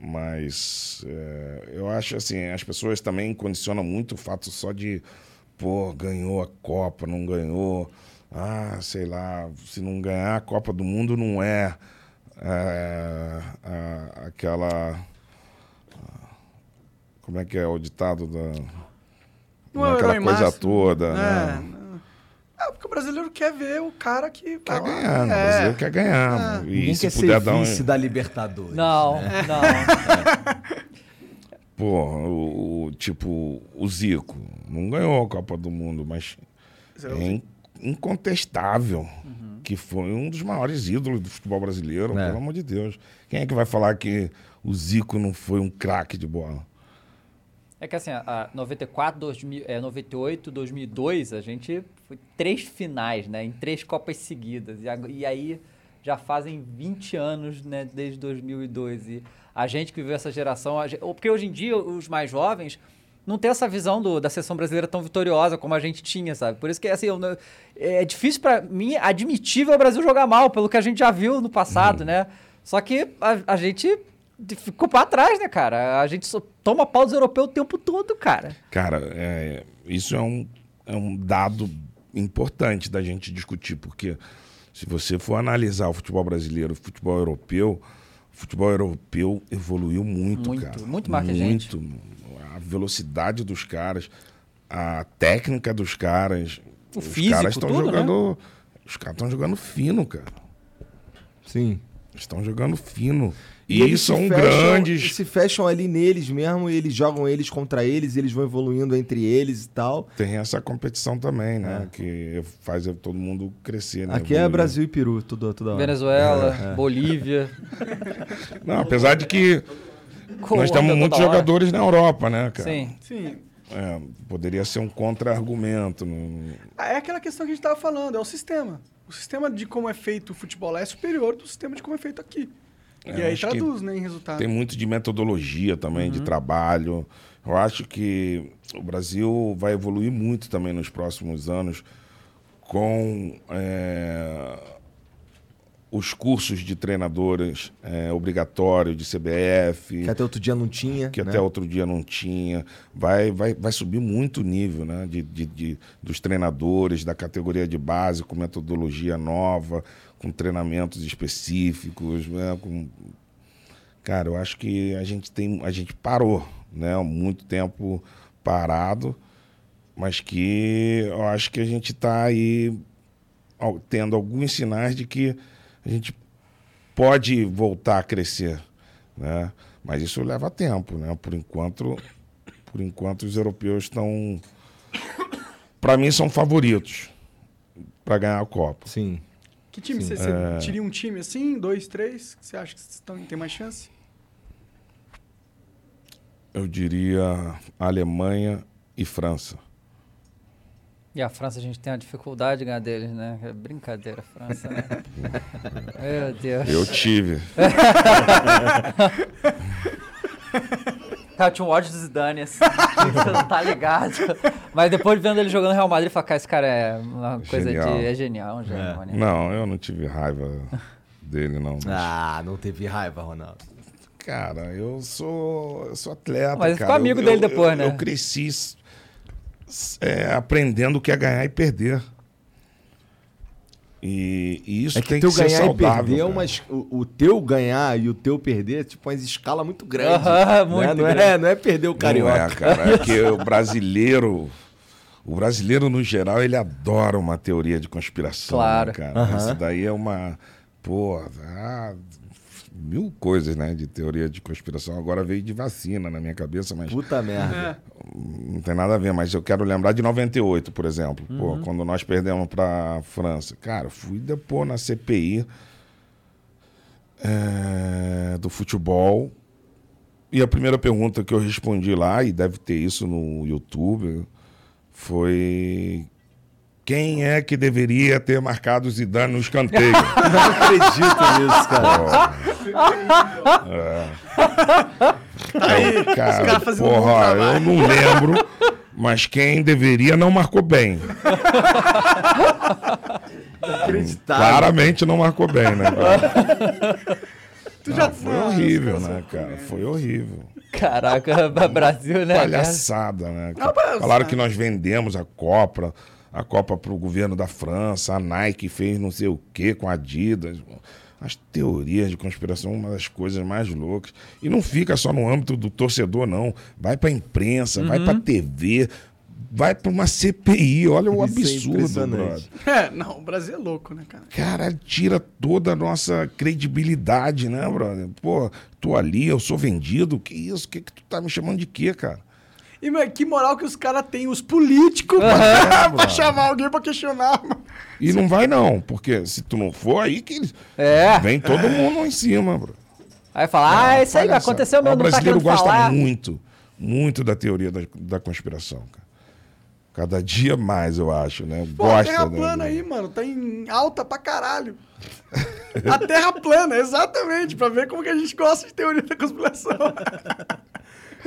Mas é, eu acho assim, as pessoas também condicionam muito o fato só de, pô, ganhou a Copa, não ganhou. Ah, sei lá, se não ganhar a Copa do Mundo não é, é, a- aquela. Como é que é o ditado da. Não é aquela coisa toda, É, né? É, porque o brasileiro quer ver o cara que. Quer ganhar, né? O brasileiro quer ganhar, É. E Ninguém se quer ser puder dar um- vice da Libertadores. Não, né? não. Pô, o, o- tipo, o Zico não ganhou a Copa do Mundo, mas Zero é in- incontestável que foi um dos maiores ídolos do futebol brasileiro, É. pelo amor de Deus. Quem é que vai falar que o Zico não foi um craque de bola? É que assim, a 94, 2000, é, 98, 2002, a gente foi três finais, né? Em três Copas seguidas. E, e aí já fazem 20 anos, né? Desde 2002. E a gente que viveu essa geração... a gen- porque hoje em dia, os mais jovens não tem essa visão do- da seleção brasileira tão vitoriosa como a gente tinha, sabe? Por isso que, assim, eu não- é difícil pra mim admitir o Brasil jogar mal, pelo que a gente já viu no passado, né? Só que a, a gente ficou pra trás, né, cara? A gente só toma pau dos europeus o tempo todo, cara. Cara, é, isso é um, é um dado importante da gente discutir, porque se você for analisar o futebol brasileiro, o futebol europeu, o futebol europeu evoluiu muito, Muito, cara. muito mais que a gente. Muito. A velocidade dos caras, a técnica dos caras. O os físico, caras estão né? jogando. Os caras estão jogando fino, cara. Sim. Estão jogando fino. E, E, eles são fecham- grandes. Se fecham ali neles mesmo, e eles jogam eles contra eles, e eles vão evoluindo entre eles e tal. Tem essa competição também, né? Que faz todo mundo crescer, né? Aqui é Evoluir. Brasil e Peru, tudo, toda hora. Venezuela, É. Bolívia. Não, apesar de que Colômbia nós temos muitos hora. jogadores na Europa, né, cara? Sim. Sim. É, poderia ser um contra-argumento. no- É aquela questão que a gente tava falando, é o sistema. O sistema de como é feito o futebol lá é superior do sistema de como é feito aqui. É, e aí que traduz, né, em resultado. Tem muito de metodologia também, de Uhum. trabalho. Eu acho que o Brasil vai evoluir muito também nos próximos anos com é, os cursos de treinadores é, obrigatórios de CBF. Que até outro dia não tinha. que né? até outro dia não tinha. Vai, vai, vai subir muito o nível né? de, de, de- dos treinadores, da categoria de base, com metodologia nova, com treinamentos específicos. Né? Com... Cara, eu acho que a gente tem. A gente parou, né? Muito tempo parado, mas que eu acho que a gente está aí tendo alguns sinais de que a gente pode voltar a crescer, né? Mas isso leva tempo, né? Por enquanto, Por enquanto, os europeus estão. Para mim, são favoritos para ganhar a Copa. Sim. Que time Sim. você, você É. teria um time assim, dois, três, que você acha que estão- tem mais chance? Eu diria Alemanha e França. E a França a gente tem a dificuldade de ganhar deles, né? É brincadeira, a França, né? Meu Deus. Eu tive. Cara, eu tinha um ódio do Zidane, assim, você não tá ligado. Mas depois vendo ele jogando Real Madrid, eu falei, cara, esse cara é uma coisa Genial. de... É genial, um gênio, mano. Não, eu não tive raiva dele, não. mas- Ah, não teve raiva, Ronaldo. Cara, eu sou, eu sou atleta. Mas cara. ficou amigo Eu- dele eu- depois, eu- né? Eu cresci é, aprendendo o que é ganhar e perder. E, e isso É que tem teu que ser ganhar e saudável. perder é cara. uma. es- O, o teu ganhar e o teu perder é tipo uma escala muito grande. Né? muito não, é, grande. não é perder o Não carioca. é, cara. É que o brasileiro. O brasileiro, no geral, ele adora uma teoria de conspiração. Claro. Né, cara? Isso daí é uma. Pô, ah, mil coisas, né? De teoria de conspiração. Agora veio de vacina na minha cabeça, mas. Puta merda. Não tem nada a ver, mas eu quero lembrar de 98, por exemplo. Pô, quando nós perdemos para França. Cara, fui depor na CPI é, do futebol. E a primeira pergunta que eu respondi lá, e deve ter isso no YouTube, foi quem é que deveria ter marcado Zidane no escanteio? Não acredito nisso, cara. Aí, cara, caras fazendo um bom porra, eu não lembro, mas quem deveria não marcou bem. Inacreditável. Claramente não marcou bem, né? cara? Tu já Foi horrível, né, cara? Foi horrível. Caraca, Brasil, né? cara? Palhaçada, né? cara? Falaram que nós vendemos a Copa, a Copa pro governo da França, a Nike fez não sei o que com a Adidas. As teorias de conspiração, uma das coisas mais loucas. E não fica só no âmbito do torcedor, não. Vai pra imprensa, vai Uhum. pra TV, vai pra uma CPI. Olha o Isso é absurdo, impressionante. brother. É, não, o Brasil é louco, né, cara? Cara, tira toda a nossa credibilidade, né, brother? Pô, tô ali, eu sou vendido. Que isso? Que que tu tá me chamando de quê, cara? E mas que moral que os caras têm, os políticos, pra, pra chamar alguém pra questionar. mano. E não vai não, porque se tu não for, aí que eles- É. vem todo mundo em cima, bro. Aí fala, ah, isso aí aconteceu mesmo, O não tá brasileiro querendo gosta falar. muito, muito da teoria da, da conspiração, cara. Cada dia mais, eu acho, né? Pô, a Gosta, Terra né? plana aí, mano, tá em alta pra caralho. a Terra plana, exatamente, pra ver como que a gente gosta de teoria da conspiração.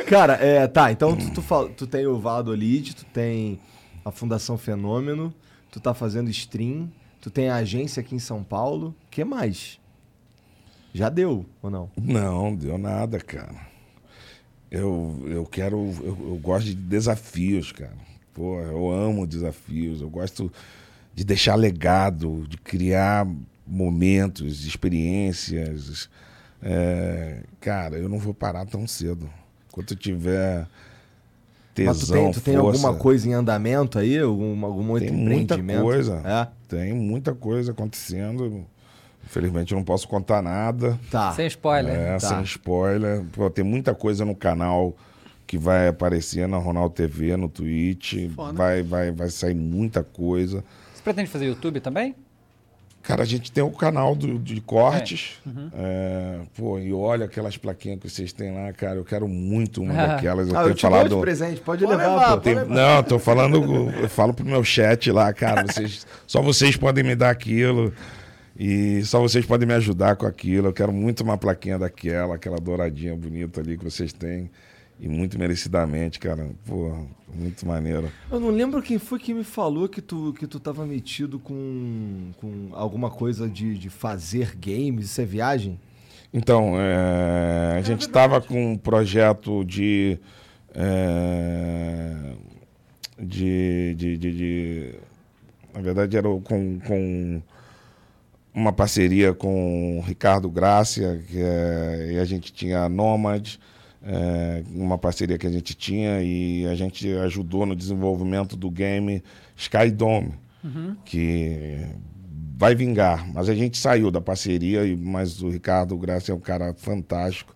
Cara, é, tá, então tu, tu, fala- tu tem o Valladolid, tu tem a Fundação Fenômeno, tu tá fazendo stream, tu tem a agência aqui em São Paulo, o que mais? Já deu, ou não? Não, deu nada, cara. Eu, eu quero. Eu, eu gosto de desafios, cara. Pô, eu amo desafios. Eu gosto de deixar legado, de criar momentos, experiências. É, cara, eu não vou parar tão cedo. Enquanto eu tiver tesão, Mas tu tem, tu tem força, alguma coisa em andamento aí? Algum, algum outro Tem muita empreendimento? coisa. É? Tem muita coisa acontecendo. Infelizmente eu não posso contar nada. Tá. Sem spoiler. É, Tá. sem spoiler. Pô, tem muita coisa no canal que vai aparecer na Ronaldo TV, no Twitch. Foda. Vai, vai, vai sair muita coisa. Você pretende fazer YouTube também? Cara, a gente tem o canal do- de cortes. Uhum. É, pô, e olha aquelas plaquinhas que vocês têm lá, cara. Eu quero muito uma Ah. daquelas. Eu Ah, eu tenho te dou falado. de presente, pode, Pode levar, levar, pode Tem- levar. não, tô falando, eu falo pro meu chat lá, cara, vocês, só vocês podem me dar aquilo e só vocês podem me ajudar com aquilo. Eu quero muito uma plaquinha daquela, aquela douradinha bonita ali que vocês têm e muito merecidamente, cara. Pô, muito maneiro. Eu não lembro quem foi que me falou que tu, que tu tava metido com, com alguma coisa de, de fazer games, isso é viagem? Então, é, a gente estava com um projeto de, é, de, de, de, de- Na verdade, era com, com uma parceria com o Ricardo Grácia, que é, e a gente tinha a Nomad, é, uma parceria que a gente tinha, e a gente ajudou no desenvolvimento do game Skydome, que vai vingar. Mas a gente saiu da parceria, e- mas o Ricardo Graça é um cara fantástico.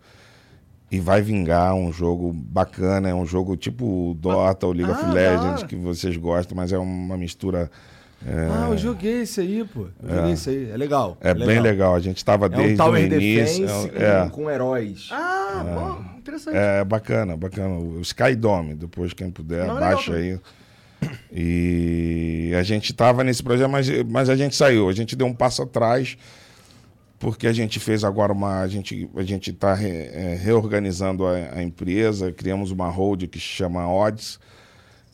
E vai vingar um jogo bacana, é um jogo tipo Dota ou League Ah, of Legends, que vocês gostam, mas é uma mistura. É, Ah, eu joguei esse aí, pô. Eu É. joguei esse aí. É legal. é bem legal. A gente tava É um desde Tower o início. Defense com, é, com heróis. Ah, bom, interessante. é bacana, bacana. O Sky Dome, depois quem puder, Não, é legal baixa aí. E a gente tava nesse projeto, mas, mas a gente saiu. A gente deu um passo atrás, porque a gente fez agora uma. A gente a gente está reorganizando a, a empresa, criamos uma hold que se chama Odds,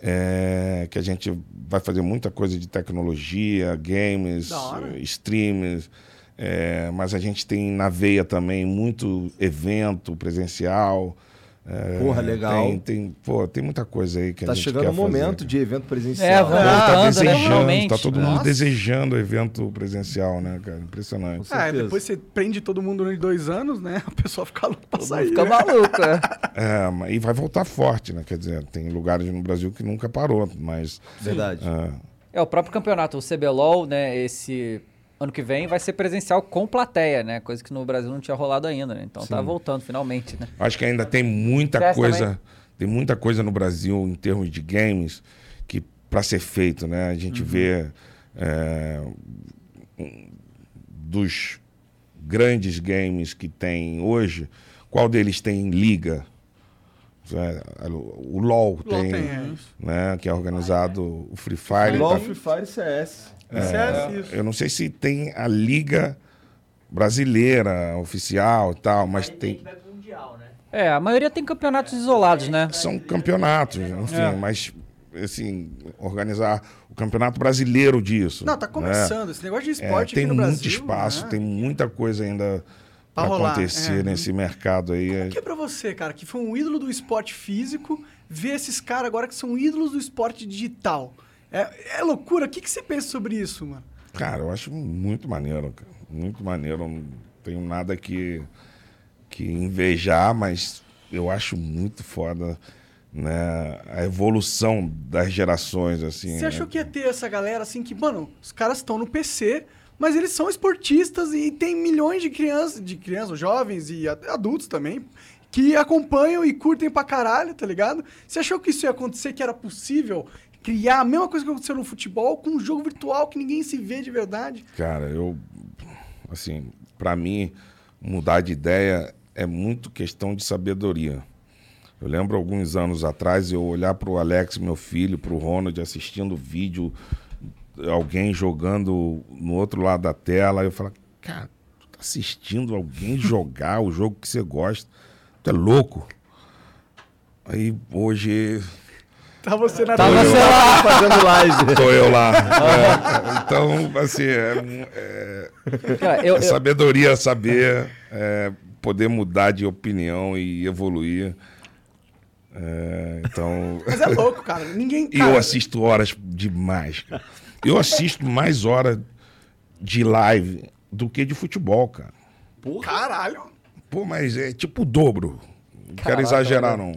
é, que a gente vai fazer muita coisa de tecnologia, games, streams. É, mas a gente tem na veia também muito evento presencial. é, Porra, legal. Tem, tem, pô, tem muita coisa aí que Tá a gente chegando quer o momento fazer. de evento É, presencial. vamos O povo tá voltando, né, desejando, finalmente. tá todo mundo Nossa. desejando evento presencial, né, cara? Impressionante. Ah, certeza. depois você prende todo mundo durante dois anos, né? O pessoal fica louco pra sair. Fica né? maluco, é. É, mas- e vai voltar forte, né? Quer dizer, tem lugares no Brasil que nunca parou, mas. Verdade. é, É, o próprio campeonato, o CBLOL, né, esse ano que vem vai ser presencial com plateia, né? Coisa que no Brasil não tinha rolado ainda, né? Então tá voltando finalmente, né? acho que ainda tem muita coisa. também. Tem muita coisa no Brasil em termos de games que para ser feito, né? A gente vê é, dos grandes games que tem hoje, qual deles tem liga? É, O LoL, tem, tem, é né? Que é organizado o Free Fire. LOL, tá- Free Fire e CS. Isso. Eu não sei se tem a liga brasileira oficial e tal, mas tem Mundial, né? É, a maioria tem campeonatos isolados, né? são campeonatos, enfim, É. mas assim, organizar o campeonato brasileiro disso. Não, tá né? começando. Esse negócio de É, esporte tem aqui no muito Brasil. espaço, né? tem muita coisa ainda Pra para rolar, acontecer é. nesse mercado aí. Como que é pra você, cara, que foi um ídolo do esporte físico, ver esses caras agora que são ídolos do esporte digital? É, é loucura. O que, que você pensa sobre isso, mano? Cara, eu acho muito maneiro, cara. Muito maneiro. Eu Não tenho nada que, que invejar, mas eu acho muito foda né, a evolução das gerações, assim. Você né? achou que ia ter essa galera assim que, mano, os caras estão no PC, mas eles são esportistas e tem milhões de crianças, de crianças, jovens e adultos também, que acompanham e curtem pra caralho, tá ligado? Você achou que isso ia acontecer, que era possível criar a mesma coisa que aconteceu no futebol com um jogo virtual que ninguém se vê de verdade? Cara, eu. Assim, pra mim, mudar de ideia é muito questão de sabedoria. Eu lembro alguns anos atrás eu olhar pro Alex, meu filho, pro Ronald, assistindo vídeo, alguém jogando no outro lado da tela. Eu falo, cara, tu tá assistindo alguém jogar o jogo que você gosta? Tu é louco? Aí hoje Tá você na Tá eu você lá. Fazendo live. tô eu lá. É, então, assim, é, é- Cara, eu, é eu- sabedoria saber é, poder mudar de opinião e evoluir. É, então. Mas é louco, cara. Ninguém. E cara, eu assisto horas demais. cara. Eu assisto mais horas de live do que de futebol, cara. Caralho. Pô, mas é tipo o dobro. Não quero exagerar, não.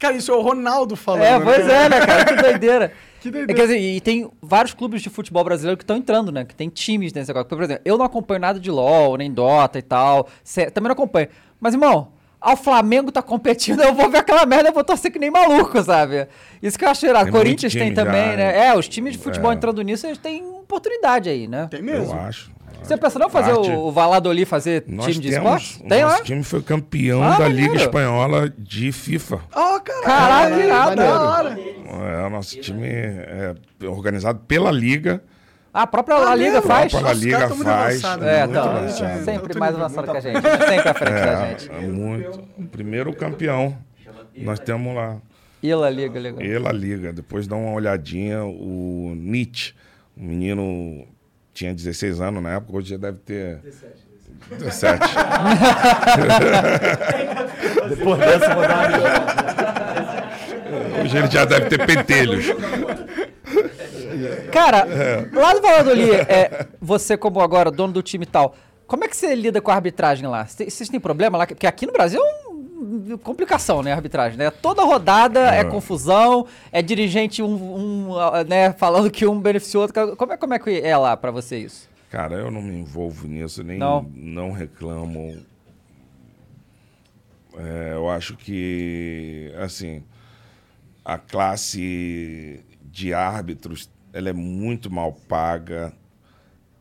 Cara, isso é o Ronaldo falando. É, né? pois é, né, cara? Que doideira. Que É, doideira. quer dizer, e tem vários clubes de futebol brasileiro que estão entrando, né? Que tem times nesse negócio. Por exemplo, eu não acompanho nada de LOL, nem Dota e tal. Cê- também não acompanho. Mas, irmão, ao Flamengo tá competindo, eu vou ver aquela merda, eu vou torcer que nem maluco, sabe? Isso que eu acho irado. Tem Corinthians tem também, já, né? É, os times de futebol É. entrando nisso, eles têm oportunidade aí, né? Tem Eu mesmo. acho. Você pensa não fazer Parte- o, o Valladolid fazer Nós time de temos, esporte? o Tem nosso lá? time foi campeão Ah, da maneiro. Liga Espanhola de FIFA. Ó, caralho. Caralho, irado. Da hora. É, o nosso time é organizado pela Liga. Ah, a própria Ah, La Liga mesmo? faz? A própria Liga caras tão muito faz. avançados, É, então, avançado. Eu sempre mais avançado que a gente, sempre à frente da É, gente. é muito. O primeiro campeão. Nós temos lá. E La Liga, legal. Ela Liga. Depois dá uma olhadinha. O Nietzsche, um menino, tinha 16 anos na época, hoje já deve ter. 17. Depois dessa rodada. Hoje ele já deve ter pentelhos. Cara, lá do Valladolid, é, você como agora dono do time e tal, como é que você lida com a arbitragem lá? Cê- Vocês têm problema lá? Porque aqui no Brasil é uma complicação, né, a arbitragem, né? Toda rodada é, confusão, é dirigente um, um, ah, né, falando que um beneficiou outro. Como é, como é que é lá pra você isso? Cara, eu não me envolvo nisso, nem Não. não, reclamo. É, eu acho que, assim, a classe de árbitros ela é muito mal paga.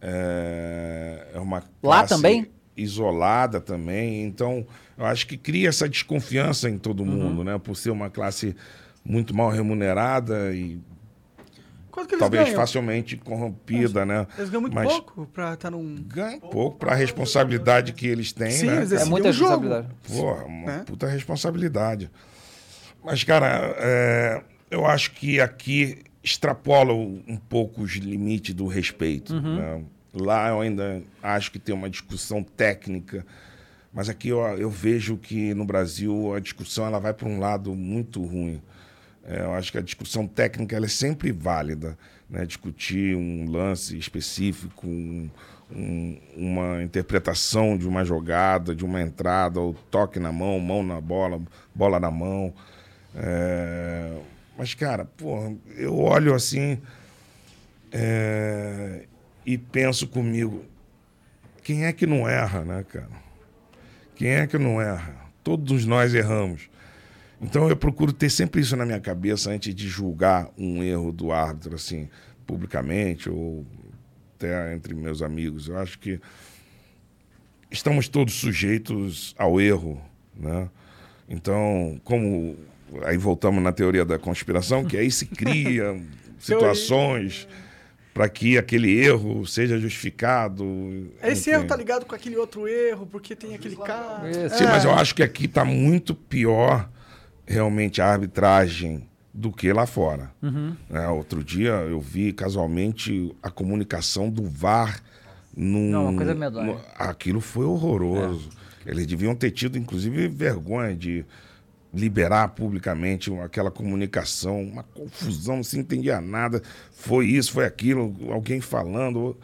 É, é uma Lá classe também? Isolada também. Então, eu acho que cria essa desconfiança em todo Uhum. mundo, né? Por ser uma classe muito mal remunerada e eles talvez ganham? facilmente corrompida, né? Eles ganham muito Mas pouco pra estar num... Ganha pouco para a responsabilidade que eles têm, Sim, né? eles É muita um responsabilidade. Pô, uma Né? puta responsabilidade. Mas, cara, é, eu acho que aqui extrapola um pouco os limites do respeito. Uhum. né? Lá eu ainda acho que tem uma discussão técnica, mas aqui eu, eu vejo que no Brasil a discussão ela vai para um lado muito ruim. É, eu acho que a discussão técnica ela é sempre válida. Né? Discutir um lance específico, um- um- uma interpretação de uma jogada, de uma entrada, ou toque na mão, mão na bola, bola na mão. É, mas, cara, pô, eu olho assim é, e penso comigo, quem é que não erra, né, cara? Quem é que não erra? Todos nós erramos. Então eu procuro ter sempre isso na minha cabeça antes de julgar um erro do árbitro, assim, publicamente ou até entre meus amigos. Eu acho que estamos todos sujeitos ao erro, né? Então, como aí voltamos na teoria da conspiração, que aí se cria situações para que aquele erro seja justificado. Esse enfim. erro tá ligado com aquele outro erro, porque tem aquele cara... Sim, É. mas eu acho que aqui está muito pior realmente a arbitragem do que lá fora. Uhum. né? outro dia eu vi casualmente a comunicação do VAR num. Não, uma coisa medonha. no- aquilo foi horroroso. Eles deviam ter tido, inclusive, vergonha de liberar publicamente uma- aquela comunicação, uma confusão, não se entendia nada. Foi isso, foi aquilo, alguém falando.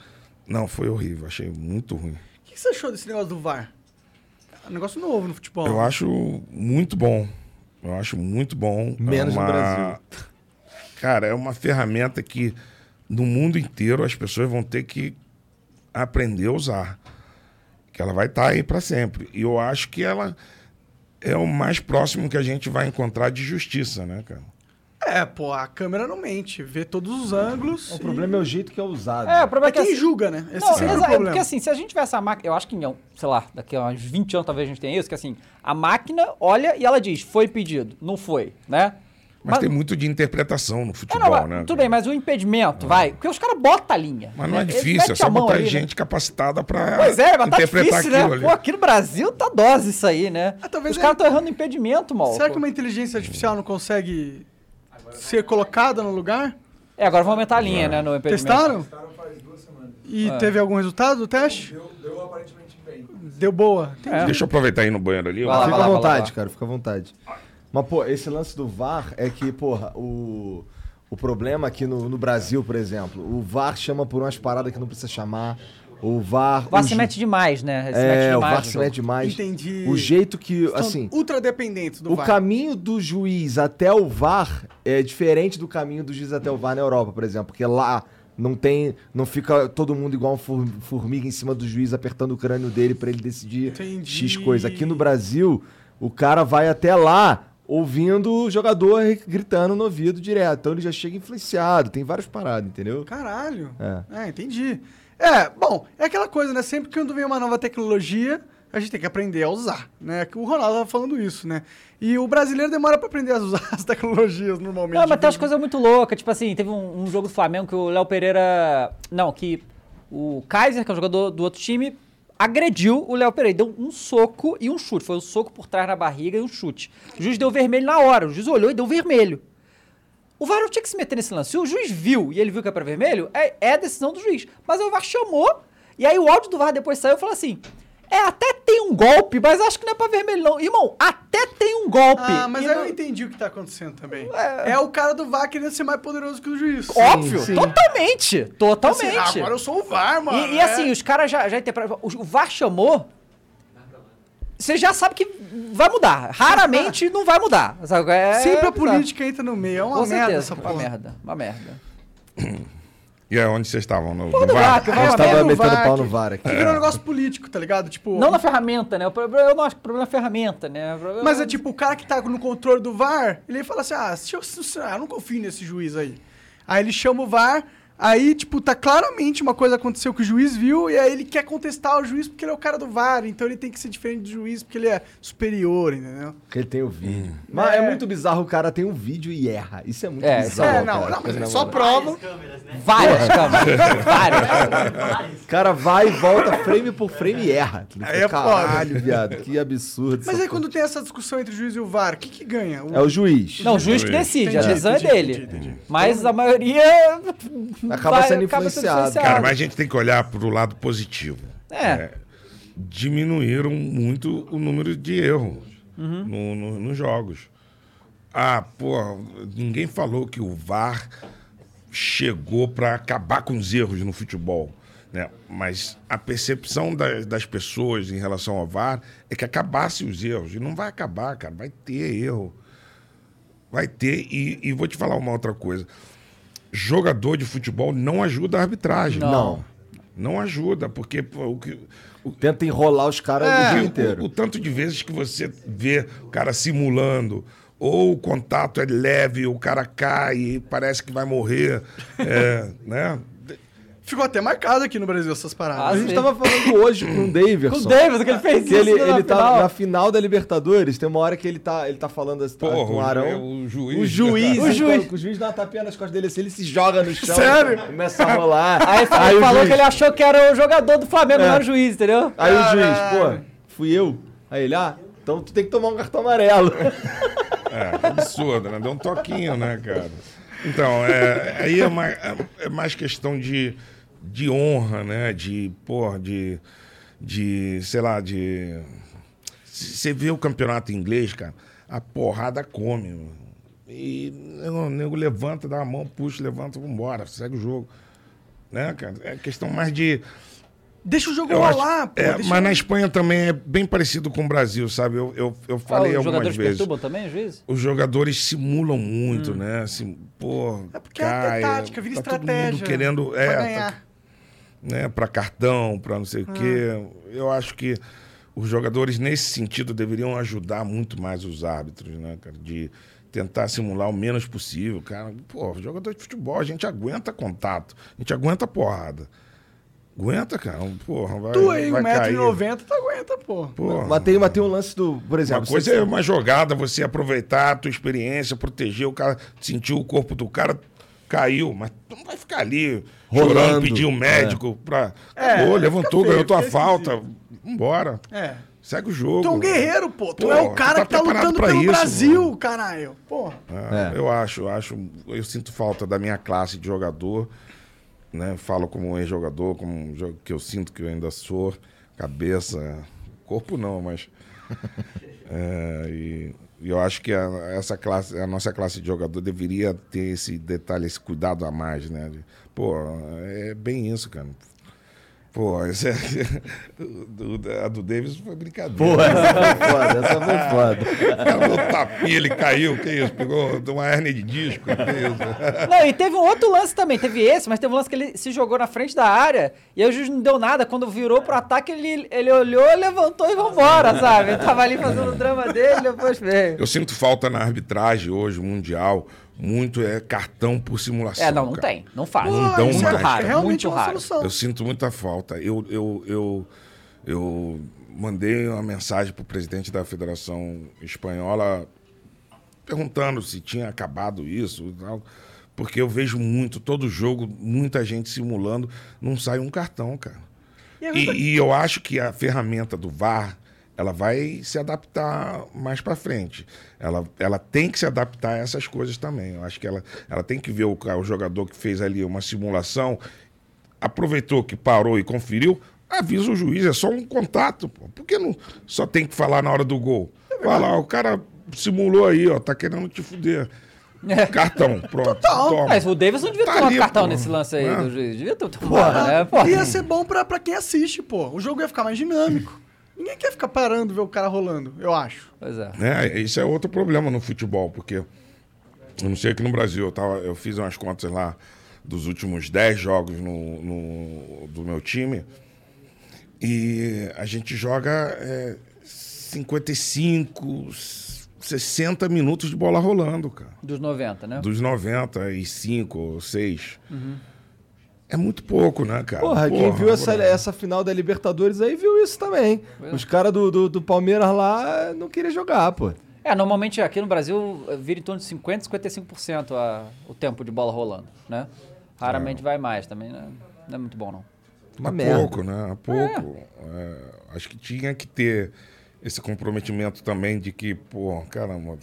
Não, foi horrível, achei muito ruim. O que você achou desse negócio do VAR? É um negócio novo no futebol. Eu acho muito bom. Eu acho muito bom. Menos é no uma... Brasil. Cara, é uma ferramenta que no mundo inteiro as pessoas vão ter que aprender a usar. Que ela vai estar aí para sempre. E eu acho que ela é o mais próximo que a gente vai encontrar de justiça, né, cara? É, pô, a câmera não mente, vê todos os ângulos. O problema é o jeito que é usado. É, o problema é que quem assim- julga, né? Esse Não, sempre é o é problema. porque assim, se a gente tiver essa máquina, eu acho que, não, sei lá, daqui a uns 20 anos talvez a gente tenha isso, que assim, a máquina olha e ela diz, foi pedido, não foi, né? Mas, tem muito de interpretação no É, futebol, não, mas- né? tudo bem, mas o impedimento, vai, porque os caras botam a linha. Mas não é né? Difícil, é só botar ali, né? gente capacitada para Pois é, mas tá interpretar difícil, aquilo né? ali. Pô, aqui no Brasil tá dose isso aí, né? talvez Os é- caras estão errando impedimento, mal. Será que uma inteligência artificial não consegue ser colocada no lugar? É, agora vamos aumentar a linha, né, no impedimento. Testaram? E É. teve algum resultado do teste? Deu, deu aparentemente bem. Deu boa. Entendi. Deixa eu aproveitar aí no banheiro ali. Vai lá, fica à vontade, lá. cara, fica à vontade. Mas, pô, esse lance do VAR é que, porra, o, o problema aqui no, no Brasil, por exemplo, o VAR chama por umas paradas que não precisa chamar. O VAR. O VAR o se ju- mete demais, né? Se mete É, o demais VAR no se mete demais. Entendi. O jeito que, São assim, ultra dependentes do o VAR. caminho do juiz até o VAR é diferente do caminho do juiz até o VAR na Europa, por exemplo, porque lá não tem, não fica todo mundo igual um for- formiga em cima do juiz apertando o crânio dele pra ele decidir Entendi. X coisa. Aqui no Brasil, o cara vai até lá ouvindo o jogador gritando no ouvido direto. Então ele já chega influenciado, tem várias paradas, entendeu? Caralho. É. É, entendi. É, bom, é aquela coisa, né? Sempre que quando vem uma nova tecnologia, a gente tem que aprender a usar, né? Que o Ronaldo tava falando isso, né? E o brasileiro demora pra aprender a usar as tecnologias normalmente. Não, mas tem umas coisas muito loucas. Tipo assim, teve um, um jogo do Flamengo que o Léo Pereira. Não, que o Kaiser, que é um jogador do outro time, agrediu o Léo Pereira. Deu um soco e um chute. Foi um soco por trás na barriga e um chute. O juiz deu vermelho na hora. O juiz olhou e deu vermelho. O VAR não tinha que se meter nesse lance. Se o juiz viu e ele viu que era pra vermelho, é, é decisão do juiz. Mas o VAR chamou, e aí o áudio do VAR depois saiu e falou assim: É, até tem um golpe, mas acho que não é pra vermelho, não. Irmão, até tem um golpe. Ah, mas aí não- eu entendi o que tá acontecendo também. É, o cara do VAR querendo ser mais poderoso que o juiz. Óbvio, totalmente. Totalmente. Assim, agora eu sou o VAR, mano. E, e é. assim, os caras já, já interpretam. O, VAR chamou. Você já sabe que vai mudar. Raramente não vai mudar. É Sempre a política entra no meio. É uma Com merda certeza, essa uma porra. merda. Uma merda. E é onde vocês estavam? No, Porra no VAR? VAR, que vai A gente a tava merda. metendo VAR, pau no VAR aqui. Que virou um negócio político, tá ligado? Tipo, Não na ferramenta, né? O problema, eu não acho que o problema é a ferramenta, né? Problema Mas é tipo, o cara que tá no controle do VAR, ele fala assim: ah, se eu, ah, eu não confio nesse juiz aí. Aí ele chama o VAR, aí, tipo, tá claramente uma coisa aconteceu que o juiz viu, e aí ele quer contestar o juiz porque ele é o cara do VAR, então ele tem que ser diferente do juiz porque ele é superior, entendeu? Porque ele tem o vídeo. Mas é. muito bizarro, o cara tem um vídeo e erra. Isso é muito É, bizarro. é, não, cara. não, mas é só prova. Várias câmeras. Várias. O cara vai e volta frame por frame e erra. Aí é Caralho, viado, que absurdo. Mas aí quando tem essa discussão entre o juiz e o VAR, o que que ganha? É o juiz. Não, o juiz que decide, a Entendi, decisão é dele. entendi, entendi. Mas a maioria. Acaba vai- sendo influenciado. Cara, mas a gente tem que olhar pro lado positivo. É. diminuíram muito o número de erros Uhum. no- no- nos jogos. Ah, pô, ninguém falou que o VAR chegou para acabar com os erros no futebol. Né? Mas a percepção da- das pessoas em relação ao VAR é que acabasse os erros. E não vai acabar, cara. Vai ter erro. Vai ter. E, e vou te falar uma outra coisa. Jogador de futebol não ajuda a arbitragem. Não. Não ajuda, porque pô, o que. o- Tenta enrolar os caras é, o dia o- inteiro. O, tanto de vezes que você vê o cara simulando, ou o contato é leve, o cara cai e parece que vai morrer, é, né? Ficou até marcado aqui no Brasil essas paradas. Ah, a gente tava falando hoje com o Davidson. Com o Davis, que ele fez Que isso ele, na ele tá final. na final da Libertadores, tem uma hora que ele tá, ele tá falando assim, tá Porra, com o Arão. o juiz- O juiz. O juiz. O juiz dá uma tapinha nas costas dele assim, ele se joga no chão. Sério? Começa a rolar. Aí, ele falou juiz- que ele achou que era o jogador do Flamengo, É. não era o juiz, entendeu? Aí o juiz, pô, fui eu. Aí ele, ah, então tu tem que tomar um cartão amarelo. É, absurdo, né? Deu um toquinho, né, cara? Então, é, aí é mais, é mais questão de, de honra, né? De, porra, de, de, sei lá, de... Você vê o campeonato inglês, cara, a porrada come, mano. E o nego levanta, dá a mão, puxa, levanta, vambora, segue o jogo. Né, cara? É questão mais de... Deixa o jogo Eu acho- rolar, pô. é, Mas na Espanha também é bem parecido com o Brasil, sabe? Eu, eu, eu falei Ah, os algumas jogadores vezes. perturbam também, o juiz? Os jogadores simulam muito, né? Assim, pô, É porque é cai, tática, vira tá todo estratégia mundo querendo, é, ganhar. tá- né, para cartão, para não sei o quê. Eu acho que os jogadores nesse sentido deveriam ajudar muito mais os árbitros, né, cara, de tentar simular o menos possível, cara. Pô, jogador de futebol, a gente aguenta contato, a gente aguenta porrada. Aguenta, cara. Porra, vai, Tu aí, vai cair. 1,90m, tu aguenta, pô. Porra. mas tem um lance do, por exemplo... Uma coisa é uma jogada, você aproveitar a tua experiência, proteger o cara, sentir o corpo do cara, caiu, mas tu não vai ficar ali chorando, Rolando. pedir um médico pra. É, Acabou, fica levantou, feio, ganhou tua falta. Vambora. É. Segue o jogo. Tu é um guerreiro, pô. Tu Pô, é o tu cara tá que tá lutando pra pelo isso, Brasil, mano. caralho. Porra. É, Eu acho, eu acho. Eu sinto falta da minha classe de jogador. Né? Falo como um ex-jogador, como um que eu sinto que eu ainda sou. Cabeça. Corpo não, mas. É, e eu acho que a, essa classe, a nossa classe de jogador deveria ter esse detalhe, esse cuidado a mais, né? Pô, é bem isso, cara. Pô, esse é, do- do- a do Davis foi brincadeira. Pô, essa foi foda, essa foi foda. O cara deu tapinha, ele caiu, que isso? Pegou deu uma hernia de disco, que isso? Não, e teve um outro lance também. Teve esse, mas teve um lance que ele se jogou na frente da área e aí o juiz não deu nada. Quando virou pro ataque, ele, ele olhou, levantou e vambora, sabe? Ele tava ali fazendo o drama dele depois veio. Eu sinto falta na arbitragem hoje, mundial, muito é cartão por simulação. É, não, não cara. tem. Não faz. Não dão isso mais. é cara. realmente muito raro. solução. Eu sinto muita falta. Eu, eu, eu, eu mandei uma mensagem para o presidente da Federação Espanhola perguntando se tinha acabado isso e tal. Porque eu vejo muito, todo jogo, muita gente simulando, não sai um cartão, cara. E é E, e eu acho que a ferramenta do VAR, ela vai se adaptar mais para frente. Ela, ela tem que se adaptar a essas coisas também. Eu acho que ela, ela tem que ver o, o jogador que fez ali uma simulação, aproveitou que parou e conferiu, avisa o juiz, é só um contato. Pô. Por que não só tem que falar na hora do gol? Fala, ó, o cara simulou aí, ó, tá querendo te fuder. Cartão, pronto. Toma. Mas o Davidson devia Tá tomar ali, cartão pô. nesse lance aí É. do juiz. Devia ter tomado, né? Pô. Ia ser bom pra, pra quem assiste, pô. O jogo ia ficar mais dinâmico. Ninguém quer ficar parando ver o cara rolando, eu acho. Pois é. É, isso é outro problema no futebol, porque eu não sei aqui no Brasil, eu, tava, eu fiz umas contas lá dos últimos 10 jogos no, no- do meu time. E a gente joga é, 55, 60 minutos de bola rolando, cara. Dos 90, né? Dos 95 ou 6. Uhum. É muito pouco, né, cara? Porra, quem viu essa, essa final da Libertadores aí viu isso também. É. Os caras do, do, do Palmeiras lá não queriam jogar, pô. É, normalmente aqui no Brasil eh, vira em torno de 50%, 55% a, o tempo de bola rolando, né? Raramente vai mais também, né? Não é muito bom, não. Mas merda. pouco, né? Pouco. É, acho que tinha que ter esse comprometimento também de que, pô, caramba,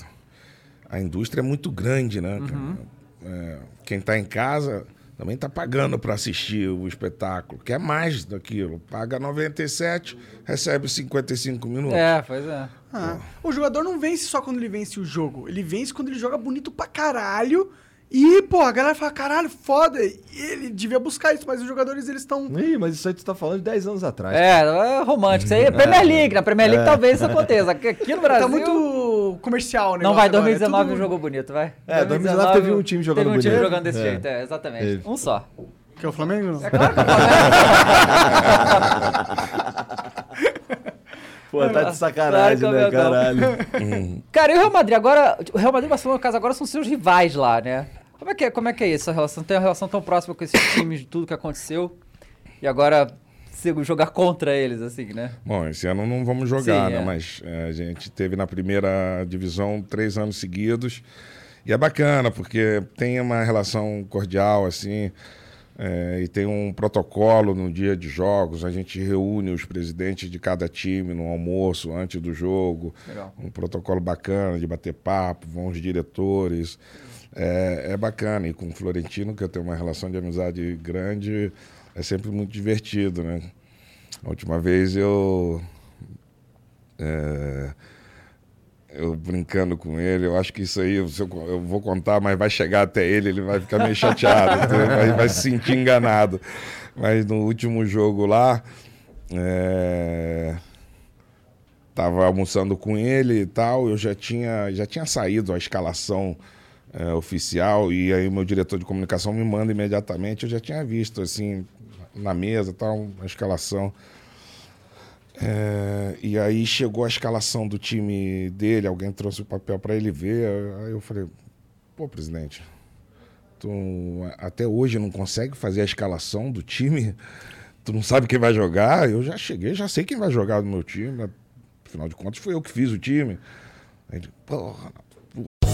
a indústria é muito grande, né? cara? Uhum. É, quem tá em casa também tá pagando para assistir o espetáculo, quer mais daquilo. Paga 97, recebe 55 minutos. É, pois é. Ah, o jogador não vence só quando ele vence o jogo. Ele vence quando ele joga bonito pra caralho. E, pô, a galera fala, caralho, foda. E ele devia buscar isso, mas os jogadores, eles estão... Ih, mas isso aí tu tá falando de 10 anos atrás. É, é romântico. Isso aí é Premier League. Na Premier League É. talvez isso aconteça. Aqui, no Brasil... Tá muito comercial, né? Não vai, agora, é 2019 tudo- jogou bonito, vai. É, 2019 teve um time jogando Teve um time bonito. jogando desse É. jeito, é, exatamente. Teve. Um só. Que é o Flamengo? É claro que é o Pô, tá de sacanagem, Claro é né, caralho? Cara, e o Real Madrid agora... O Real Madrid e o Barcelona, no caso, agora são seus rivais lá, né? Como é que é, como é, que é isso, essa relação? Tem uma relação tão próxima com esses times, de tudo que aconteceu. E agora jogar contra eles, assim, né? Bom, esse ano não vamos jogar, Sim, né? é. Mas é, a gente teve na primeira divisão três anos seguidos. E é bacana, porque tem uma relação cordial, assim, é, e tem um protocolo no dia de jogos. A gente reúne os presidentes de cada time no almoço antes do jogo. Legal. Um protocolo bacana de bater papo, vão os diretores. É, é bacana. E com o Florentino, que eu tenho uma relação de amizade grande, é sempre muito divertido, né? A última vez eu. é, eu brincando com ele, eu acho que isso aí, eu, eu vou contar, mas vai chegar até ele, ele vai ficar meio chateado, vai se sentir enganado. Mas no último jogo lá, é, tava almoçando com ele e tal, eu já tinha, já tinha saído a escalação é, oficial e aí meu diretor de comunicação me manda imediatamente, eu já tinha visto assim na mesa tal, a escalação. É, e aí chegou a escalação do time dele, alguém trouxe o papel para ele ver. Aí eu falei, pô, presidente, tu até hoje não consegue fazer a escalação do time? Tu não sabe quem vai jogar? Eu já cheguei, já sei quem vai jogar no meu time. Afinal de contas, foi eu que fiz o time. Ele, porra,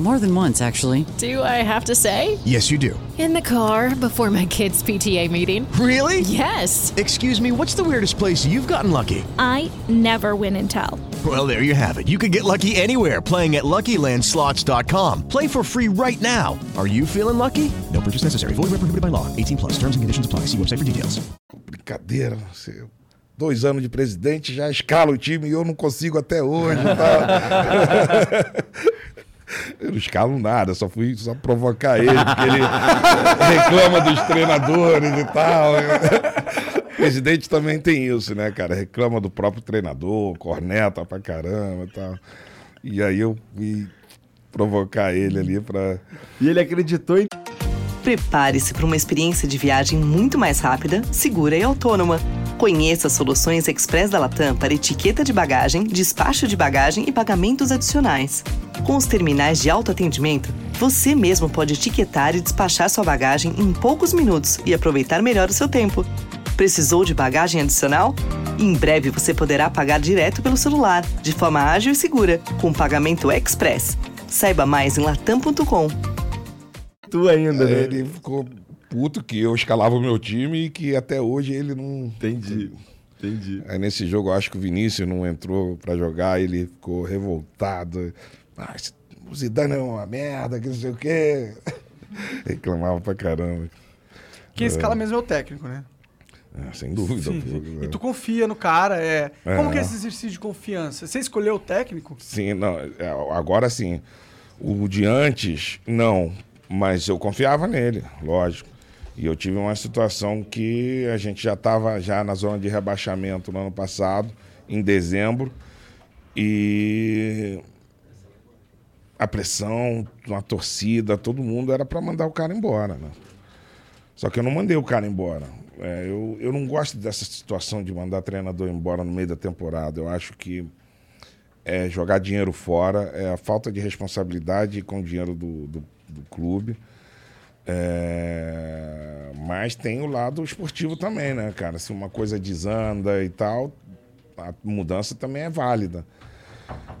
More than once, actually. Do I have to say? Yes, you do. In the car before my kids' PTA meeting. Really? Yes. Excuse me, what's the weirdest place you've gotten lucky? I never win and tell. Well, there you have it. You can get lucky anywhere playing at LuckyLandSlots.com. Play for free right now. Are you feeling lucky? No purchase necessary. Void where prohibited by law. 18 plus. Terms and conditions apply. See website for details. brincadeira, você. Dois anos de presidente, já escala o time e eu não consigo até hoje. Tá? Eu não escalo nada, só fui só provocar ele, porque ele reclama dos treinadores e tal. O presidente também tem isso, né, cara? Reclama do próprio treinador, corneta pra caramba e tal. E aí eu fui provocar ele ali pra. E ele acreditou em. Prepare-se para uma experiência de viagem muito mais rápida, segura e autônoma. Conheça as soluções Express da Latam para etiqueta de bagagem, despacho de bagagem e pagamentos adicionais. Com os terminais de autoatendimento, você mesmo pode etiquetar e despachar sua bagagem em poucos minutos e aproveitar melhor o seu tempo. Precisou de bagagem adicional? Em breve você poderá pagar direto pelo celular, de forma ágil e segura, com pagamento Express. Saiba mais em latam.com. Tu ainda, Aí né? Ele ficou puto que eu escalava o meu time e que até hoje ele não. Entendi. Entendi. Aí nesse jogo eu acho que o Vinícius não entrou pra jogar, ele ficou revoltado. Ah, o Zidane é uma merda, que não sei o quê. Reclamava pra caramba. Quem escala mesmo é o técnico, né? É, sem dúvida. Sim. E tu confia no cara, é... É. Como que é esse exercício de confiança? Você escolheu o técnico? Sim, não, é, agora sim. O de antes, não. Mas eu confiava nele, lógico. E eu tive uma situação que a gente já estava já na zona de rebaixamento no ano passado em dezembro. E a pressão, a torcida, todo mundo era para mandar o cara embora, né? Só que eu não mandei o cara embora. É, eu, eu não gosto dessa situação de mandar treinador embora no meio da temporada. Eu acho que é jogar dinheiro fora, é a falta de responsabilidade com o dinheiro do, do, do clube. É, mas tem o lado esportivo também, né, cara? Se uma coisa desanda e tal, a mudança também é válida.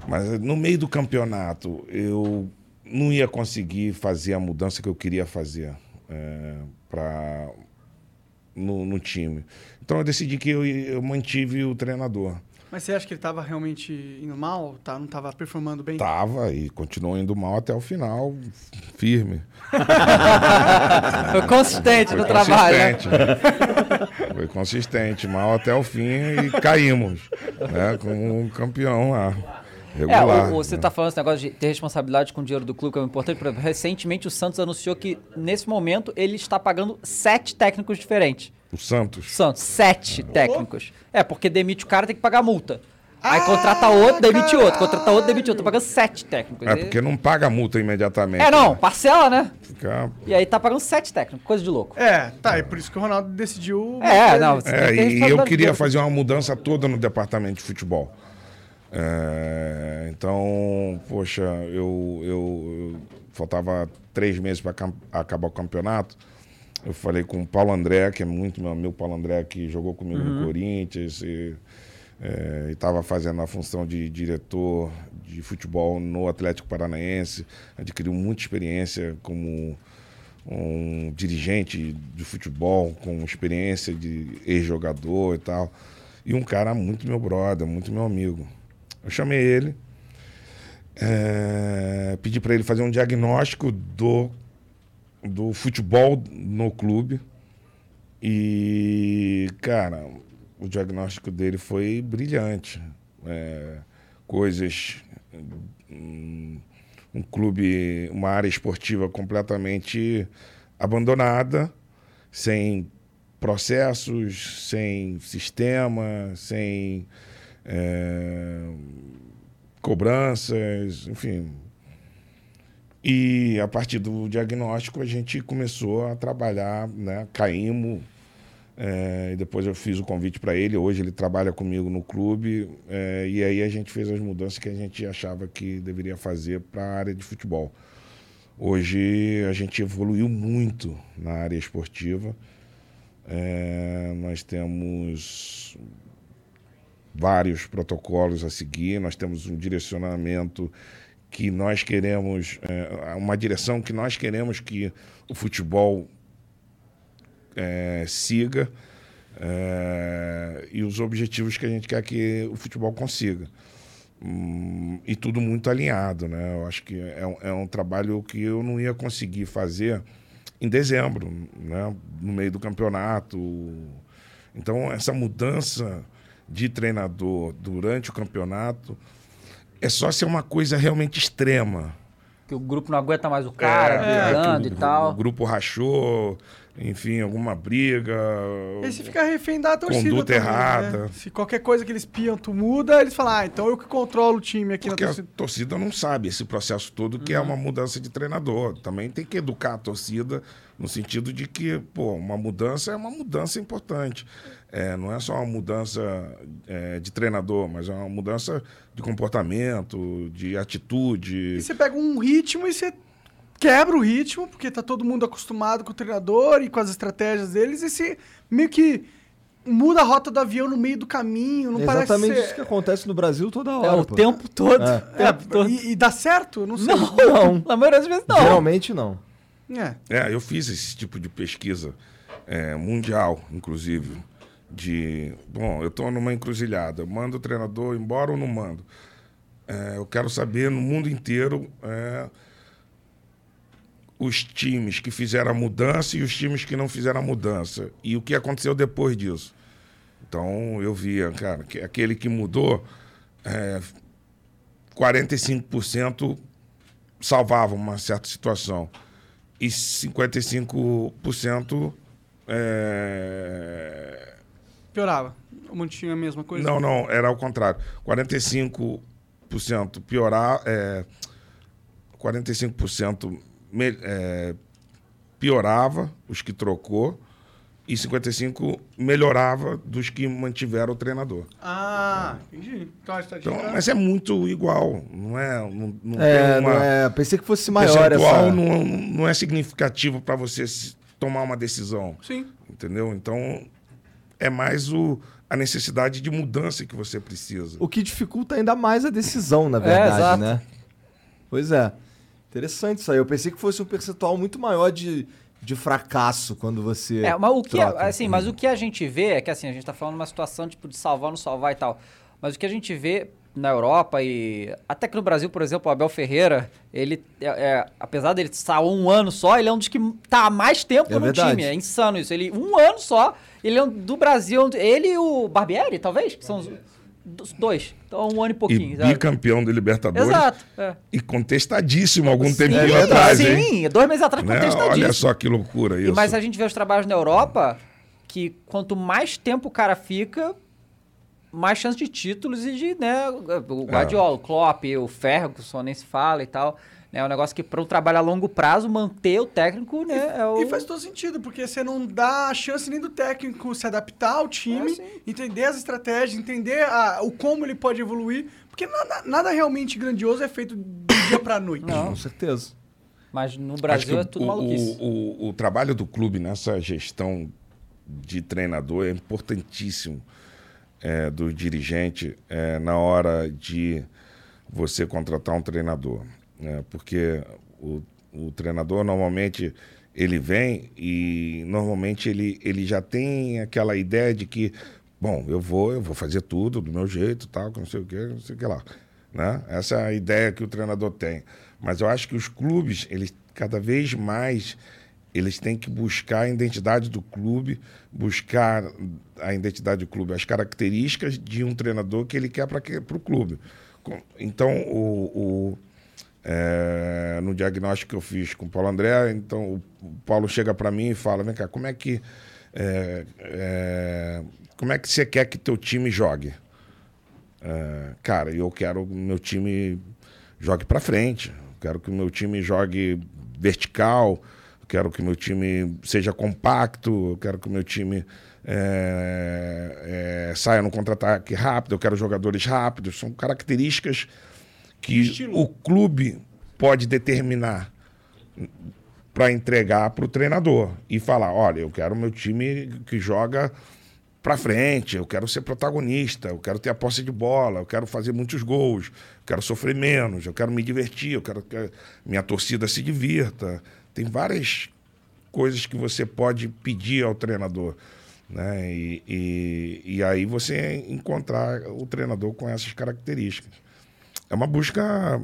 Mas no meio do campeonato, eu não ia conseguir fazer a mudança que eu queria fazer é, pra, no, no time. Então eu decidi que eu, eu mantive o treinador. Mas você acha que ele estava realmente indo mal? Tá, não estava performando bem? Tava e continuou indo mal até o final, firme. Foi consistente Foi no trabalho, né? consistente. Foi consistente, mal até o fim e caímos, né? Como um campeão lá. É, Regular. o, o- você né? está falando esse negócio de ter responsabilidade com o dinheiro do clube, que é importante. Exemplo, recentemente o Santos anunciou que, nesse momento, ele está pagando sete técnicos diferentes. O Santos. Santos, sete técnicos. É, porque demite o cara, tem que pagar multa. Aí Ah, contrata outro, demite outro. Contrata outro, demite outro. Tá pagando sete técnicos. É porque não paga a multa imediatamente. É, não, né? parcela, né? Fica... E aí tá pagando sete técnicos, coisa de louco. É, tá, e por isso que o Ronaldo decidiu. É, não, É, tem que ter e eu queria fazer uma mudança toda no departamento de futebol. É, então, poxa, eu, eu, eu- faltava três meses para acabar o campeonato. Eu falei com o Paulo André, que é muito meu amigo, Paulo André, que jogou comigo Uhum. no Corinthians e estava fazendo a função de diretor de futebol no Atlético Paranaense. Adquiriu muita experiência como um dirigente de futebol, com experiência de ex-jogador e tal. E um cara muito meu brother, muito meu amigo. Eu chamei ele, eh, pedi para ele fazer um diagnóstico do, do futebol no clube. E, cara, o diagnóstico dele foi brilhante. É, coisas. hum, Um clube, uma área esportiva completamente abandonada, sem processos, sem sistema, sem é, cobranças, enfim. E a partir do diagnóstico a gente começou a trabalhar, né? Caímos. é, e depois eu fiz o convite para ele. Hoje ele trabalha comigo no clube. é, e aí a gente fez as mudanças que a gente achava que deveria fazer para a área de futebol. Hoje a gente evoluiu muito na área esportiva. É, nós temos vários protocolos a seguir, nós temos um direcionamento que nós queremos, é, uma direção que nós queremos que o futebol é, siga é, e os objetivos que a gente quer que o futebol consiga. Hum, e tudo muito alinhado, né? Eu acho que é, um- é um trabalho que eu não ia conseguir fazer em dezembro, né? No meio do campeonato. Então, essa mudança de treinador durante o campeonato é só ser uma coisa realmente extrema. Que o grupo não aguenta mais o cara, brigando que e tal. O grupo rachou, enfim, alguma briga. E se fica refém da torcida. Conduta também, errada. Né? Se qualquer coisa que eles piam, tu muda, eles falam, ah, então eu que controlo o time aqui Porque na a torcida. torcida não sabe esse processo todo que é uma mudança de treinador. Também tem que educar a torcida no sentido de que, pô, uma mudança é uma mudança importante. É, não é só uma mudança é, de treinador, mas é uma mudança de comportamento, de atitude. E você pega um ritmo e você quebra o ritmo, porque tá todo mundo acostumado com o treinador e com as estratégias deles, e você meio que muda a rota do avião no meio do caminho, não É parece exatamente ser... isso que acontece no Brasil toda É, hora. o pô. tempo todo. É. O tempo todo. E, e dá certo? Não sei. Não, Não. na maioria das vezes não. Geralmente não. É. É, eu fiz esse tipo de pesquisa é, mundial, inclusive. De, bom, eu estou numa encruzilhada, eu mando o treinador embora ou não mando? É, eu quero saber no mundo inteiro é, os times que fizeram a mudança e os times que não fizeram a mudança. E o que aconteceu depois disso. Então eu via, cara, que aquele que mudou, é, 45% salvava uma certa situação e 55% é, Piorava. Ou mantinha a mesma coisa? Não, não, era ao contrário. 45% piorar, é, 45% me- é, piorava os que trocou e 55% melhorava dos que mantiveram o treinador. Ah, entendi. Então a estatística... Então, mas é muito igual, não é? Não, não É, tem uma, não é, pensei que fosse maior essa... não, não é significativo para você tomar uma decisão. Sim. Entendeu? Então, é mais o, a necessidade de mudança que você precisa. O que dificulta ainda mais a decisão, na verdade, exato. né? Pois é. Interessante isso aí. Eu pensei que fosse um percentual muito maior de, de fracasso quando você. É, mas o que, troca. assim, mas o que a gente vê é que assim, a gente tá falando uma situação tipo de salvar, não salvar e tal. Mas o que a gente vê na Europa e até que no Brasil, por exemplo, o Abel Ferreira, ele é, é, apesar dele estar um ano só, ele é um dos que tá há mais tempo É no verdade. time. É insano isso. Ele um ano só, ele é um do Brasil, ele e o Barbieri, talvez, que são os dois. Então um ano e pouquinho. E sabe? bicampeão do Libertadores. Exato. É. E contestadíssimo algum tempo é atrás, sim, hein? dois meses atrás Né? contestadíssimo. Olha só que loucura E, isso. mas a gente vê os trabalhos na Europa que quanto mais tempo o cara fica, mais chance de títulos e de, né, o Guardiola, o Klopp, o Ferguson, nem se fala e tal. Né, É um negócio que para um trabalho a longo prazo, manter o técnico, né, é o... E faz todo sentido, porque você não dá a chance nem do técnico se adaptar ao time, entender as estratégias, entender a- o como ele pode evoluir, porque nada, nada realmente grandioso é feito do dia pra noite. Com certeza. Mas no Brasil é tudo o, maluquice. O, o, o trabalho do clube nessa gestão de treinador é importantíssimo é, do dirigente é, na hora de você contratar um treinador. Né? porque o, o treinador normalmente ele vem e normalmente ele, ele já tem aquela ideia de que, bom, eu vou, eu vou fazer tudo do meu jeito, tal, não sei o que, não sei o que lá. Né? Essa é a ideia que o treinador tem. Mas eu acho que os clubes, eles cada vez mais eles têm que buscar a identidade do clube, buscar a identidade do clube, as características de um treinador que ele quer para o clube. Então, o, o- é, no diagnóstico que eu fiz com o Paulo André, então o Paulo chega para mim e fala, vem cá, como é que é, é, como é que você quer que teu time jogue? É, cara, eu quero que meu time jogue para frente. Quero que o meu time jogue vertical. Quero que o meu time seja compacto. Eu quero que o meu time é, é, saia no contra-ataque rápido. Eu quero jogadores rápidos. São características que o clube pode determinar para entregar para o treinador e falar: olha, eu quero o meu time que joga para frente, eu quero ser protagonista, eu quero ter a posse de bola, eu quero fazer muitos gols, eu quero sofrer menos, eu quero me divertir, eu quero que minha torcida se divirta. Tem várias coisas que você pode pedir ao treinador. Né? E, e, e aí você encontrar o treinador com essas características. É uma busca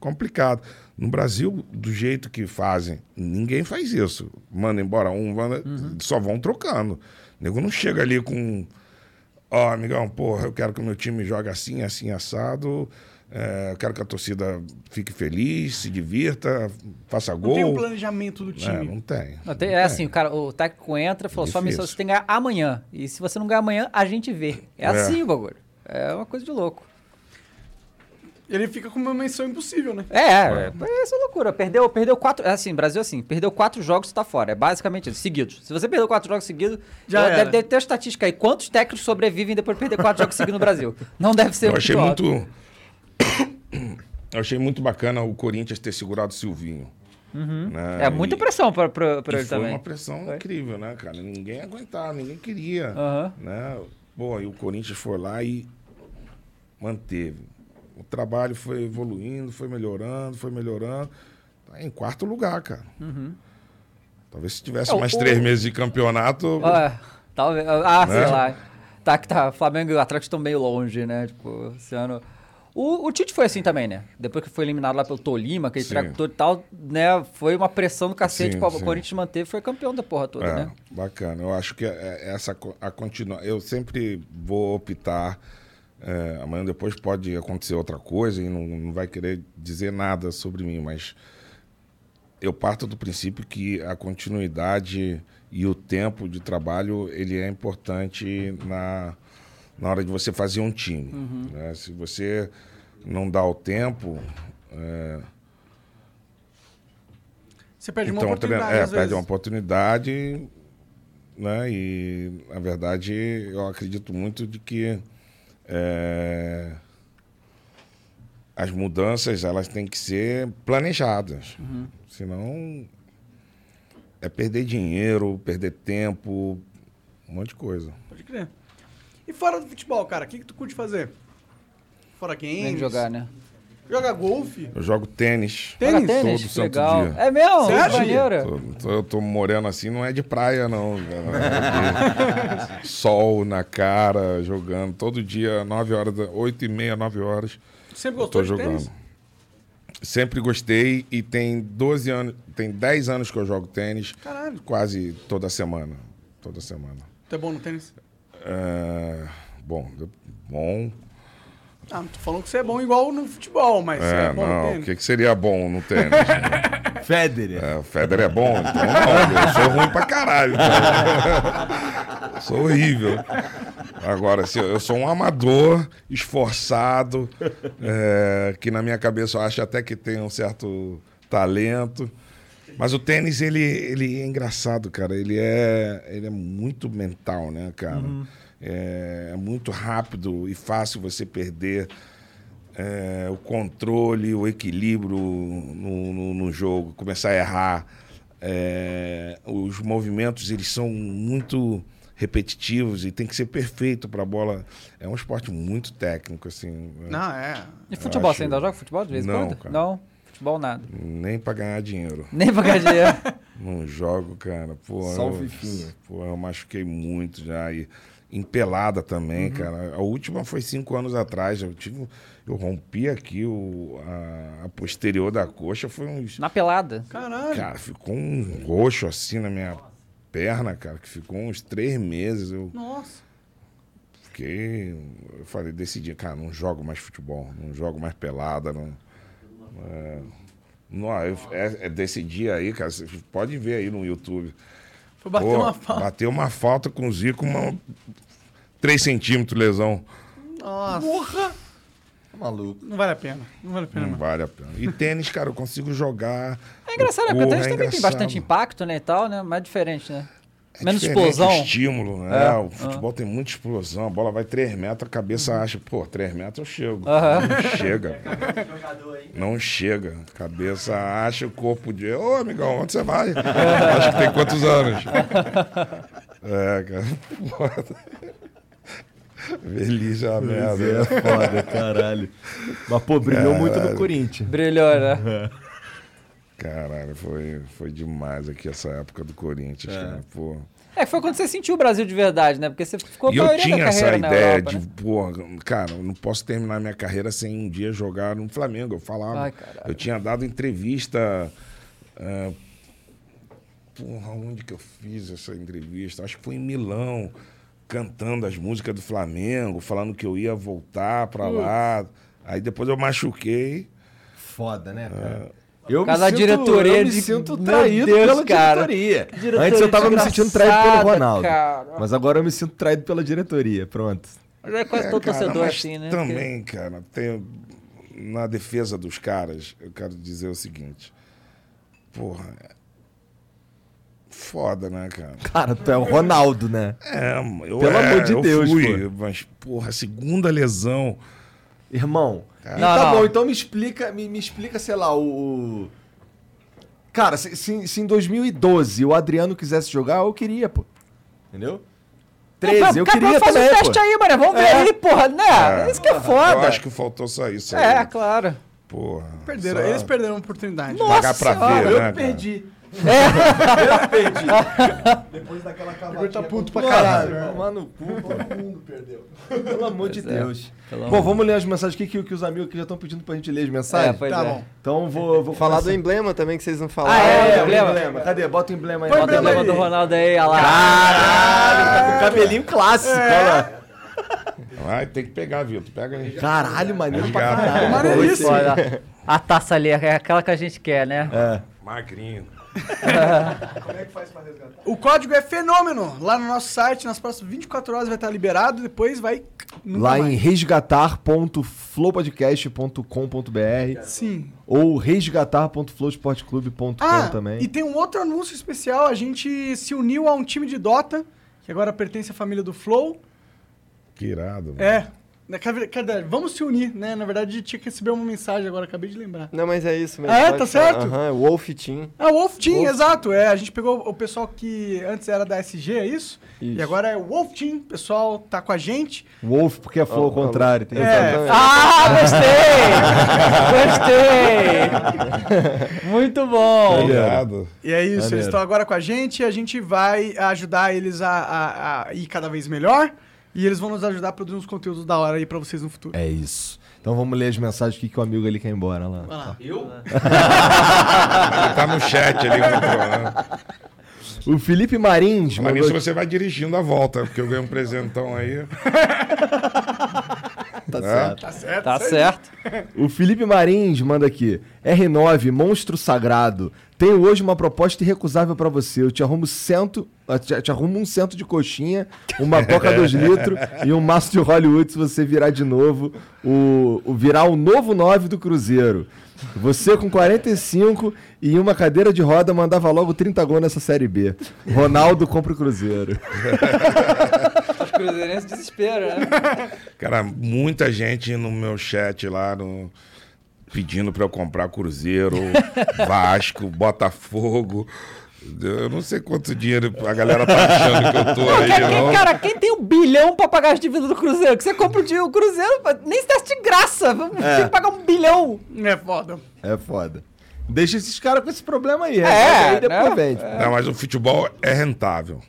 complicada. No Brasil, do jeito que fazem, ninguém faz isso. Manda embora um, manda, só vão trocando. O nego não chega ali com. Ó, amigão, porra, eu quero que o meu time jogue assim, assim, assado. É, eu quero que a torcida fique feliz, se divirta, faça Não gol. tem um planejamento do É, time. não tem. Não, tem- é assim, o, cara, o técnico entra e falou, sua missão você tem que ganhar amanhã. E se você não ganhar amanhã, a gente vê. É, É. assim o bagulho. É uma coisa de louco. Ele fica com uma menção impossível, né? É, é, é essa loucura. Perdeu, perdeu quatro. É assim, Brasil é assim, perdeu quatro jogos, tá fora. É basicamente isso, seguidos. Se você perdeu quatro jogos seguidos, Já deve, deve ter uma estatística aí. Quantos técnicos sobrevivem depois de perder quatro jogos seguidos no Brasil? Não deve ser Eu achei alto. muito. Eu achei muito bacana o Corinthians ter segurado o Silvinho. Uhum. né? É muita E- pressão pra, pra, pra e ele foi também. uma pressão Foi. incrível, né, cara? Ninguém aguentava, ninguém queria. Aham. Né? Pô, e o Corinthians foi lá e manteve. O trabalho foi evoluindo, foi melhorando, foi melhorando. Tá em quarto lugar, cara. Uhum. Talvez se tivesse É, o- mais o- três meses de campeonato. Ah, talvez. Ah, sei Né? lá. Tá que tá. Flamengo e o Atlético estão meio longe, né? Tipo, esse ano. O, o Tite foi assim também, né? Depois que foi eliminado lá pelo Tolima, aquele todo e tal, né? Foi uma pressão do cacete Sim, para o. Corinthians manter, foi campeão da porra toda, É, né? bacana. Eu acho que é- essa a continua. Eu sempre vou optar. É, amanhã depois pode acontecer outra coisa e não, não vai querer dizer nada sobre mim, mas eu parto do princípio que a continuidade e o tempo de trabalho ele é importante na, na hora de você fazer um time. Uhum. né? Se você não dá o tempo. é, Você perde uma então, oportunidade, é, perde vezes. uma oportunidade, né? E, na verdade, eu acredito muito de que é, as mudanças, elas têm que ser planejadas. Uhum. Senão, é perder dinheiro, perder tempo, um monte de coisa. Pode crer. E fora do futebol, cara, o que, que tu curte fazer? Fora games? Nem jogar, né? Joga golfe? Eu jogo tênis. Tênis? Joga tênis? Todo santo Legal. dia. É mesmo? Sério? Que maneiro. Tô- tô- eu tô moreno assim, não é de praia, não. É de Sol na cara, jogando todo dia, 9 horas, da- 8 e meia, 9 horas. Sempre gostou tô de jogando. tênis? Sempre gostei e tem 12 anos, tem 10 anos que eu jogo tênis. Caralho. Quase toda semana. Toda semana. Tu é bom no tênis? É, bom, bom. Ah, não tô falando que você é bom igual no futebol, mas você É, é bom no não, o que, que seria bom no tênis? Federer. É, o Federer é bom, então não, eu sou ruim pra caralho. então. sou horrível. Agora, se eu, sou um amador, esforçado, é, que na minha cabeça eu acho até que tem um certo talento. Mas o tênis, ele, ele é engraçado, cara. Ele é, ele é muito mental, né, cara? É, é muito rápido e fácil você perder é, o controle, o equilíbrio no, no, no jogo, começar a errar. É, os movimentos eles são muito repetitivos e tem que ser perfeito para a bola. É um esporte muito técnico, assim. Não, é. E futebol, acho- você ainda joga futebol de vez em Não, quando? cara. Não? Futebol nada. Nem para ganhar dinheiro. Nem pra ganhar dinheiro. Não jogo, cara. Pô, Só o eu, fifinha. Pô, eu machuquei muito já. E em pelada também, cara. A última foi cinco anos atrás. Eu tive. Eu rompi aqui o, a, a posterior da coxa. Foi uns. Na pelada. Caralho. Cara, ficou um roxo assim na minha perna, cara, que ficou uns três meses. Eu Nossa. fiquei. Eu falei, decidi, cara, não jogo mais futebol, não jogo mais pelada, não. É, não, eu, é, é desse dia aí, cara, você pode ver aí no YouTube. Foi bater Pô, uma falta. Bateu uma falta com o Zico, uma. 3 centímetros lesão. Nossa. Porra. Tá maluco. Não vale a pena. Não vale a pena, Não não. vale a pena. E tênis, cara, eu consigo jogar. É engraçado, né? Porque o tênis é também tem bastante impacto, né? E tal, né? Mas é diferente, né? É Menos explosão. O estímulo, né? É. O futebol tem muita explosão. A bola vai 3 metros, a cabeça acha, pô, 3 metros eu chego. Aham. Não chega. Não chega. A cabeça acha o corpo de. Ô, amigão, onde você vai? Acho que tem quantos anos? É, cara. Foda. Feliz a Pois merda. é, foda, caralho. Mas, pô, brilhou muito no Caralho. Corinthians. Brilhou, né? Caralho, foi, foi demais aqui essa época do Corinthians, cara. Pô. É, foi quando você sentiu o Brasil de verdade, né? Porque você ficou E a eu tinha da essa ideia Europa, de, né? porra, cara, eu não posso terminar minha carreira sem um dia jogar no Flamengo. Eu falava. Ai, eu tinha dado entrevista. ah, porra, onde que eu fiz essa entrevista? Acho que foi em Milão, cantando as músicas do Flamengo, falando que eu ia voltar pra lá. Aí depois eu machuquei. Foda, né, É. cara? Eu Cada me sinto, diretoria eu me de- sinto traído Deus, pela cara. diretoria. Diretoria Antes eu tava me sentindo traído pelo Ronaldo. cara. Mas agora eu me sinto traído pela diretoria. Pronto. Mas é quase É, todo cara, torcedor mas assim, né? Também, cara, tem, na defesa dos caras, eu quero dizer o seguinte. Porra. é Foda, né, cara? Cara, tu é o Ronaldo, né? É, eu Pelo é, amor de eu Deus, fui, pô. mas, porra, segunda lesão. Irmão, Cara. e Não, tá não. bom, então me explica, me, me explica, sei lá, o. Cara, se, se, se em 2012 o Adriano quisesse jogar, eu queria, pô. Entendeu? 13, eu Cara, queria faz também, um teste pô. aí, mano. Vamos ver É. aí, porra. Né? Isso que é foda. Eu acho que faltou só isso aí. É, claro. Porra. Perderam. só Eles perderam a oportunidade. Nossa Pagar pra ver, Eu né, que cara? É. Depois daquela Igor cavaquinha. tá puto pra caralho. Tomar no cu. Todo mundo perdeu. Pelo amor de é. Deus. Pelo Bom, amor. vamos ler as mensagens aqui que, que os amigos aqui já estão pedindo pra gente ler as É, mensagens. pois Tá é. bom. Então vou, vou Falar do emblema também que vocês não Ah, falaram. é, É, o o emblema. emblema. Cadê? Bota o emblema aí. Bota o emblema do Ronaldo aí, olha lá. Caralho, tá com cabelinho clássico, É. olha lá. Vai, tem que pegar, Vitor. Pega aí. Caralho, maneiro pra caralho. Maneiríssimo. A taça ali é aquela que a gente quer, né? É. Magrinho. Como é que faz pra resgatar? O código é fenômeno. Lá no nosso site, nas próximas 24 horas vai estar liberado, depois vai. nunca Lá mais. em resgatar.flowpodcast.com.br Sim. ou resgatar.flowsportclub.com Ah, também. e tem um outro anúncio especial. A gente se uniu a um time de Dota, que agora pertence à família do Flow. Que irado. mano. É. né, Cadê, cadê? Vamos se unir, né? Na verdade, tinha que receber uma mensagem agora, acabei de lembrar. Não, mas é isso mesmo. Ah, é? Tá falar. certo? Aham, é Wolf Team. Ah, o Wolf Team, Wolf. exato. É, a gente pegou o pessoal que antes era da SG, é isso? Isso. E agora é o Wolf Team. O pessoal tá com a gente. Wolf, porque é flow ao Ó, ó, contrário. Tem É. Ah, gostei! Gostei! Muito bom! Irado. E é isso, Maneiro. eles estão agora com a gente. A gente vai ajudar eles a, a- a ir cada vez melhor. E eles vão nos ajudar a produzir uns conteúdos da hora aí pra vocês no futuro. É isso. Então vamos ler as mensagens aqui que o amigo ali quer ir embora lá. Vai lá. Eu? Ele tá no chat ali. né? O Felipe Marins Mas mandou você vai dirigindo a volta, porque eu ganhei um presentão aí. Tá É? certo. Tá certo? Tá certo. O Felipe Marins manda aqui. R9, monstro sagrado. Tenho hoje uma proposta irrecusável pra você. Eu te arrumo cento, te, te arrumo um cento de coxinha, uma coca 2 litros e um maço de Hollywood se você virar de novo o, o virar o novo 9 do Cruzeiro. Você com 45 e uma cadeira de roda mandava logo 30 gols nessa série B. Ronaldo compra o Cruzeiro. Os cruzeirenses desespero, né? Cara, muita gente no meu chat lá no- pedindo pra eu comprar Cruzeiro, Vasco, Botafogo. Eu não sei quanto dinheiro a galera tá achando que eu tô aí, Quem- não. cara, quem tem um bilhão pra pagar as dívidas do Cruzeiro? Que você compra o Cruzeiro, nem se desse de graça. Tem que pagar um bilhão. É foda. É foda. Deixa esses caras com esse problema aí. É, aí depois né? vende. Não, mas o futebol é rentável.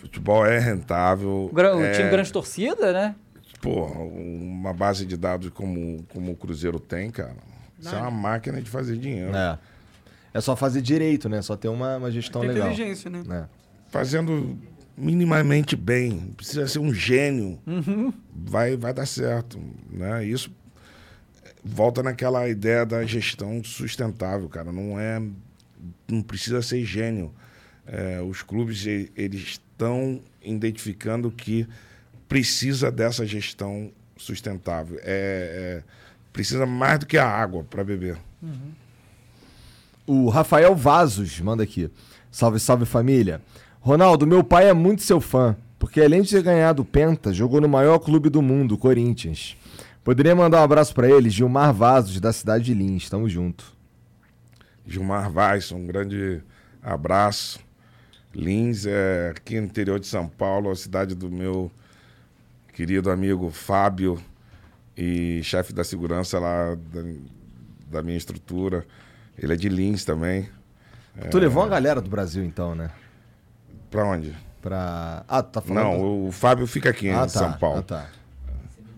Futebol é rentável. O, é, time grande torcida, né? Pô, uma base de dados como, como o Cruzeiro tem, cara. Isso é uma máquina de fazer dinheiro. É. É só fazer direito, né? Só ter uma, uma gestão Tem legal. inteligência, né? É. Fazendo minimamente bem. Precisa ser um gênio. Uhum. Vai, vai dar certo. Né? Isso volta naquela ideia da gestão sustentável, cara. Não é. Não precisa ser gênio. É, os clubes eles estão identificando que precisa dessa gestão sustentável. É, é- precisa mais do que a água para beber. O Rafael Vazos manda aqui. Salve, salve família. Ronaldo, meu pai é muito seu fã, porque além de ter ganhado o Penta, jogou no maior clube do mundo, o Corinthians. Poderia mandar um abraço pra ele, Gilmar Vazos, da cidade de Lins. Tamo junto. Gilmar Vaz, um grande abraço. Lins é aqui no interior de São Paulo, a cidade do meu querido amigo Fábio e chefe da segurança lá da, da minha estrutura. Ele é de Lins também. Tu levou uma galera do Brasil, então, né? Pra onde? Pra. Ah, tu tá falando. Não, o Fábio fica aqui Ah, em São tá, Paulo. ah, tá.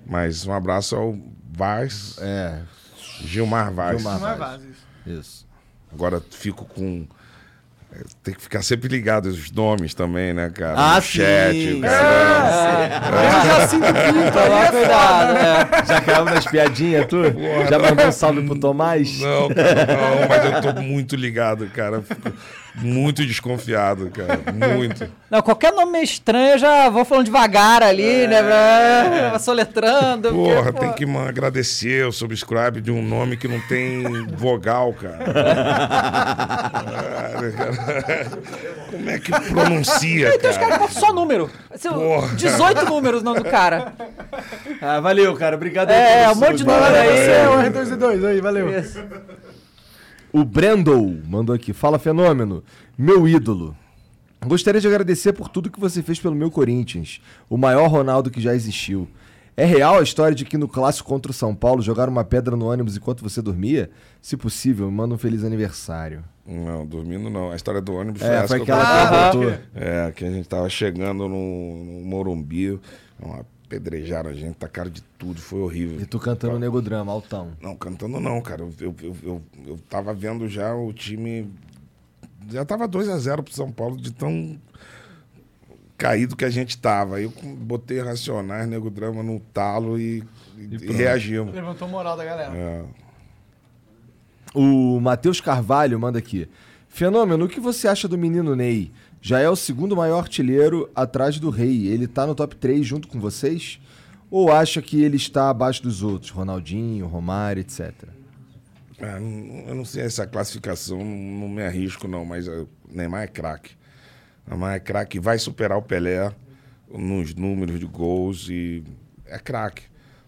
Mas um abraço ao Vaz. É. Gilmar Vaz. Gilmar é Vaz. Isso. Agora fico com. É, Tem que ficar sempre ligado aos nomes também, né, cara? Ah, no chat. sim. o cara- Eu já sinto pinto é cuidado, né? Já caiu nas piadinhas, tu? Já mandou um salve pro Tomás? Não, cara, não, mas eu tô muito ligado, cara. Fico muito desconfiado, cara. Muito. Não, qualquer nome meio estranho eu já vou falando devagar ali, né? Pra- Soletrando. porque, Porra, pô, tem que agradecer o subscribe de um nome que não tem vogal, cara. Cara, cara. Como é que pronuncia, Tem uns caras que cara? só número. São Porra. 18 números o nome do cara. Ah, valeu, cara. Obrigado É, um monte de número aí. É o R2D2 aí, valeu. Isso. O Brendel mandou aqui. Fala, fenômeno. Meu ídolo. Gostaria de agradecer por tudo que você fez pelo meu Corinthians. O maior Ronaldo que já existiu. É real a história de que no clássico contra o São Paulo jogaram uma pedra no ônibus enquanto você dormia? Se possível, me manda um feliz aniversário. Não, dormindo não. A história do ônibus foi É, essa foi que eu aquela que botou. É, que a gente tava chegando no, no Morumbi, uma apedrejaram a gente, tacaram de tudo, foi horrível. E tu cantando Nego Drama, altão. Não, cantando não, cara. Eu, eu, eu, eu, tava vendo já o time. Já tava 2 a 0 pro São Paulo de tão caído que a gente tava. Aí eu botei Racionais, Nego Drama no talo e, e, e reagimos. Levantou moral da galera. É. O Matheus Carvalho manda aqui. Fenômeno, o que você acha do menino Ney? Já é o segundo maior artilheiro atrás do Rei. Ele tá no top 3 junto com vocês? Ou acha que ele está abaixo dos outros? Ronaldinho, Romário, etc. Ah, eu não sei essa classificação, não, me arrisco não, mas o Neymar é craque. Neymar é craque, vai superar o Pelé nos números de gols e é craque.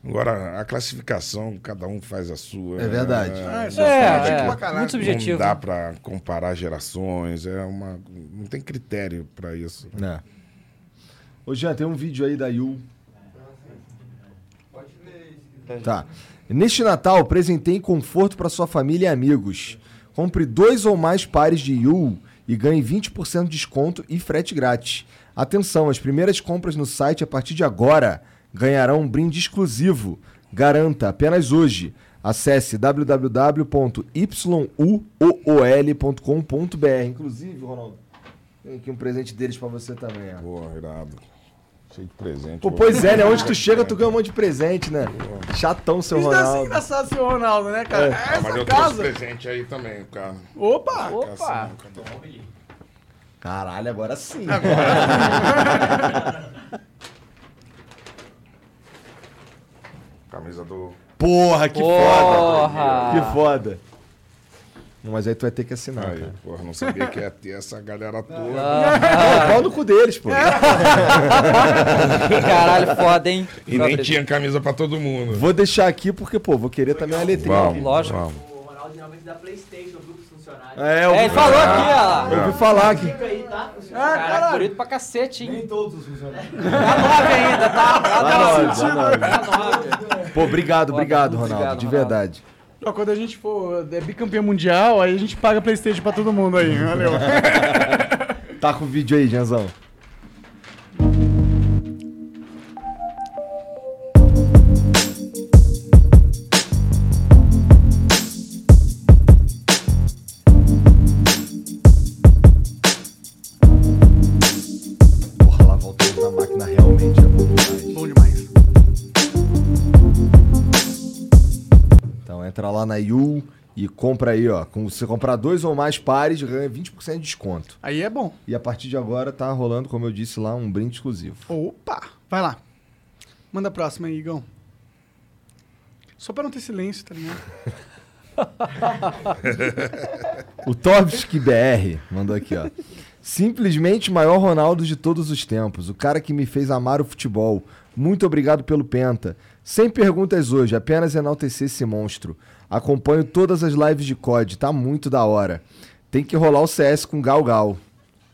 Agora, a classificação, cada um faz a sua. É verdade. Ah, É, é, é. pra caralho. Muito subjetivo. Não dá pra comparar gerações, é uma, não tem critério pra isso. É. Ô, Jean, tem um vídeo aí da Yu. Tá. Neste Natal, presentei conforto para sua família e amigos. Compre dois ou mais pares de Yu e ganhe 20% de desconto e frete grátis. Atenção, as primeiras compras no site a partir de agora ganharão um brinde exclusivo. Garanta apenas hoje. Acesse www.yuool.com.br. Inclusive, Ronaldo, tem aqui um presente deles para você também. ó. Pô, irado. Cheio de presente. Pô, pois é, né? Onde tu chega, tu ganha um monte de presente, né? Chatão, seu Isso deve ser Ronaldo. engraçado ser o Ronaldo, né, cara? É. Ah, mas Essa eu trouxe casa. presente aí também, cara. Opa! Opa! Caralho, agora sim. Camisa do. Porra, que Porra! foda. Que foda. Mas aí tu vai ter que assinar, Aí, cara. porra, não sabia que ia ter essa galera toda. Não, pau no cu deles, pô. Caralho, foda, hein? E nem tinha camisa pra todo mundo. Vou deixar aqui porque, pô, vou querer também uma letrinha. Vamos, Lógico. vamos. O Ronaldo geralmente dá Playstation funcionários. É, eu É, ele falou aqui, ó. Eu ouvi falar aqui. Fica aí, tá? Caraca, bonito pra cacete, hein? Nem todos os funcionários. Tá nove ainda, tá? Tá Tá nove, nove. tá nove. Tá nove. Pô, obrigado, Foda, obrigado, Ronaldo. obrigado, de Ronaldo. verdade. Ó, quando a gente for é, bicampeão mundial, aí a gente paga Playstation pra todo mundo aí. Valeu. Tá com o vídeo aí, Janzão. Entra lá na Yu e compra aí, ó. Com você comprar dois ou mais pares, ganha 20% de desconto. Aí é bom. E a partir de agora tá rolando, como eu disse lá, um brinde exclusivo. Opa! Vai lá. Manda a próxima aí, Igão. Só pra não ter silêncio, tá ligado? O Torbski BR mandou aqui, ó. Simplesmente o maior Ronaldo de todos os tempos. O cara que me fez amar o futebol. Muito obrigado pelo Penta. Sem perguntas hoje, apenas enaltecer esse monstro. Acompanho todas as lives de COD, tá muito da hora. Tem que rolar o CS com Gal Gal.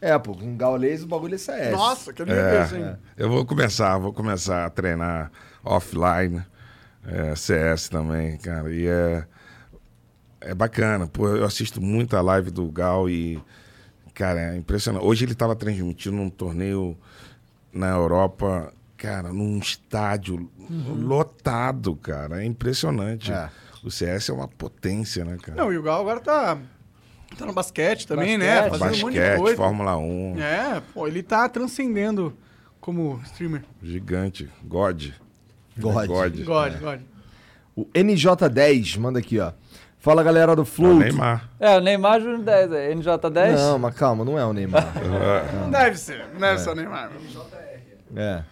É, pô, com Gaules o bagulho é CS. Nossa, que É, nervoso, hein? eu vou começar, vou começar a treinar offline, é, CS também, cara. E é, é bacana, pô, eu assisto muita live do Gal e, cara, é impressionante. Hoje ele tava transmitindo um torneio na Europa, cara, num estádio lotado, cara. É impressionante. É. O CS é uma potência, né, cara? Não, e o Gal agora tá, tá no basquete também, né? Basquete. Fazendo um monte de Basquete, coisa. Fórmula 1, É, pô, ele tá transcendendo como streamer. gigante, God. God. God. God, God. O NJ10 manda aqui, ó. Fala galera do É o Flow. Neymar. É, o Neymar Júnior 10, é NJ10? Não, mas calma, não é o Neymar. Não deve ser, não deve ser o Neymar. É.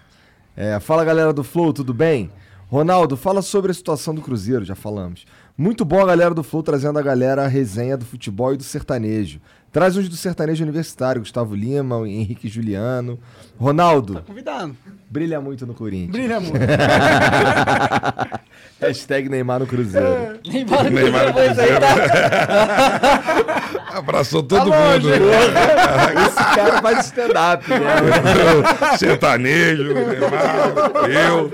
É, fala galera do Flow, tudo bem? Ronaldo, fala sobre a situação do Cruzeiro, já falamos. Muito bom a galera do Flow trazendo a galera a resenha do futebol e do sertanejo. Traz uns do sertanejo universitário, Gustavo Lima, Henrique Juliano. Ronaldo, Convidado. brilha muito no Corinthians. Brilha muito. Hashtag Neymar no Cruzeiro. Neymar no Neymar no Cruzeiro, Cruzeiro. tá? Abraçou todo Tá mundo. Esse cara faz stand-up, né? Sertanejo, Neymar, eu.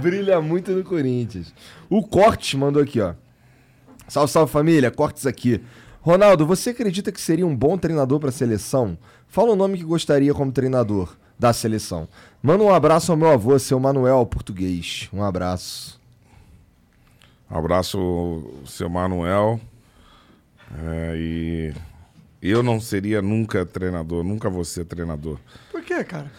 Brilha muito no Corinthians. O Cortes mandou aqui, ó. Salve, salve família, Cortes aqui. Ronaldo, você acredita que seria um bom treinador para a seleção? Fala o nome que gostaria como treinador da seleção. Manda um abraço ao meu avô, seu Manuel português. Um abraço. Abraço o seu Manuel. É, e eu não seria nunca treinador, nunca vou ser treinador. Por quê, cara?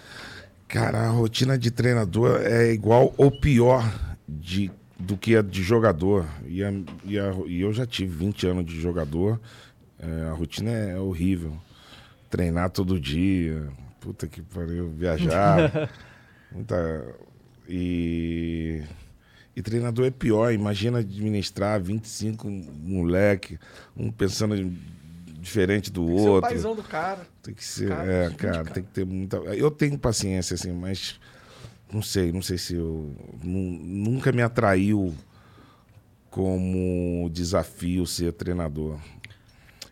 Cara, a rotina de treinador é igual ou pior de, do que a de jogador. E, a- e a- e eu já tive 20 anos de jogador É, a rotina é horrível. Treinar todo dia. Puta que pariu. Viajar. muita. E. E treinador é pior. Imagina administrar 25 moleque, um pensando em- diferente do Tem que ser o outro. paizão do cara. Tem que ser, Cara, é, cara. tem que ter muita. Eu tenho paciência, assim, mas não sei, não sei se eu. nu- Nunca me atraiu como desafio ser treinador.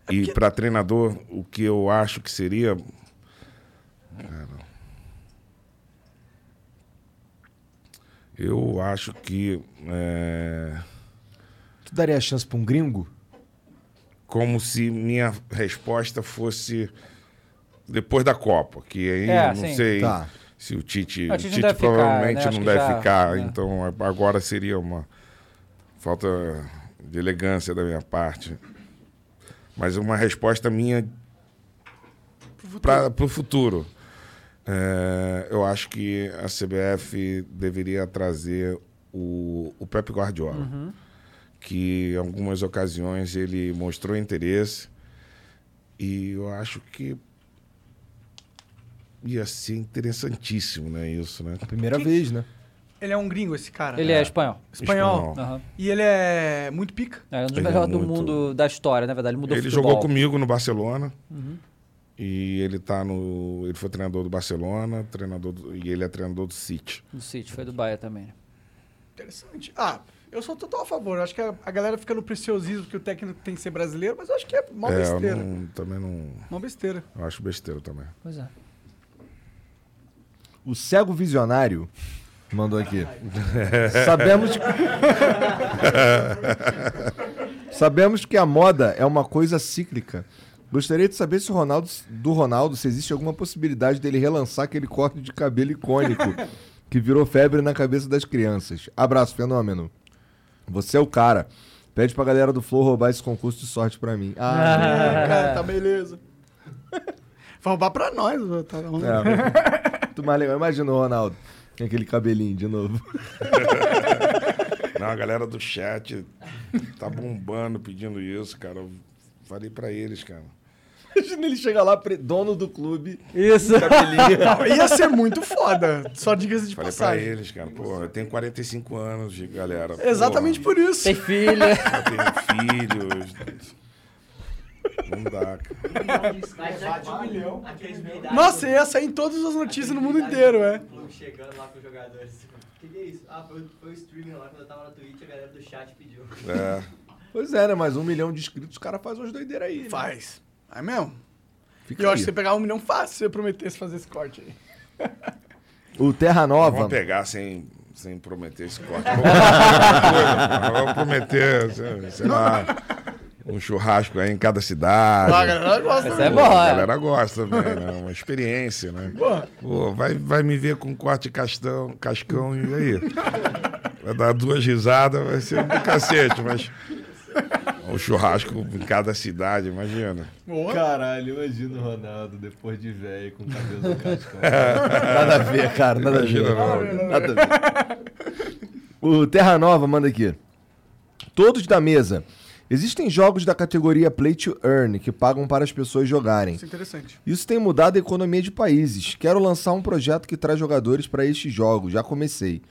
E para treinador, o que eu acho que seria. Cara, eu acho que. é, Tu daria a chance pra um gringo? como se minha resposta fosse depois da Copa, que aí É, não sim. sei Tá. Se o Tite, o Tite Tite, deve ficar, provavelmente né? Acho não deve já- ficar, é. então agora seria uma falta de elegância da minha parte. Mas uma resposta minha para o futuro. É, eu acho que a CBF deveria trazer o, o Pep Guardiola Uhum. que em algumas ocasiões ele mostrou interesse e eu acho que ia ser interessantíssimo, né, isso, né? Primeira vez, né? Ele é um gringo, esse cara. Ele é espanhol. Espanhol. Espanhol. Aham. E ele é muito pica. É um dos Ele é melhores do muito- mundo da história, na verdade. Ele mudou Ele futebol. jogou comigo no Barcelona. Uhum. E ele tá no, ele foi treinador do Barcelona, treinador do- e ele é treinador do City. Do City, foi do Bahia também. né? Interessante. Ah, eu sou total a favor. Eu acho que a, a galera fica no preciosismo que o técnico tem que ser brasileiro, mas eu acho que é mó é, eu besteira. não- também não, Mó besteira. eu acho besteira também. Pois é. O cego visionário mandou aqui. Sabemos Sabemos que a moda é uma coisa cíclica. Gostaria de saber se o Ronaldo, do Ronaldo se existe alguma possibilidade dele relançar aquele corte de cabelo icônico que virou febre na cabeça das crianças. Abraço, fenômeno. Você é o cara. Pede pra galera do Flow roubar esse concurso de sorte pra mim. Ah, cara, tá beleza. Vai roubar pra nós, tá. É, muito mais legal. Imagina o Ronaldo com aquele cabelinho de novo. Não, a galera do chat tá bombando pedindo isso, cara. Eu falei pra eles, cara. Imagina ele chegar lá, dono do clube. Isso. Cabelinho. Não, ia ser muito foda. Só diga-se de Falei pra passagem. eles, cara. Pô, eu tenho 45 anos, de galera. Exatamente por isso. Tem filha. Eu tenho filhos. Não dá, cara. Mas bate um milhão. Aqueles meia idade. Nossa, ia sair em todas as notícias no mundo inteiro, é. Chegando lá com os jogadores. O que, que é isso? Ah, foi, foi o streaming lá quando eu tava na Twitch, a galera do chat pediu. É. Pois é, né? Mas um milhão de inscritos, o cara faz umas doideiras aí. né? Faz. É mesmo? Fica E eu aí. acho que você pegar um milhão fácil se você prometesse fazer esse corte aí. O Terra Nova. Vamos pegar sem, sem prometer esse corte. Vamos prometer, Vamos prometer, sei, sei lá, um churrasco aí em cada cidade. Ah, a galera gosta. Essa é Pô, boa, A é. galera gosta também, né? Uma experiência, né? Pô, vai, vai me ver com corte castão, cascão e aí? Vai dar duas risadas, vai ser do cacete, mas. O churrasco em cada cidade, imagina. Boa. Caralho, imagina o Ronaldo depois de velho com o cabelo do cascão. nada a ver, cara, nada Imagina, a ver. não. Nada a ver. O Terra Nova manda aqui. Todos da mesa. Existem jogos da categoria Play to Earn que pagam para as pessoas jogarem. Isso é interessante. Isso tem mudado a economia de países. Quero lançar um projeto que traz jogadores para estes jogos. Já comecei.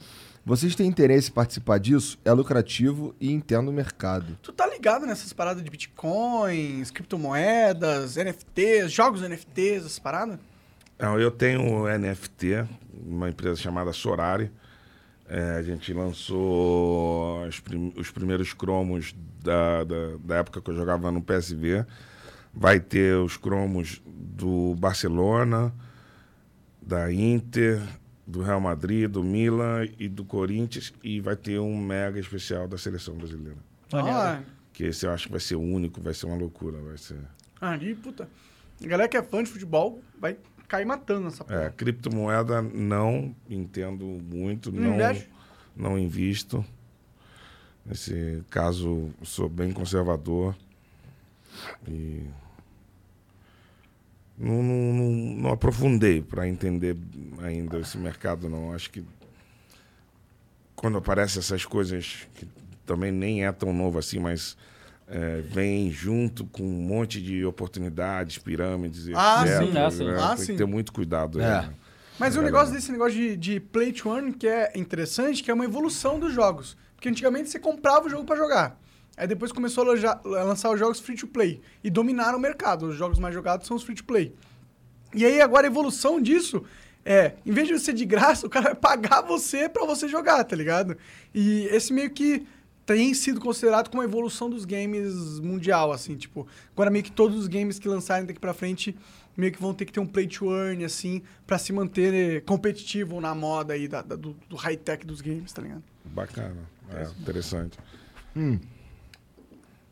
Vocês têm interesse em participar disso? É lucrativo e entendo o mercado. Tu tá ligado nessas paradas de bitcoins, criptomoedas, NFTs, jogos NFTs, essas paradas? Não, eu tenho o NFT, uma empresa chamada Sorari. É, a gente lançou prim- os primeiros cromos da, da, da época que eu jogava no PSV. Vai ter os cromos do Barcelona, da Inter, do Real Madrid, do Milan e do Corinthians. E vai ter um mega especial da seleção brasileira. Ah, Que esse eu acho que vai ser o único, vai ser uma loucura. Vai ser... ali, puta. A galera que é fã de futebol vai cair matando essa porra. É, criptomoeda não entendo muito, Não não, investe? não invisto. Nesse caso, sou bem conservador. E não, não, não, não aprofundei para entender ainda esse mercado, não. Acho que quando aparecem essas coisas, que também nem é tão novo assim, mas é, vem junto com um monte de oportunidades, pirâmides, Ah, etc. sim, é, sim. né? Ah, Tem sim. que ter muito cuidado. É. né? Mas o É, negócio desse negócio de, de play to earn que é interessante, que é uma evolução dos jogos. Porque antigamente você comprava o jogo pra jogar. Aí depois começou a, loja- a lançar os jogos free to play. E dominaram o mercado. Os jogos mais jogados são os free to play. E aí agora a evolução disso é, em vez de ser de graça, o cara vai pagar você pra você jogar, tá ligado? E esse meio que tem sido considerado como a evolução dos games mundial, assim, tipo, agora meio que todos os games que lançarem daqui pra frente meio que vão ter que ter um play to earn, assim, pra se manter eh, competitivo na moda aí da, da- do, do high-tech dos games, tá ligado? Bacana. É, interessante. Hum.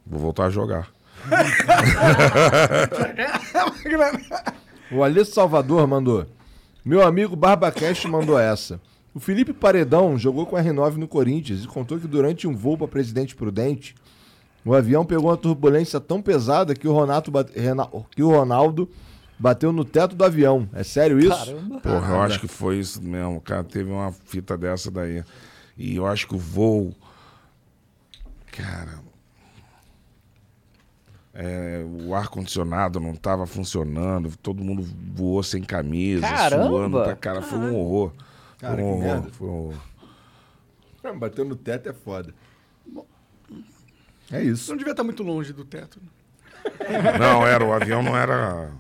Vou voltar a jogar. O Alessio Salvador mandou. Meu amigo Barbacast mandou essa. O Felipe Paredão jogou com a R9 no Corinthians e contou que durante um voo para Presidente Prudente, o avião pegou uma turbulência tão pesada que o, Ronato bate- que o Ronaldo bateu no teto do avião. É sério isso? Porra, eu acho que foi isso mesmo, cara. Teve uma fita dessa daí. E eu acho que o voo. Cara. é, o ar-condicionado não tava funcionando, todo mundo voou sem camisa, Caramba! suando pra cara. Foi um horror. Cara, foi um que merda. Foi um. Bateu no teto é foda. É isso. Não devia estar muito longe do teto. Não, era, o avião não era.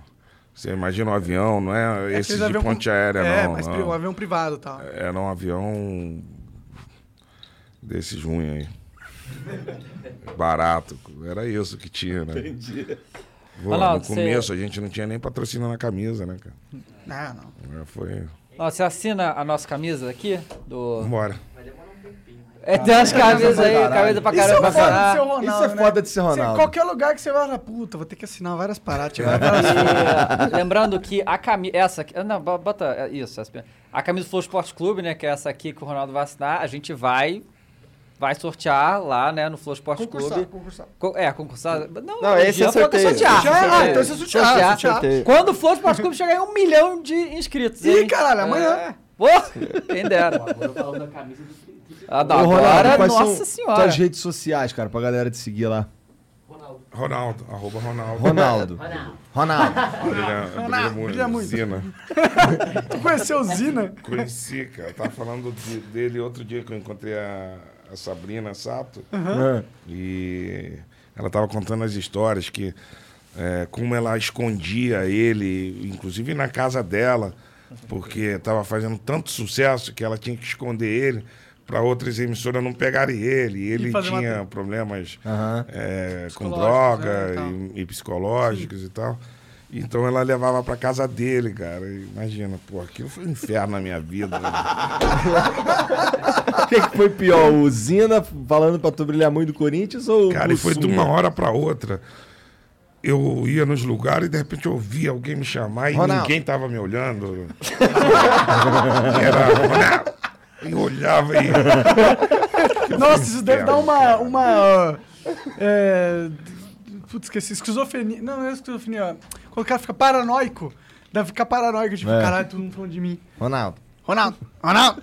Você imagina um avião, não é, esse aqueles de ponte com- aérea, É, não. mas não. um avião privado tal. Era um avião desses ruins aí. Barato. Era isso que tinha, né? Entendi. Pô, Ronaldo, no você- começo a gente não tinha nem patrocínio na camisa, né, cara? Não, não. É, Foi. Ó, você assina a nossa camisa aqui? Do... Vambora. É, tem umas camisas aí, Caralho. camisa pra Isso é caramba. o foda de ser o. Ronaldo, Isso é né? foda de ser Você- Ronaldo. qualquer lugar que você vai, fala, puta, vou ter que assinar várias paradas. E, lembrando que a camisa. Essa aqui. Não, bo- bota é, isso. essa- A camisa do Flow Esporte Clube, né? Que é essa aqui que o Ronaldo vai assinar. A gente vai. Vai sortear lá, né? No Flow Esporte Clube. concursar. Co- é, concursar. Não, Não, esse é sorteio. sortear. Já, ah, então esse é sortear, sortear. sorteio. Quando o Flow Esporte Clube chegar em um milhão de inscritos. Ih, hein? caralho, amanhã. É. Pô, quem dera. Agora falando da camisa do Ah, não, Ô, Ronaldo, agora, nossa senhora. tuas redes sociais, cara, pra galera te seguir lá? Ronaldo, arroba Ronaldo. Ronaldo. Ronaldo. Brilha muito. brilha muito. Zina. Tu conheceu o Zina? Conheci, cara. Eu tava falando de- dele outro dia que eu encontrei a, a Sabrina Sato. Ah, E ela tava contando as histórias que é, como ela escondia ele, inclusive na casa dela, porque tava fazendo tanto sucesso que ela tinha que esconder ele para outras emissoras não pegarem ele. E ele fazer tinha uma- problemas Aham. é, com Psicológicos, droga né, e e, e psicológicos e tal. Então ela levava pra casa dele, cara. Imagina, pô, aquilo foi um inferno na minha vida. né? O que, que foi pior? O Zina falando pra tu brilhar muito do Corinthians ou Cara, e foi de uma hora pra outra. Eu ia nos lugares e de repente eu ouvia alguém me chamar e Ronaldo. ninguém tava me olhando. Era Ronaldo. E olhava e. Nossa, isso deve dar uma. uma é, putz, esqueci. Esquizofrenia. Não, não é esquizofrenia. Quando o cara fica paranoico. Deve ficar paranoico. Tipo, É. caralho, todo mundo falando de mim. Ronaldo. Ronaldo, Ronaldo.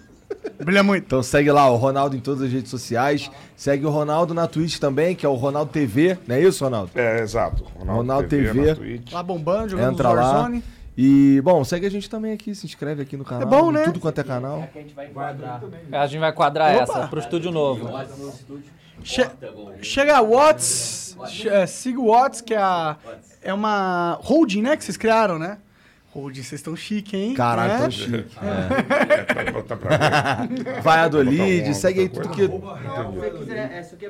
Brilha muito. Então segue lá o Ronaldo em todas as redes sociais. Segue o Ronaldo na Twitch também, que é o Ronaldo TV. Não é isso, Ronaldo? É, exato. Ronaldo TV. na Twitch. Lá bombando, jogando Entra lá. Warzone. E, bom, segue a gente também aqui, se inscreve aqui no canal. É bom, em né? Tudo quanto é canal. A gente vai quadrar. A gente vai quadrar Opa. essa pro estúdio novo. Che- chega a Watts. che- é, siga o Watts, que é, a, é uma holding, né? Que vocês criaram, né? Holding, vocês estão chique, hein? Caralho, tão chique. É, pra ver. Valladolid, Botar segue aí tudo que.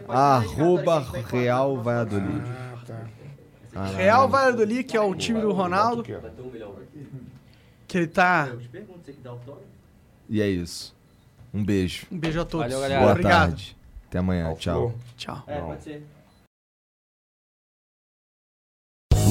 Arroba Real Valladolid. Ah, tá. Caralho. Real Valladolid, que é o time do Ronaldo. Que ele tá. E é isso. Um beijo. Um beijo a todos. Valeu, galera. Boa Obrigado. tarde. Até amanhã. Tchau. Tchau. É, pode ser.